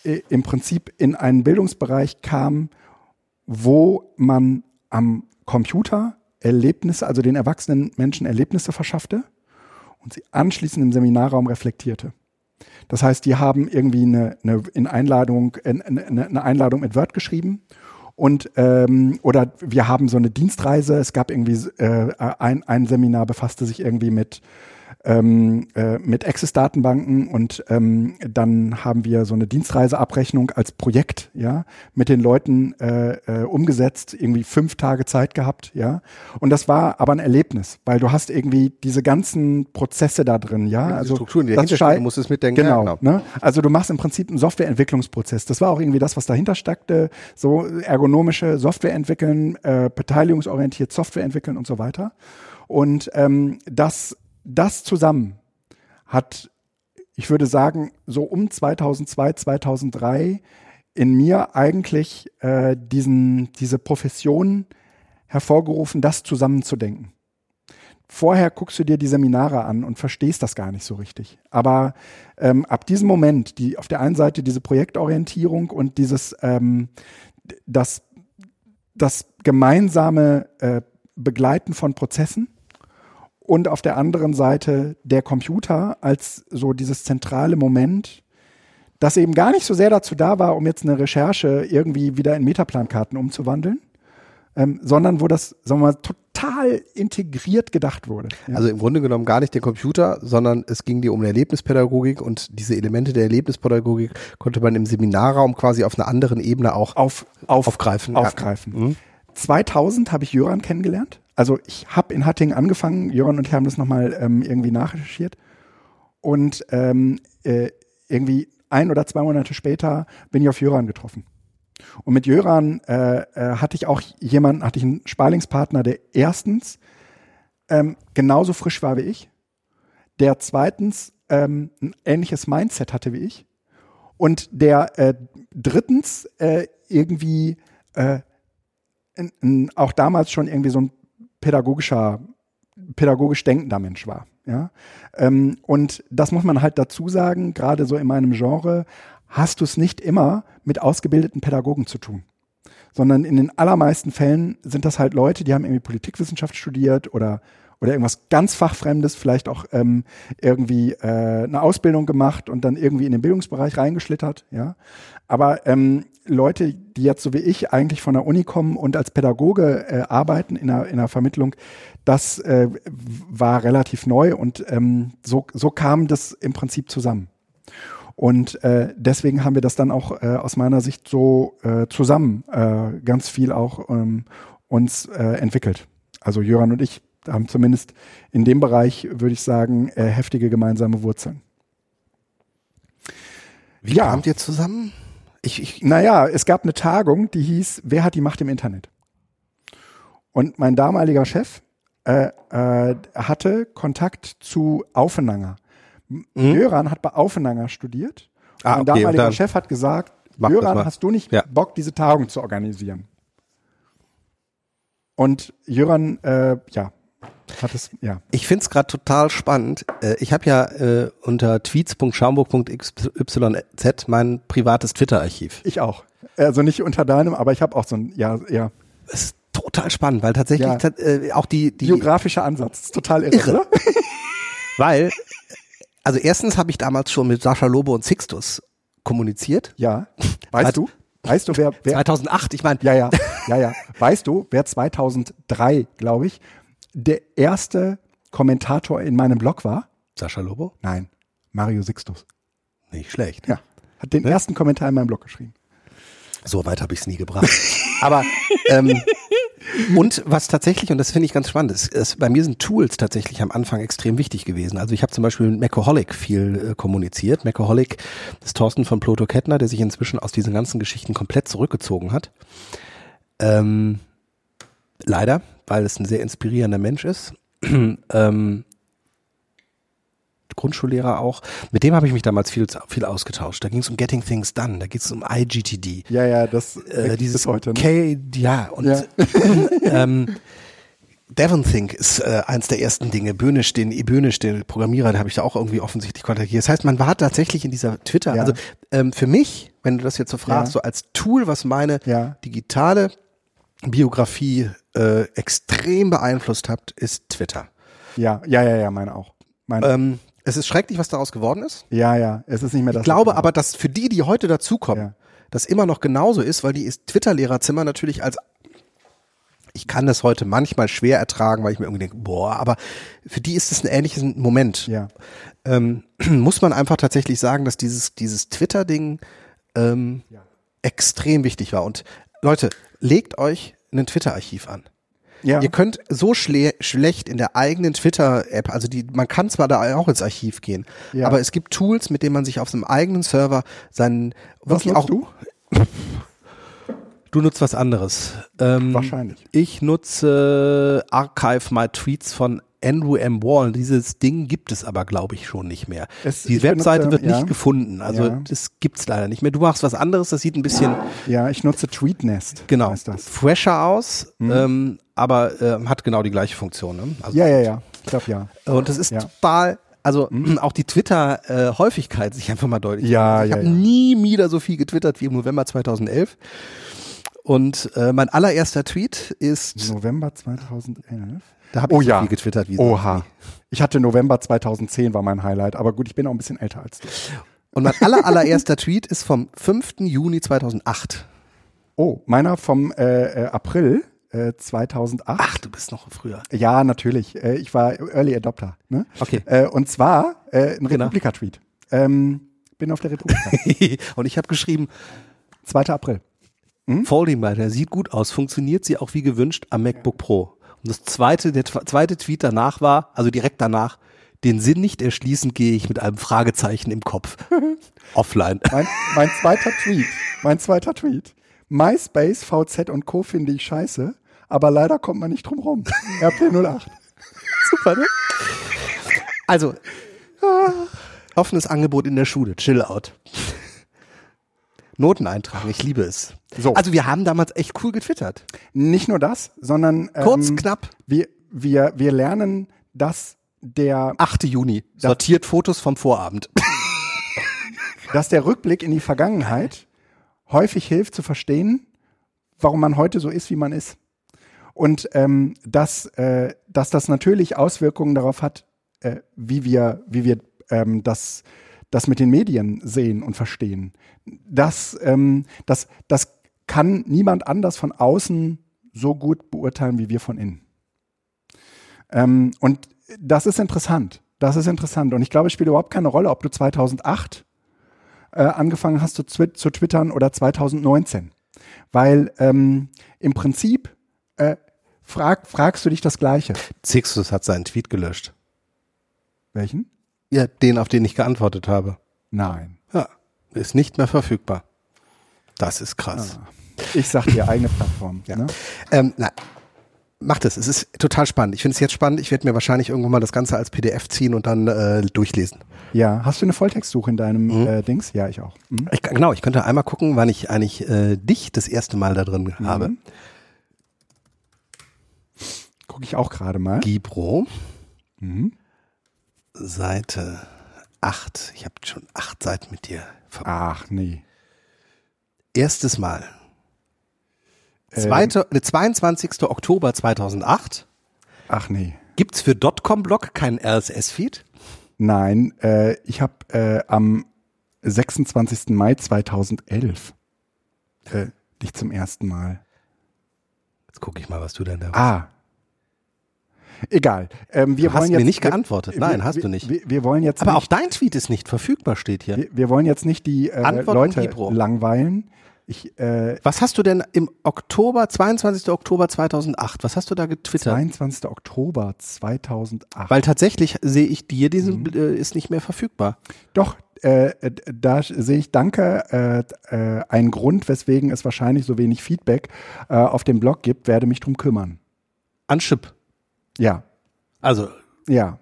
Speaker 1: im Prinzip in einen Bildungsbereich kam, wo man am Computer Erlebnisse, also den erwachsenen Menschen Erlebnisse verschaffte und sie anschließend im Seminarraum reflektierte. Das heißt, die haben irgendwie eine, eine, in Einladung, eine, eine Einladung mit Word geschrieben und ähm, oder wir haben so eine Dienstreise. Es gab irgendwie äh, ein, ein Seminar befasste sich irgendwie mit ähm, äh, mit Access-Datenbanken und ähm, dann haben wir so eine Dienstreiseabrechnung als Projekt, ja, mit den Leuten äh, äh, umgesetzt, irgendwie fünf Tage Zeit gehabt, ja. Und das war aber ein Erlebnis, weil du hast irgendwie diese ganzen Prozesse da drin, ja.
Speaker 2: Diese
Speaker 1: also
Speaker 2: Strukturen, die dahinter stecken, du musst es mitdenken.
Speaker 1: Genau,
Speaker 2: Ja, genau.
Speaker 1: Ne? Also du machst im Prinzip einen Softwareentwicklungsprozess. Das war auch irgendwie das, was dahinter steckte. So ergonomische Software entwickeln, äh, beteiligungsorientiert Software entwickeln und so weiter. Und ähm, das, das zusammen hat, ich würde sagen, so um 2002, 2003 in mir eigentlich äh, diesen, diese Profession hervorgerufen, das zusammenzudenken vorher guckst du dir die Seminare an und verstehst das gar nicht so richtig. Aber ähm, ab diesem Moment, die auf der einen Seite diese Projektorientierung und dieses ähm, das, das gemeinsame äh, Begleiten von Prozessen und auf der anderen Seite der Computer als so dieses zentrale Moment, das eben gar nicht so sehr dazu da war, um jetzt eine Recherche irgendwie wieder in Metaplankarten umzuwandeln, ähm, sondern wo das, sagen wir mal, total integriert gedacht wurde.
Speaker 2: Ja. Also im Grunde genommen gar nicht der Computer, sondern es ging dir um eine Erlebnispädagogik und diese Elemente der Erlebnispädagogik konnte man im Seminarraum quasi auf einer anderen Ebene auch auf, auf, aufgreifen.
Speaker 1: aufgreifen. Mhm. 2000 habe ich Jöran kennengelernt. Also ich habe in Hattingen angefangen, Jöran und ich haben das nochmal ähm, irgendwie nachrecherchiert. Und ähm, äh, irgendwie ein oder zwei Monate später bin ich auf Jöran getroffen. Und mit Jöran äh, äh, hatte ich auch jemanden, hatte ich einen Sparlingspartner, der erstens ähm, genauso frisch war wie ich, der zweitens ähm, ein ähnliches Mindset hatte wie ich und der äh, drittens äh, irgendwie äh, auch damals schon irgendwie so ein pädagogischer, pädagogisch denkender Mensch war. Ja? Ähm, und das muss man halt dazu sagen, gerade so in meinem Genre hast du es nicht immer mit ausgebildeten Pädagogen zu tun. Sondern in den allermeisten Fällen sind das halt Leute, die haben irgendwie Politikwissenschaft studiert oder oder irgendwas ganz fachfremdes, vielleicht auch ähm, irgendwie äh, eine Ausbildung gemacht und dann irgendwie in den Bildungsbereich reingeschlittert, ja. Aber ähm, Leute, die jetzt so wie ich eigentlich von der Uni kommen und als Pädagoge äh, arbeiten in der, in der Vermittlung, das äh, war relativ neu und ähm, so, so kam das im Prinzip zusammen. Und äh, deswegen haben wir das dann auch äh, aus meiner Sicht so äh, zusammen äh, ganz viel auch ähm, uns äh, entwickelt. Also Jöran und ich haben zumindest in dem Bereich, würde ich sagen, äh, heftige gemeinsame Wurzeln.
Speaker 2: Wie ja. kamt ihr zusammen?
Speaker 1: Ich, ich, naja, es gab eine Tagung, die hieß, wer hat die Macht im Internet? Und mein damaliger Chef äh, äh, hatte Kontakt zu Aufenanger. Mhm. Jöran hat bei Aufenanger studiert. Ah, mein okay, damaliger Chef hat gesagt, Jöran, hast du nicht ja. Bock, diese Tagung zu organisieren? Und Jöran, äh, ja, hat es, ja.
Speaker 2: Ich finde es gerade total spannend. Äh, ich habe ja äh, unter tweets.schaumburg.xyz mein privates Twitter-Archiv.
Speaker 1: Ich auch. Also nicht unter deinem, aber ich habe auch so ein, ja, ja.
Speaker 2: Es ist total spannend, weil tatsächlich ja. äh, auch die, die
Speaker 1: geografischer Ansatz ist total irre. irre.
Speaker 2: weil, also erstens habe ich damals schon mit Sascha Lobe und Sixtus kommuniziert.
Speaker 1: Ja. Weißt du? Weißt du, wer, wer
Speaker 2: 2008, ich meine.
Speaker 1: Ja, ja, ja, ja. Weißt du, wer 2003, glaube ich, der erste Kommentator in meinem Blog war?
Speaker 2: Sascha Lobo?
Speaker 1: Nein, Mario Sixtus.
Speaker 2: Nicht schlecht.
Speaker 1: Ja, hat den ne? ersten Kommentar in meinem Blog geschrieben.
Speaker 2: So weit habe ich es nie gebracht. Aber ähm, und was tatsächlich, und das finde ich ganz spannend, ist, ist, bei mir sind Tools tatsächlich am Anfang extrem wichtig gewesen. Also ich habe zum Beispiel mit Macoholic viel äh, kommuniziert. Macoholic ist Thorsten von Ploto Kettner, der sich inzwischen aus diesen ganzen Geschichten komplett zurückgezogen hat. Ähm, leider, weil es ein sehr inspirierender Mensch ist. ähm, Grundschullehrer auch. Mit dem habe ich mich damals viel, viel ausgetauscht. Da ging es um Getting Things Done, da geht es um IGTD.
Speaker 1: Ja, ja, das
Speaker 2: äh, dieses heute. Ne? K, ja, und ja. ähm, Devon Think ist äh, eins der ersten Dinge. Böhnisch, den Böhnisch, den Programmierer, den habe ich da auch irgendwie offensichtlich kontaktiert. Das heißt, man war tatsächlich in dieser Twitter. Ja. Also ähm, für mich, wenn du das jetzt so fragst, ja. so als Tool, was meine digitale Biografie äh, extrem beeinflusst hat, ist Twitter.
Speaker 1: Ja, ja, ja, ja, meine auch.
Speaker 2: Meine. Ähm, es ist schrecklich, was daraus geworden ist.
Speaker 1: Ja, ja, es ist nicht mehr
Speaker 2: das. Ich glaube aber, dass für die, die heute dazukommen, ja. das immer noch genauso ist, weil die Twitter-Lehrerzimmer natürlich als ich kann das heute manchmal schwer ertragen, weil ich mir irgendwie denke, boah, aber für die ist es ein ähnliches Moment.
Speaker 1: Ja.
Speaker 2: Ähm, muss man einfach tatsächlich sagen, dass dieses, dieses Twitter-Ding ähm, ja. extrem wichtig war. Und Leute, legt euch ein Twitter-Archiv an. Ja. Ihr könnt so schle schlecht in der eigenen Twitter-App, also die, man kann zwar da auch ins Archiv gehen, ja. aber es gibt Tools, mit denen man sich auf seinem eigenen Server seinen
Speaker 1: Was nutzt auch, du?
Speaker 2: Du nutzt was anderes.
Speaker 1: Ähm, Wahrscheinlich.
Speaker 2: Ich nutze Archive My Tweets von Andrew M. Wall. Dieses Ding gibt es aber, glaube ich, schon nicht mehr. Es, die Webseite benutze, wird ja. nicht gefunden. Also ja. das es leider nicht mehr. Du machst was anderes, das sieht ein bisschen.
Speaker 1: Ja, ich nutze TweetNest.
Speaker 2: Genau. Fresher aus, mhm. ähm, aber äh, hat genau die gleiche Funktion. Ne?
Speaker 1: Also ja, ja, ja. Ich glaube ja.
Speaker 2: Und das ist
Speaker 1: Ja.
Speaker 2: total, also auch die Twitter-Häufigkeit sich einfach mal deutlich.
Speaker 1: Ja,
Speaker 2: macht. ich
Speaker 1: ja,
Speaker 2: habe
Speaker 1: ja.
Speaker 2: nie wieder so viel getwittert wie im November 2011. Und äh, mein allererster Tweet ist,
Speaker 1: November 2011.
Speaker 2: da habe ich
Speaker 1: Oh
Speaker 2: so
Speaker 1: ja.
Speaker 2: viel getwittert wie
Speaker 1: Oha.
Speaker 2: nie.
Speaker 1: Ich hatte November 2010 war mein Highlight, aber gut, ich bin auch ein bisschen älter als du.
Speaker 2: Und mein aller, allererster Tweet ist vom 5. Juni 2008.
Speaker 1: Oh, meiner vom äh, äh, April äh, 2008.
Speaker 2: Ach, du bist noch früher.
Speaker 1: Ja, natürlich. Äh, ich war Early Adopter. Ne?
Speaker 2: Okay.
Speaker 1: Äh, und zwar äh, ein
Speaker 2: Genau.
Speaker 1: Republika-Tweet. Ähm, bin auf der Republika.
Speaker 2: Und ich habe geschrieben,
Speaker 1: 2. April.
Speaker 2: Folding Lighter sieht gut aus, funktioniert sie auch wie gewünscht am MacBook Pro. Und das zweite, der zweite Tweet danach war, also direkt danach, den Sinn nicht erschließend gehe ich mit einem Fragezeichen im Kopf. Offline.
Speaker 1: Mein, mein zweiter Tweet. Mein zweiter Tweet. MySpace, VZ und Co. finde ich scheiße, aber leider kommt man nicht drum rum. RP08.
Speaker 2: Super, ne? Also, ah, offenes Angebot in der Schule, chill out. Noten eintragen, ich liebe es.
Speaker 1: So.
Speaker 2: Also wir haben damals echt cool getwittert.
Speaker 1: Nicht nur das, sondern ähm,
Speaker 2: Kurz, knapp.
Speaker 1: Wir, wir, wir lernen, dass der,
Speaker 2: 8. Juni. Sortiert Fotos vom Vorabend.
Speaker 1: dass der Rückblick in die Vergangenheit häufig hilft zu verstehen, warum man heute so ist, wie man ist. Und ähm, dass, äh, dass das natürlich Auswirkungen darauf hat, äh, wie wir, wie wir ähm, das, das mit den Medien sehen und verstehen. Das, ähm, das, das kann niemand anders von außen so gut beurteilen wie wir von innen. Ähm, und das ist interessant. Das ist interessant. Und ich glaube, es spielt überhaupt keine Rolle, ob du 2008 äh, angefangen hast zu, twi zu twittern oder 2019. Weil ähm, im Prinzip äh, frag, fragst du dich das Gleiche.
Speaker 2: Zixus hat seinen Tweet gelöscht.
Speaker 1: Welchen?
Speaker 2: Ja, den, auf den ich geantwortet habe.
Speaker 1: Nein.
Speaker 2: Ja, ist nicht mehr verfügbar. Das ist krass.
Speaker 1: Ich sag dir eigene Plattform. Ne?
Speaker 2: Ähm, na, macht es. Es ist total spannend. Ich finde es jetzt spannend. Ich werde mir wahrscheinlich irgendwann mal das Ganze als PDF ziehen und dann äh, durchlesen.
Speaker 1: Ja. Hast du eine Volltextsuche in deinem äh, Dings? Ja, ich auch. Mhm.
Speaker 2: Ich, genau, ich könnte einmal gucken, wann ich eigentlich äh, dich das erste Mal da drin habe.
Speaker 1: Gucke ich auch gerade mal.
Speaker 2: Gibro.
Speaker 1: Mhm.
Speaker 2: Seite 8. Ich habe schon acht Seiten mit dir verbracht.
Speaker 1: Ach nee.
Speaker 2: Erstes Mal. Zweite, der 22. Oktober 2008.
Speaker 1: Ach nee.
Speaker 2: Gibt's für .com-Blog keinen RSS-Feed?
Speaker 1: Nein, äh, ich habe äh, am 26. Mai 2011 äh, dich zum ersten Mal.
Speaker 2: Jetzt gucke ich mal, was du denn da
Speaker 1: Ah. Egal. Ähm, wir
Speaker 2: Du hast
Speaker 1: wollen
Speaker 2: mir
Speaker 1: jetzt,
Speaker 2: nicht geantwortet.
Speaker 1: wir-
Speaker 2: Nein,
Speaker 1: wir,
Speaker 2: hast
Speaker 1: wir,
Speaker 2: du nicht.
Speaker 1: Wir, wollen jetzt
Speaker 2: Aber auch
Speaker 1: nicht,
Speaker 2: dein Tweet ist nicht verfügbar, steht hier.
Speaker 1: wir, wollen jetzt nicht die äh, Leute langweilen. Ich, äh,
Speaker 2: Was hast du denn im Oktober, 22. Oktober 2008, was hast du da getwittert?
Speaker 1: 22. Oktober 2008.
Speaker 2: Weil tatsächlich sehe ich dir, diesen äh, ist nicht mehr verfügbar.
Speaker 1: Doch, äh, äh, da sehe ich, danke, äh, äh, ein Grund, weswegen es wahrscheinlich so wenig Feedback auf dem Blog gibt, werde mich drum kümmern.
Speaker 2: An Chip.
Speaker 1: Ja,
Speaker 2: Also,
Speaker 1: ja.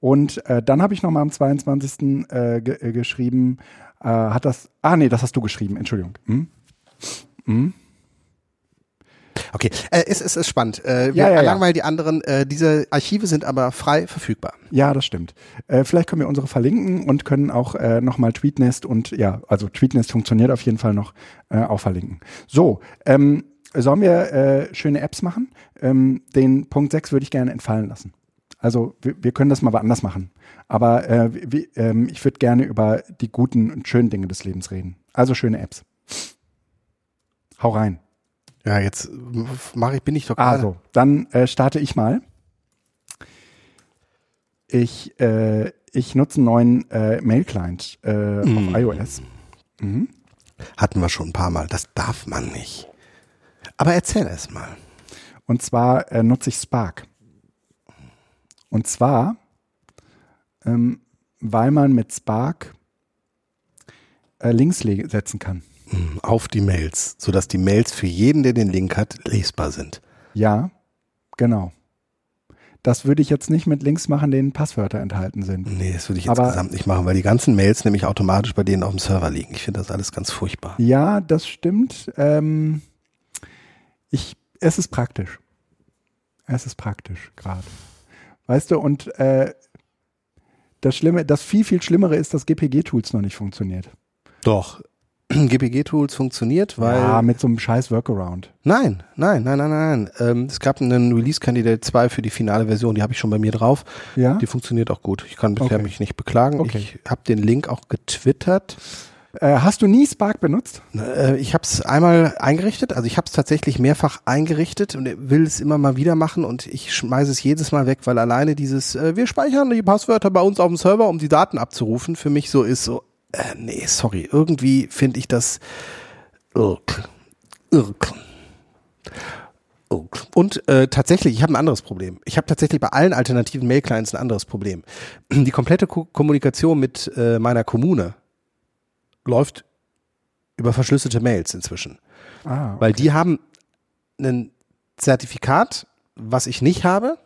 Speaker 1: Und äh, dann habe ich nochmal am 22. Äh, ge äh, geschrieben, äh, hat das, ah nee, das hast du geschrieben, Entschuldigung. Hm?
Speaker 2: okay. Äh, es, es ist spannend. Äh, wir
Speaker 1: Ja, ja, ja.
Speaker 2: langweilen die anderen. Äh, diese Archive sind aber frei verfügbar.
Speaker 1: Ja, das stimmt. Vielleicht können wir unsere verlinken und können auch äh, nochmal Tweetnest und ja, also Tweetnest funktioniert auf jeden Fall noch, auch verlinken. So, ähm, sollen wir äh, schöne Apps machen? Ähm, den Punkt 6 würde ich gerne entfallen lassen. Also wir, wir können das mal woanders machen. Aber äh, wie, ähm, ich würde gerne über die guten und schönen Dinge des Lebens reden. Also schöne Apps. Hau rein.
Speaker 2: Ja, jetzt mache ich, bin ich doch gerade.
Speaker 1: Also, dann äh, starte ich mal. Ich, äh, ich nutze einen neuen äh, Mail-Client äh, auf iOS.
Speaker 2: Hatten wir schon ein paar Mal. Das darf man nicht. Aber erzähl es mal.
Speaker 1: Und zwar äh, nutze ich Spark. Und zwar, ähm, weil man mit Spark äh, Links setzen kann.
Speaker 2: Hm, Auf die Mails, sodass die Mails für jeden, der den Link hat, lesbar sind.
Speaker 1: Ja, genau. Das würde ich jetzt nicht mit Links machen, denen Passwörter enthalten sind.
Speaker 2: Nee, das würde ich
Speaker 1: Aber-
Speaker 2: insgesamt nicht machen, weil die ganzen Mails nämlich automatisch bei denen auf dem Server liegen. Ich finde das alles ganz furchtbar.
Speaker 1: Ja, das stimmt. Ähm, ich, es ist praktisch. Es ist praktisch gerade. Weißt du, und äh, das Schlimme, das viel, viel Schlimmere ist, dass GPG-Tools noch nicht funktioniert.
Speaker 2: Doch. GPG-Tools funktioniert, weil.
Speaker 1: Ja, mit so einem scheiß Workaround.
Speaker 2: Nein, nein, nein, nein, nein. Ähm, es gab einen Release-Candidate 2 für die finale Version, die habe ich schon bei mir drauf.
Speaker 1: Ja.
Speaker 2: Die funktioniert auch gut. Ich kann bisher
Speaker 1: Okay.
Speaker 2: mich nicht beklagen.
Speaker 1: Okay.
Speaker 2: Ich habe den Link auch getwittert.
Speaker 1: Äh, hast du nie Spark benutzt?
Speaker 2: Äh, ich habe es einmal eingerichtet, also ich habe es tatsächlich mehrfach eingerichtet und will es immer mal wieder machen und ich schmeiße es jedes Mal weg, weil alleine dieses, äh, wir speichern die Passwörter bei uns auf dem Server, um die Daten abzurufen, für mich so ist so, äh, nee, sorry, irgendwie finde ich das irk, irk. Und äh, tatsächlich, ich habe ein anderes Problem. Ich habe tatsächlich bei allen alternativen Mail-Clients ein anderes Problem. Die komplette Ko Kommunikation mit äh, meiner Kommune läuft über verschlüsselte Mails inzwischen.
Speaker 1: Ah,
Speaker 2: Weil die haben ein Zertifikat, was ich nicht habe,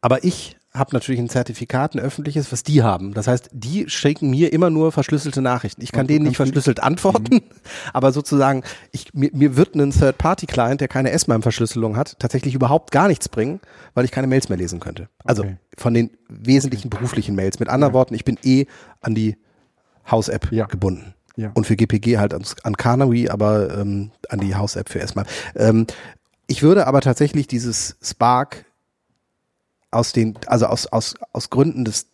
Speaker 2: aber ich habe natürlich ein Zertifikat, ein öffentliches, was die haben. Das heißt, die schicken mir immer nur verschlüsselte Nachrichten. Ich kann
Speaker 1: Und du
Speaker 2: denen nicht verschlüsselt antworten, aber sozusagen, ich, mir, mir wird ein Third-Party-Client, der keine S-MIME-Verschlüsselung hat, tatsächlich überhaupt gar nichts bringen, weil ich keine Mails mehr lesen könnte. Also
Speaker 1: Okay.
Speaker 2: von den wesentlichen beruflichen Mails. Mit anderen Worten, ich bin eh an die House-App
Speaker 1: Ja.
Speaker 2: gebunden.
Speaker 1: Ja.
Speaker 2: Und für GPG halt ans- an Carnaby, aber ähm, an die House-App für erstmal. Ähm, ich würde aber tatsächlich dieses Spark aus den, also aus, aus, aus Gründen des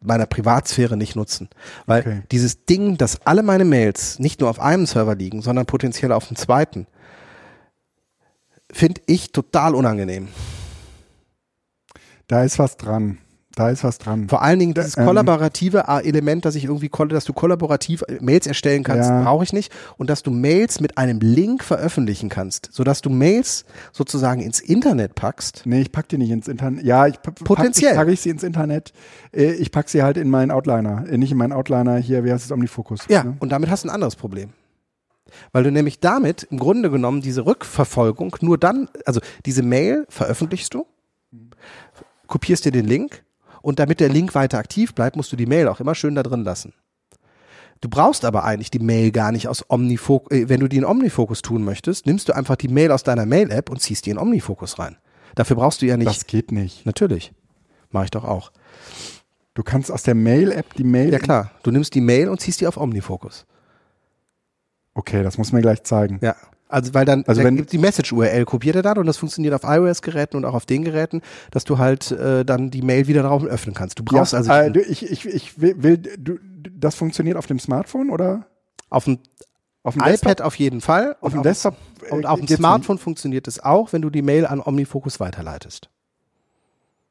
Speaker 2: meiner Privatsphäre nicht nutzen. Weil
Speaker 1: Okay.
Speaker 2: dieses Ding, dass alle meine Mails nicht nur auf einem Server liegen, sondern potenziell auf dem zweiten, finde ich total unangenehm.
Speaker 1: Da ist was dran. Da ist was dran.
Speaker 2: Vor allen Dingen dieses
Speaker 1: Ähm,
Speaker 2: kollaborative Element, dass ich irgendwie, dass du kollaborativ Mails erstellen kannst,
Speaker 1: Ja.
Speaker 2: brauche ich nicht. Und dass du Mails mit einem Link veröffentlichen kannst, sodass du Mails sozusagen ins Internet packst.
Speaker 1: Nee, ich pack die nicht ins Internet. Ja, ich pack-
Speaker 2: Potenziell.
Speaker 1: packe ich sie ins Internet. Äh, Ich pack sie halt in meinen Outliner. Äh, Nicht in meinen Outliner hier, wie heißt es, Omnifocus.
Speaker 2: Ja,
Speaker 1: Ne?
Speaker 2: und damit hast du ein anderes Problem. Weil du nämlich damit im Grunde genommen diese Rückverfolgung nur dann, also diese Mail veröffentlichst du, kopierst dir den Link und damit der Link weiter aktiv bleibt, musst du die Mail auch immer schön da drin lassen. Du brauchst aber eigentlich die Mail gar nicht aus Omnifocus, äh, wenn du die in Omnifocus tun möchtest, nimmst du einfach die Mail aus deiner Mail-App und ziehst die in Omnifocus rein. Dafür brauchst du ja nicht.
Speaker 1: Das geht nicht.
Speaker 2: natürlich. Mache ich doch auch.
Speaker 1: Du kannst aus der Mail-App die Mail.
Speaker 2: Ja klar, du nimmst die Mail und ziehst die auf Omnifocus.
Speaker 1: Okay, das muss mir gleich zeigen.
Speaker 2: Ja. Also weil dann,
Speaker 1: Also
Speaker 2: dann
Speaker 1: wenn-
Speaker 2: gibt die Message-URL kopiert er dann und das funktioniert auf iOS-Geräten und auch auf den Geräten, dass du halt äh, dann die Mail wieder darauf öffnen kannst. Du brauchst
Speaker 1: ja,
Speaker 2: also
Speaker 1: äh, ich, ich, ich will, will du, das funktioniert auf dem Smartphone oder
Speaker 2: auf dem
Speaker 1: auf dem
Speaker 2: iPad
Speaker 1: Desktop?
Speaker 2: auf jeden Fall
Speaker 1: Auf dem Desktop äh,
Speaker 2: und auf dem Smartphone funktioniert es auch, wenn du die Mail an Omnifocus weiterleitest.
Speaker 1: nicht.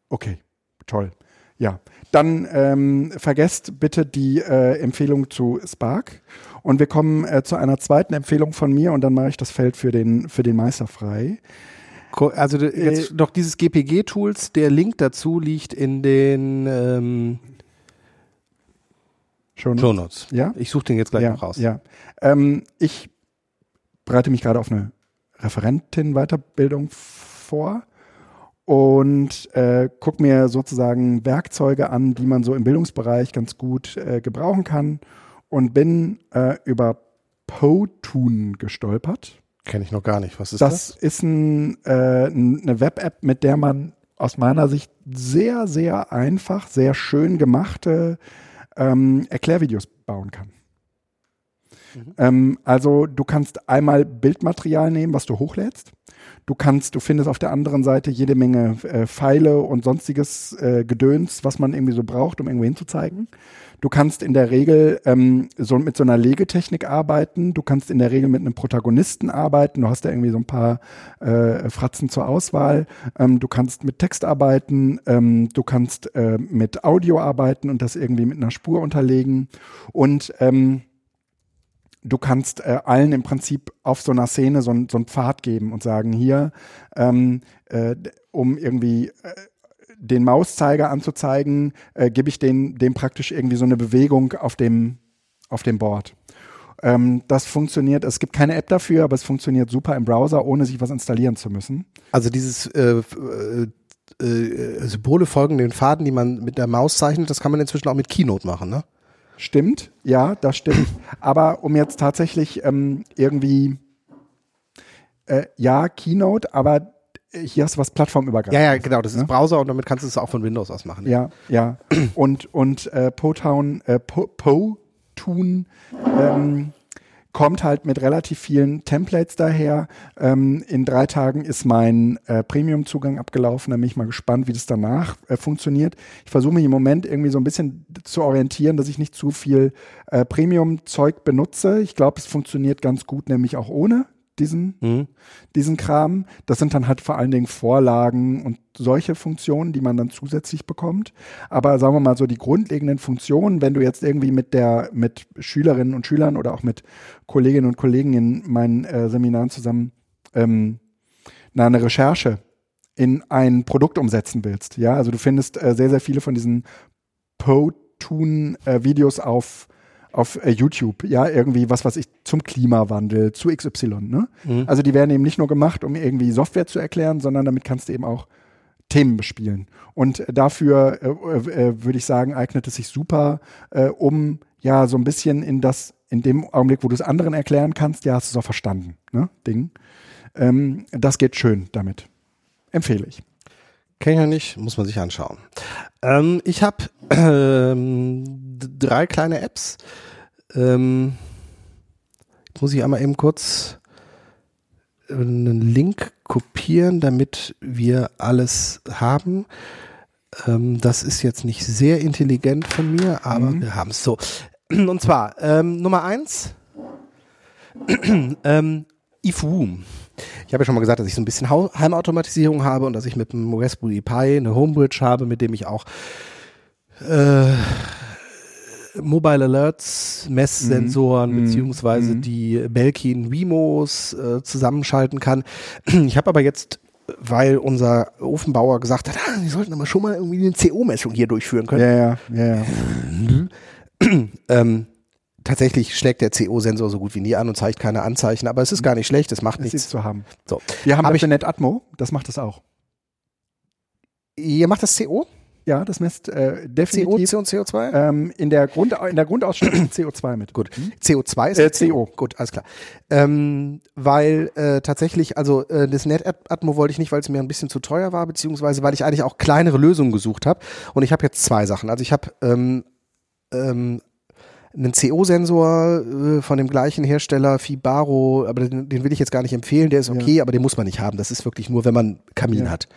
Speaker 1: Okay, toll. Ja, dann ähm, vergesst bitte die äh, Empfehlung zu Spark und wir kommen äh, zu einer zweiten Empfehlung von mir und dann mache ich das Feld für den für den Meister frei.
Speaker 2: Also du- jetzt noch dieses GPG-Tools, der Link dazu liegt in den ähm,
Speaker 1: Schon.
Speaker 2: Show Notes.
Speaker 1: Ja?
Speaker 2: Ich suche den jetzt gleich
Speaker 1: ja,
Speaker 2: noch raus.
Speaker 1: Ja. Ähm, ich bereite mich gerade auf eine Referentin-Weiterbildung vor und äh, gucke mir sozusagen Werkzeuge an, die man so im Bildungsbereich ganz gut äh, gebrauchen kann und bin äh, über Potun gestolpert.
Speaker 2: Kenne ich noch gar nicht. Was ist das?
Speaker 1: Das ist ein, äh, eine Web-App, mit der man aus meiner Sicht sehr, sehr einfach, sehr schön gemachte ähm, Erklärvideos bauen kann. Ähm, also du kannst einmal Bildmaterial nehmen, was du hochlädst. Du kannst, du findest auf der anderen Seite jede Menge äh, Pfeile und sonstiges äh, Gedöns, was man irgendwie so braucht, um irgendwo hinzuzeigen. Du kannst in der Regel ähm, so mit so einer Legetechnik arbeiten. Du kannst in der Regel mit einem Protagonisten arbeiten. Du hast da irgendwie so ein paar äh, Fratzen zur Auswahl. Ähm, du kannst mit Text arbeiten. Ähm, du kannst äh, mit Audio arbeiten und das irgendwie mit einer Spur unterlegen. Und ähm, du kannst äh, allen im Prinzip auf so einer Szene so, so einen Pfad geben und sagen, hier, ähm, äh, um irgendwie äh, den Mauszeiger anzuzeigen, äh, gebe ich den, dem praktisch irgendwie so eine Bewegung auf dem, auf dem Board. Ähm, das funktioniert, es gibt keine App dafür, aber es funktioniert super im Browser, ohne sich was installieren zu müssen.
Speaker 2: Also dieses äh, äh, äh, Symbole folgen den Faden, die man mit der Maus zeichnet, das kann man inzwischen auch mit Keynote machen, ne?
Speaker 1: Stimmt, ja, das stimmt. Aber um jetzt tatsächlich ähm, irgendwie, äh, ja, Keynote, aber hier hast du was plattformübergreifend.
Speaker 2: Ja, ja, genau, das ist Browser und damit kannst du es auch von Windows aus machen.
Speaker 1: Ja, ja. Und, und äh, Potown, äh, Po- Potun ähm, kommt halt mit relativ vielen Templates daher. Ähm, in drei Tagen ist mein äh, Premium-Zugang abgelaufen. Da bin ich mal gespannt, wie das danach äh, funktioniert. Ich versuche mich im Moment irgendwie so ein bisschen zu orientieren, dass ich nicht zu viel äh, Premium-Zeug benutze. Ich glaube, es funktioniert ganz gut, nämlich auch ohne diesen,
Speaker 2: Mhm.
Speaker 1: diesen Kram. Das sind dann halt vor allen Dingen Vorlagen und solche Funktionen, die man dann zusätzlich bekommt. Aber sagen wir mal so die grundlegenden Funktionen, wenn du jetzt irgendwie mit der, mit Schülerinnen und Schülern oder auch mit Kolleginnen und Kollegen in meinen äh, Seminaren zusammen ähm, na, eine Recherche in ein Produkt umsetzen willst. Ja, also du findest äh, sehr, sehr viele von diesen Po-Tun-Videos auf auf äh, YouTube, ja, irgendwie was, was ich zum Klimawandel, zu XY, ne? Also die werden eben nicht nur gemacht, um irgendwie Software zu erklären, sondern damit kannst du eben auch Themen bespielen. Und dafür äh, äh, würde ich sagen, eignet es sich super, äh, um ja so ein bisschen in das, in dem Augenblick, wo du es anderen erklären kannst, ja, hast du es auch verstanden, ne? Ding. Ähm, das geht schön damit. Empfehle ich.
Speaker 2: Kenn ich ja nicht, muss man sich anschauen. Ähm, ich habe ähm, drei kleine Apps. Ähm, jetzt muss ich einmal eben kurz äh, einen Link kopieren, damit wir alles haben. Ähm, das ist jetzt nicht sehr intelligent von mir, aber wir haben es so. Und zwar ähm, Nummer eins, ähm, Ifwoom. Ich habe ja schon mal gesagt, dass ich so ein bisschen Heimautomatisierung habe und dass ich mit dem Raspberry Pi eine Homebridge habe, mit dem ich auch äh, Mobile Alerts, Messsensoren beziehungsweise die Belkin Wemos äh, zusammenschalten kann. Ich habe aber jetzt, weil unser Ofenbauer gesagt hat, ah, Sie sollten aber schon mal irgendwie eine CO-Messung hier durchführen können,
Speaker 1: Ja, ja, ja, ja.
Speaker 2: ähm, tatsächlich schlägt der CO-Sensor so gut wie nie an und zeigt keine Anzeichen, aber es ist gar nicht schlecht, es macht
Speaker 1: Das ist
Speaker 2: nichts.
Speaker 1: zu haben.
Speaker 2: So.
Speaker 1: Wir haben
Speaker 2: Hab ich
Speaker 1: Atmo, das macht das auch.
Speaker 2: Ihr macht das CO?
Speaker 1: Ja, das misst äh,
Speaker 2: CO,
Speaker 1: definitiv
Speaker 2: CO und CO2?
Speaker 1: ähm, in der Grund in der Grundausstattung CO2 mit.
Speaker 2: Gut. CO2 ist
Speaker 1: Äh,
Speaker 2: CO. Gut, alles klar. Ähm, weil äh, tatsächlich, also äh, das NetAtmo wollte ich nicht, weil es mir ein bisschen zu teuer war, beziehungsweise weil ich eigentlich auch kleinere Lösungen gesucht habe. Und ich habe jetzt zwei Sachen. Also ich habe ähm, ähm, einen CO-Sensor äh, von dem gleichen Hersteller, Fibaro, aber den, den will ich jetzt gar nicht empfehlen, der ist okay, aber den muss man nicht haben. Das ist wirklich nur, wenn man Kamin
Speaker 1: Ja.
Speaker 2: hat.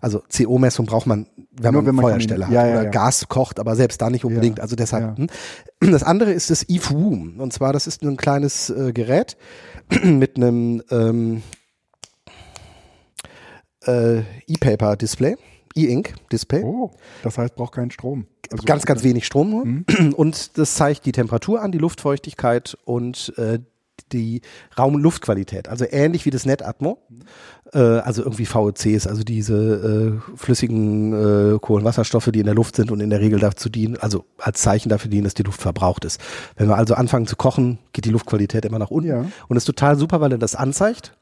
Speaker 2: Also CO-Messung braucht man, wenn
Speaker 1: Nur
Speaker 2: man
Speaker 1: wenn man
Speaker 2: Feuerstelle
Speaker 1: Kamin-
Speaker 2: hat
Speaker 1: ja, ja,
Speaker 2: oder
Speaker 1: ja.
Speaker 2: Gas kocht, aber selbst da nicht unbedingt. Also deshalb. Hm. Das andere ist das eFroom. Und zwar, das ist ein kleines äh, Gerät mit einem ähm, äh, E-Paper-Display, E-Ink-Display.
Speaker 1: Oh, das heißt, braucht keinen Strom. Also,
Speaker 2: Ganz, ganz wenig Strom nur. Und das zeigt die Temperatur an, die Luftfeuchtigkeit und äh, die Raumluftqualität. Also ähnlich wie das NetAtmo. Äh, also irgendwie VOCs, also diese äh, flüssigen äh, Kohlenwasserstoffe, die in der Luft sind und in der Regel dazu dienen, also als Zeichen dafür dienen, dass die Luft verbraucht ist. Wenn wir also anfangen zu kochen, geht die Luftqualität immer nach unten.
Speaker 1: Ja.
Speaker 2: Und das ist total super, weil er das anzeigt.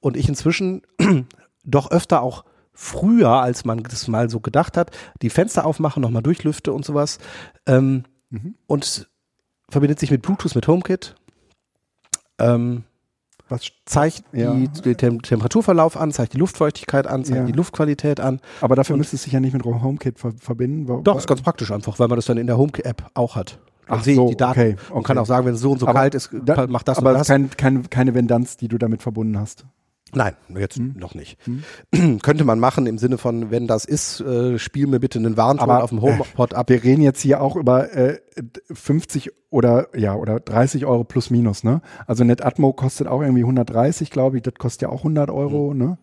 Speaker 2: Und ich inzwischen doch öfter auch früher, als man das mal so gedacht hat, die Fenster aufmache, nochmal durchlüfte und sowas. Ähm, Und verbindet sich mit Bluetooth, mit HomeKit. Ähm,
Speaker 1: Was,
Speaker 2: zeigt
Speaker 1: Ja.
Speaker 2: die, den Tem Temperaturverlauf an, zeigt die Luftfeuchtigkeit an, zeigt
Speaker 1: Ja.
Speaker 2: die Luftqualität an.
Speaker 1: aber dafür müsste es sich ja nicht mit HomeKit ver verbinden. Wa-
Speaker 2: Doch, ist ganz praktisch einfach, weil man das dann in der HomeKit-App auch hat. Dann
Speaker 1: Ach
Speaker 2: sehe
Speaker 1: so,
Speaker 2: ich die Daten
Speaker 1: okay,
Speaker 2: und
Speaker 1: okay.
Speaker 2: kann auch sagen, wenn es so und so
Speaker 1: Aber
Speaker 2: kalt ist,
Speaker 1: da-
Speaker 2: macht das
Speaker 1: aber
Speaker 2: und das.
Speaker 1: ist kein, kein, keine Vendanz, die du damit verbunden hast.
Speaker 2: Nein, jetzt
Speaker 1: Hm.
Speaker 2: noch nicht. Könnte man machen im Sinne von, wenn das ist, äh, spiel mir bitte einen Warnton auf dem HomePod ab.
Speaker 1: Wir reden jetzt hier auch über äh, 50 oder ja oder 30 Euro plus minus, ne? Also NetAtmo kostet auch irgendwie 130, glaube ich. Das kostet ja auch 100 Euro,
Speaker 2: Hm.
Speaker 1: ne?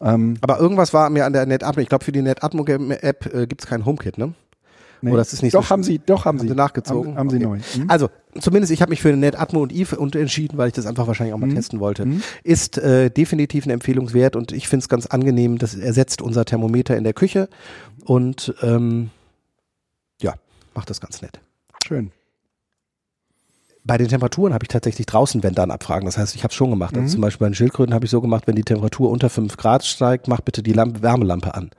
Speaker 1: Ähm,
Speaker 2: Aber irgendwas war mir an der NetAtmo. Ich glaube, für die NetAtmo-App äh, gibt es kein HomeKit, ne?
Speaker 1: Nee.
Speaker 2: Oder das ist nicht
Speaker 1: doch
Speaker 2: so
Speaker 1: haben sie, doch haben,
Speaker 2: Haben
Speaker 1: sie
Speaker 2: sie nachgezogen?
Speaker 1: Haben, haben sie
Speaker 2: Okay.
Speaker 1: neu. Hm?
Speaker 2: Also, zumindest ich habe mich für NetAtmo und Eve und entschieden, weil ich das einfach wahrscheinlich auch mal testen wollte. Ist äh, definitiv eine Empfehlung wert und ich finde es ganz angenehm, das ersetzt unser Thermometer in der Küche und ähm, ja, macht das ganz nett.
Speaker 1: Schön.
Speaker 2: Bei den Temperaturen habe ich tatsächlich draußen Wendern abfragen. Das heißt, ich habe es schon gemacht. Also zum Beispiel bei den Schildkröten habe ich so gemacht, wenn die Temperatur unter 5 Grad steigt, mach bitte die Lampe, Wärmelampe an.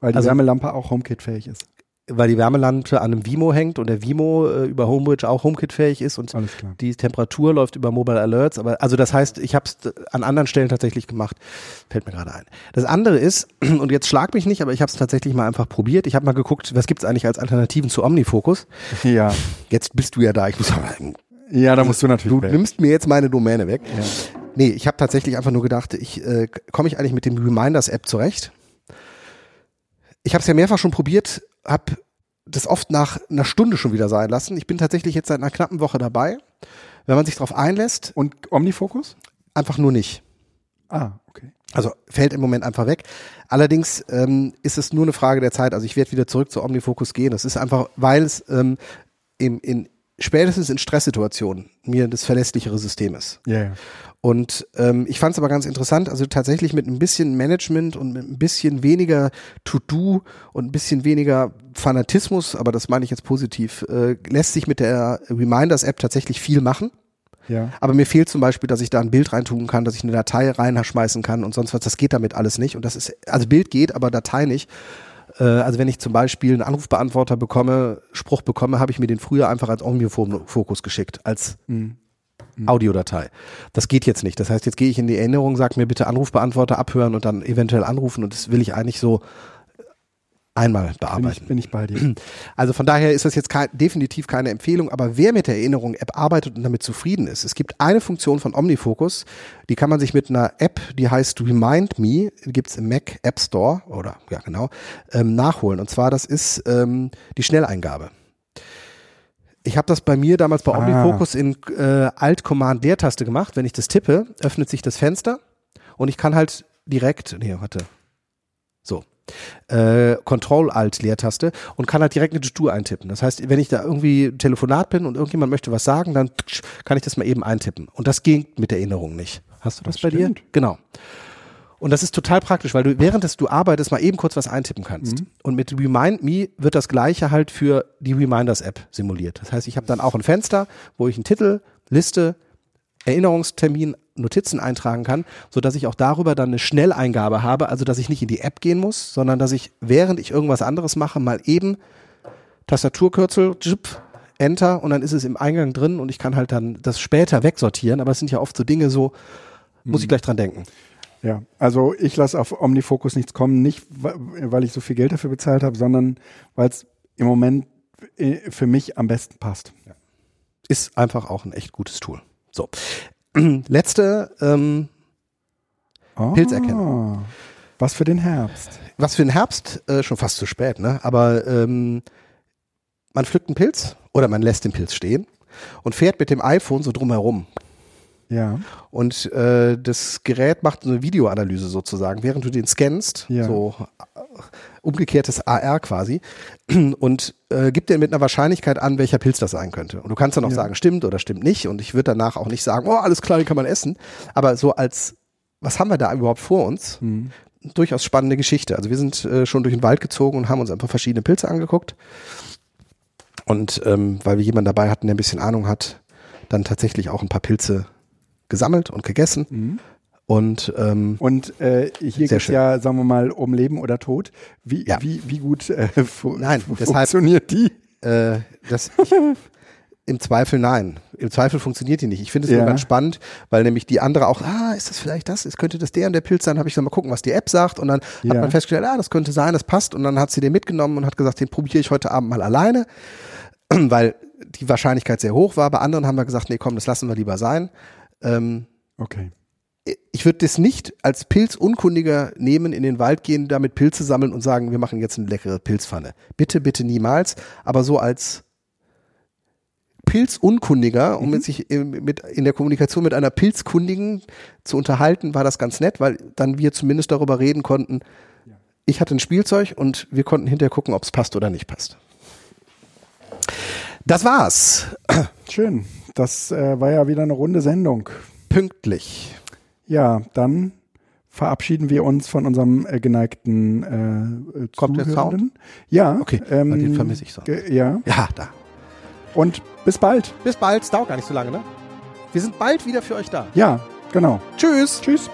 Speaker 1: Weil die
Speaker 2: Also-
Speaker 1: Wärmelampe auch HomeKit-fähig ist.
Speaker 2: Weil die Wärmelampe an einem Vimo hängt und der Vimo äh, über Homebridge auch HomeKit-fähig ist und die Temperatur läuft über Mobile Alerts. Aber also das heißt, ich habe es an anderen Stellen tatsächlich gemacht. Fällt mir gerade ein. Das andere ist, und jetzt schlag mich nicht, aber ich habe es tatsächlich mal einfach probiert. Ich habe mal geguckt, was gibt's eigentlich als Alternativen zu OmniFocus.
Speaker 1: Ja.
Speaker 2: Jetzt bist du ja da. Ich muss aber,
Speaker 1: Ja, da musst du natürlich
Speaker 2: du
Speaker 1: weg.
Speaker 2: nimmst mir jetzt meine Domäne weg. Nee, ich habe tatsächlich einfach nur gedacht, ich äh, komme ich eigentlich mit dem Reminders-App zurecht. Ich habe es ja mehrfach schon probiert, habe das oft nach einer Stunde schon wieder sein lassen. Ich bin tatsächlich jetzt seit einer knappen Woche dabei. Wenn man sich darauf einlässt,
Speaker 1: Und Omnifocus?
Speaker 2: einfach nur nicht.
Speaker 1: Ah, okay.
Speaker 2: Also fällt im Moment einfach weg. Allerdings ähm, ist es nur eine Frage der Zeit. Also ich werde wieder zurück zu OmniFocus gehen. Das ist einfach, weil es ähm, im, in spätestens in Stresssituationen mir das verlässlichere System ist.
Speaker 1: Ja, ja.
Speaker 2: Und ähm, ich fand es aber ganz interessant, also tatsächlich mit ein bisschen Management und mit ein bisschen weniger To-Do und ein bisschen weniger Fanatismus, aber das meine ich jetzt positiv, äh, lässt sich mit der Reminders-App tatsächlich viel machen.
Speaker 1: Ja.
Speaker 2: Aber mir fehlt zum Beispiel, dass ich da ein Bild reintun kann, dass ich eine Datei reinschmeißen kann und sonst was. Das geht damit alles nicht. Und das ist, also Bild geht, aber Datei nicht. Äh, also wenn ich zum Beispiel einen Anrufbeantworter bekomme, Spruch bekomme, habe ich mir den früher einfach als Omnifocus geschickt, als Audiodatei. Das geht jetzt nicht. Das heißt, jetzt gehe ich in die Erinnerung, sag mir bitte Anrufbeantworter abhören und dann eventuell anrufen und das will ich eigentlich so einmal
Speaker 1: Bin
Speaker 2: bearbeiten.
Speaker 1: ich, bin ich bei dir.
Speaker 2: Also von daher ist das jetzt kein, definitiv keine Empfehlung, aber wer mit der Erinnerung-App arbeitet und damit zufrieden ist, es gibt eine Funktion von OmniFocus, die kann man sich mit einer App, die heißt Remind Me, gibt's im Mac App Store oder ja genau, ähm, nachholen. Und zwar das ist ähm, die Schnelleingabe. Ich habe das bei mir damals bei
Speaker 1: Ah.
Speaker 2: OmniFocus in äh, Alt-Command-Leertaste gemacht. Wenn ich das tippe, öffnet sich das Fenster und ich kann halt direkt, nee, warte, äh, Control-Alt-Leertaste und kann halt direkt eine To-Do eintippen. Das heißt, wenn ich da irgendwie Telefonat bin und irgendjemand möchte was sagen, dann kann ich das mal eben eintippen. Und das ging mit der Erinnerung nicht. Hast du das,
Speaker 1: Das
Speaker 2: bei dir?
Speaker 1: stimmt.
Speaker 2: Genau. Und das ist total praktisch, weil du während des du arbeitest mal eben kurz was eintippen kannst. Und mit Remind Me wird das gleiche halt für die Reminders App simuliert. Das heißt, ich habe dann auch ein Fenster, wo ich einen Titel, Liste, Erinnerungstermin, Notizen eintragen kann, so dass ich auch darüber dann eine Schnelleingabe habe, also dass ich nicht in die App gehen muss, sondern dass ich während ich irgendwas anderes mache, mal eben Tastaturkürzel, tschupp, Enter und dann ist es im Eingang drin und ich kann halt dann das später wegsortieren, aber es sind ja oft so Dinge so, muss ich gleich dran denken.
Speaker 1: Ja, also ich lasse auf Omnifocus nichts kommen, nicht weil ich so viel Geld dafür bezahlt habe, sondern weil es im Moment äh, für mich am besten passt.
Speaker 2: ist einfach auch ein echt gutes Tool. So. Letzte, ähm,
Speaker 1: Oh,
Speaker 2: Pilzerkennung.
Speaker 1: Was für den Herbst.
Speaker 2: was für den Herbst, äh, schon fast zu spät, ne? Aber ähm, man pflückt einen Pilz oder man lässt den Pilz stehen und fährt mit dem iPhone so drumherum.
Speaker 1: Ja.
Speaker 2: Und äh, das Gerät macht eine Videoanalyse sozusagen, während du den scannst,
Speaker 1: Ja.
Speaker 2: so umgekehrtes AR quasi, und äh, gibt dir mit einer Wahrscheinlichkeit an, welcher Pilz das sein könnte. Und du kannst dann auch
Speaker 1: Ja.
Speaker 2: sagen, stimmt oder stimmt nicht. Und ich würde danach auch nicht sagen, oh, alles klar, den kann man essen. Aber so als, was haben wir da überhaupt vor uns?
Speaker 1: Hm.
Speaker 2: Durchaus spannende Geschichte. Also wir sind äh, schon durch den Wald gezogen und haben uns einfach verschiedene Pilze angeguckt. Und ähm, weil wir jemanden dabei hatten, der ein bisschen Ahnung hat, dann tatsächlich auch ein paar Pilze gesammelt und gegessen.
Speaker 1: Mhm.
Speaker 2: Und ähm,
Speaker 1: Und äh, hier geht
Speaker 2: schön.
Speaker 1: ja, sagen wir mal, um Leben oder Tod. Wie,
Speaker 2: Ja.
Speaker 1: wie, wie gut äh, fu
Speaker 2: Nein, deshalb-
Speaker 1: funktioniert die?
Speaker 2: äh, das ich, im Zweifel nein. Im Zweifel funktioniert die nicht. Ich finde es
Speaker 1: Ja.
Speaker 2: ganz spannend, weil nämlich die andere auch, ah, ist das vielleicht das? Ist, könnte das der und der Pilz sein? Habe ich dann mal gucken, was die App sagt. Und dann
Speaker 1: Ja.
Speaker 2: hat man festgestellt, ah, das könnte sein, das passt. Und dann hat sie den mitgenommen und hat gesagt, den probiere ich heute Abend mal alleine, weil die Wahrscheinlichkeit sehr hoch war. Bei anderen haben wir gesagt, nee, komm, das lassen wir lieber sein. Ähm,
Speaker 1: Okay.
Speaker 2: Ich würde das nicht als Pilzunkundiger nehmen, in den Wald gehen, damit Pilze sammeln und sagen, wir machen jetzt eine leckere Pilzpfanne. Bitte, bitte niemals. Aber so als Pilzunkundiger, um mit sich im- mit, in der Kommunikation mit einer Pilzkundigen zu unterhalten, war das ganz nett, weil dann wir zumindest darüber reden konnten. Ich hatte ein Spielzeug und wir konnten hinterher gucken, ob es passt oder nicht passt. Das war's.
Speaker 1: Schön. Das äh, war ja wieder eine runde Sendung.
Speaker 2: Pünktlich.
Speaker 1: Ja, dann verabschieden wir uns von unserem äh, geneigten äh,
Speaker 2: Kommt der
Speaker 1: Zuhörenden. Ja.
Speaker 2: Okay,
Speaker 1: ähm,
Speaker 2: den vermisse ich
Speaker 1: äh, Ja.
Speaker 2: Ja, da.
Speaker 1: Und bis bald.
Speaker 2: Bis bald. Es dauert gar nicht so lange, ne? Wir sind bald wieder für euch da.
Speaker 1: Ja, genau.
Speaker 2: Tschüss.
Speaker 1: Tschüss.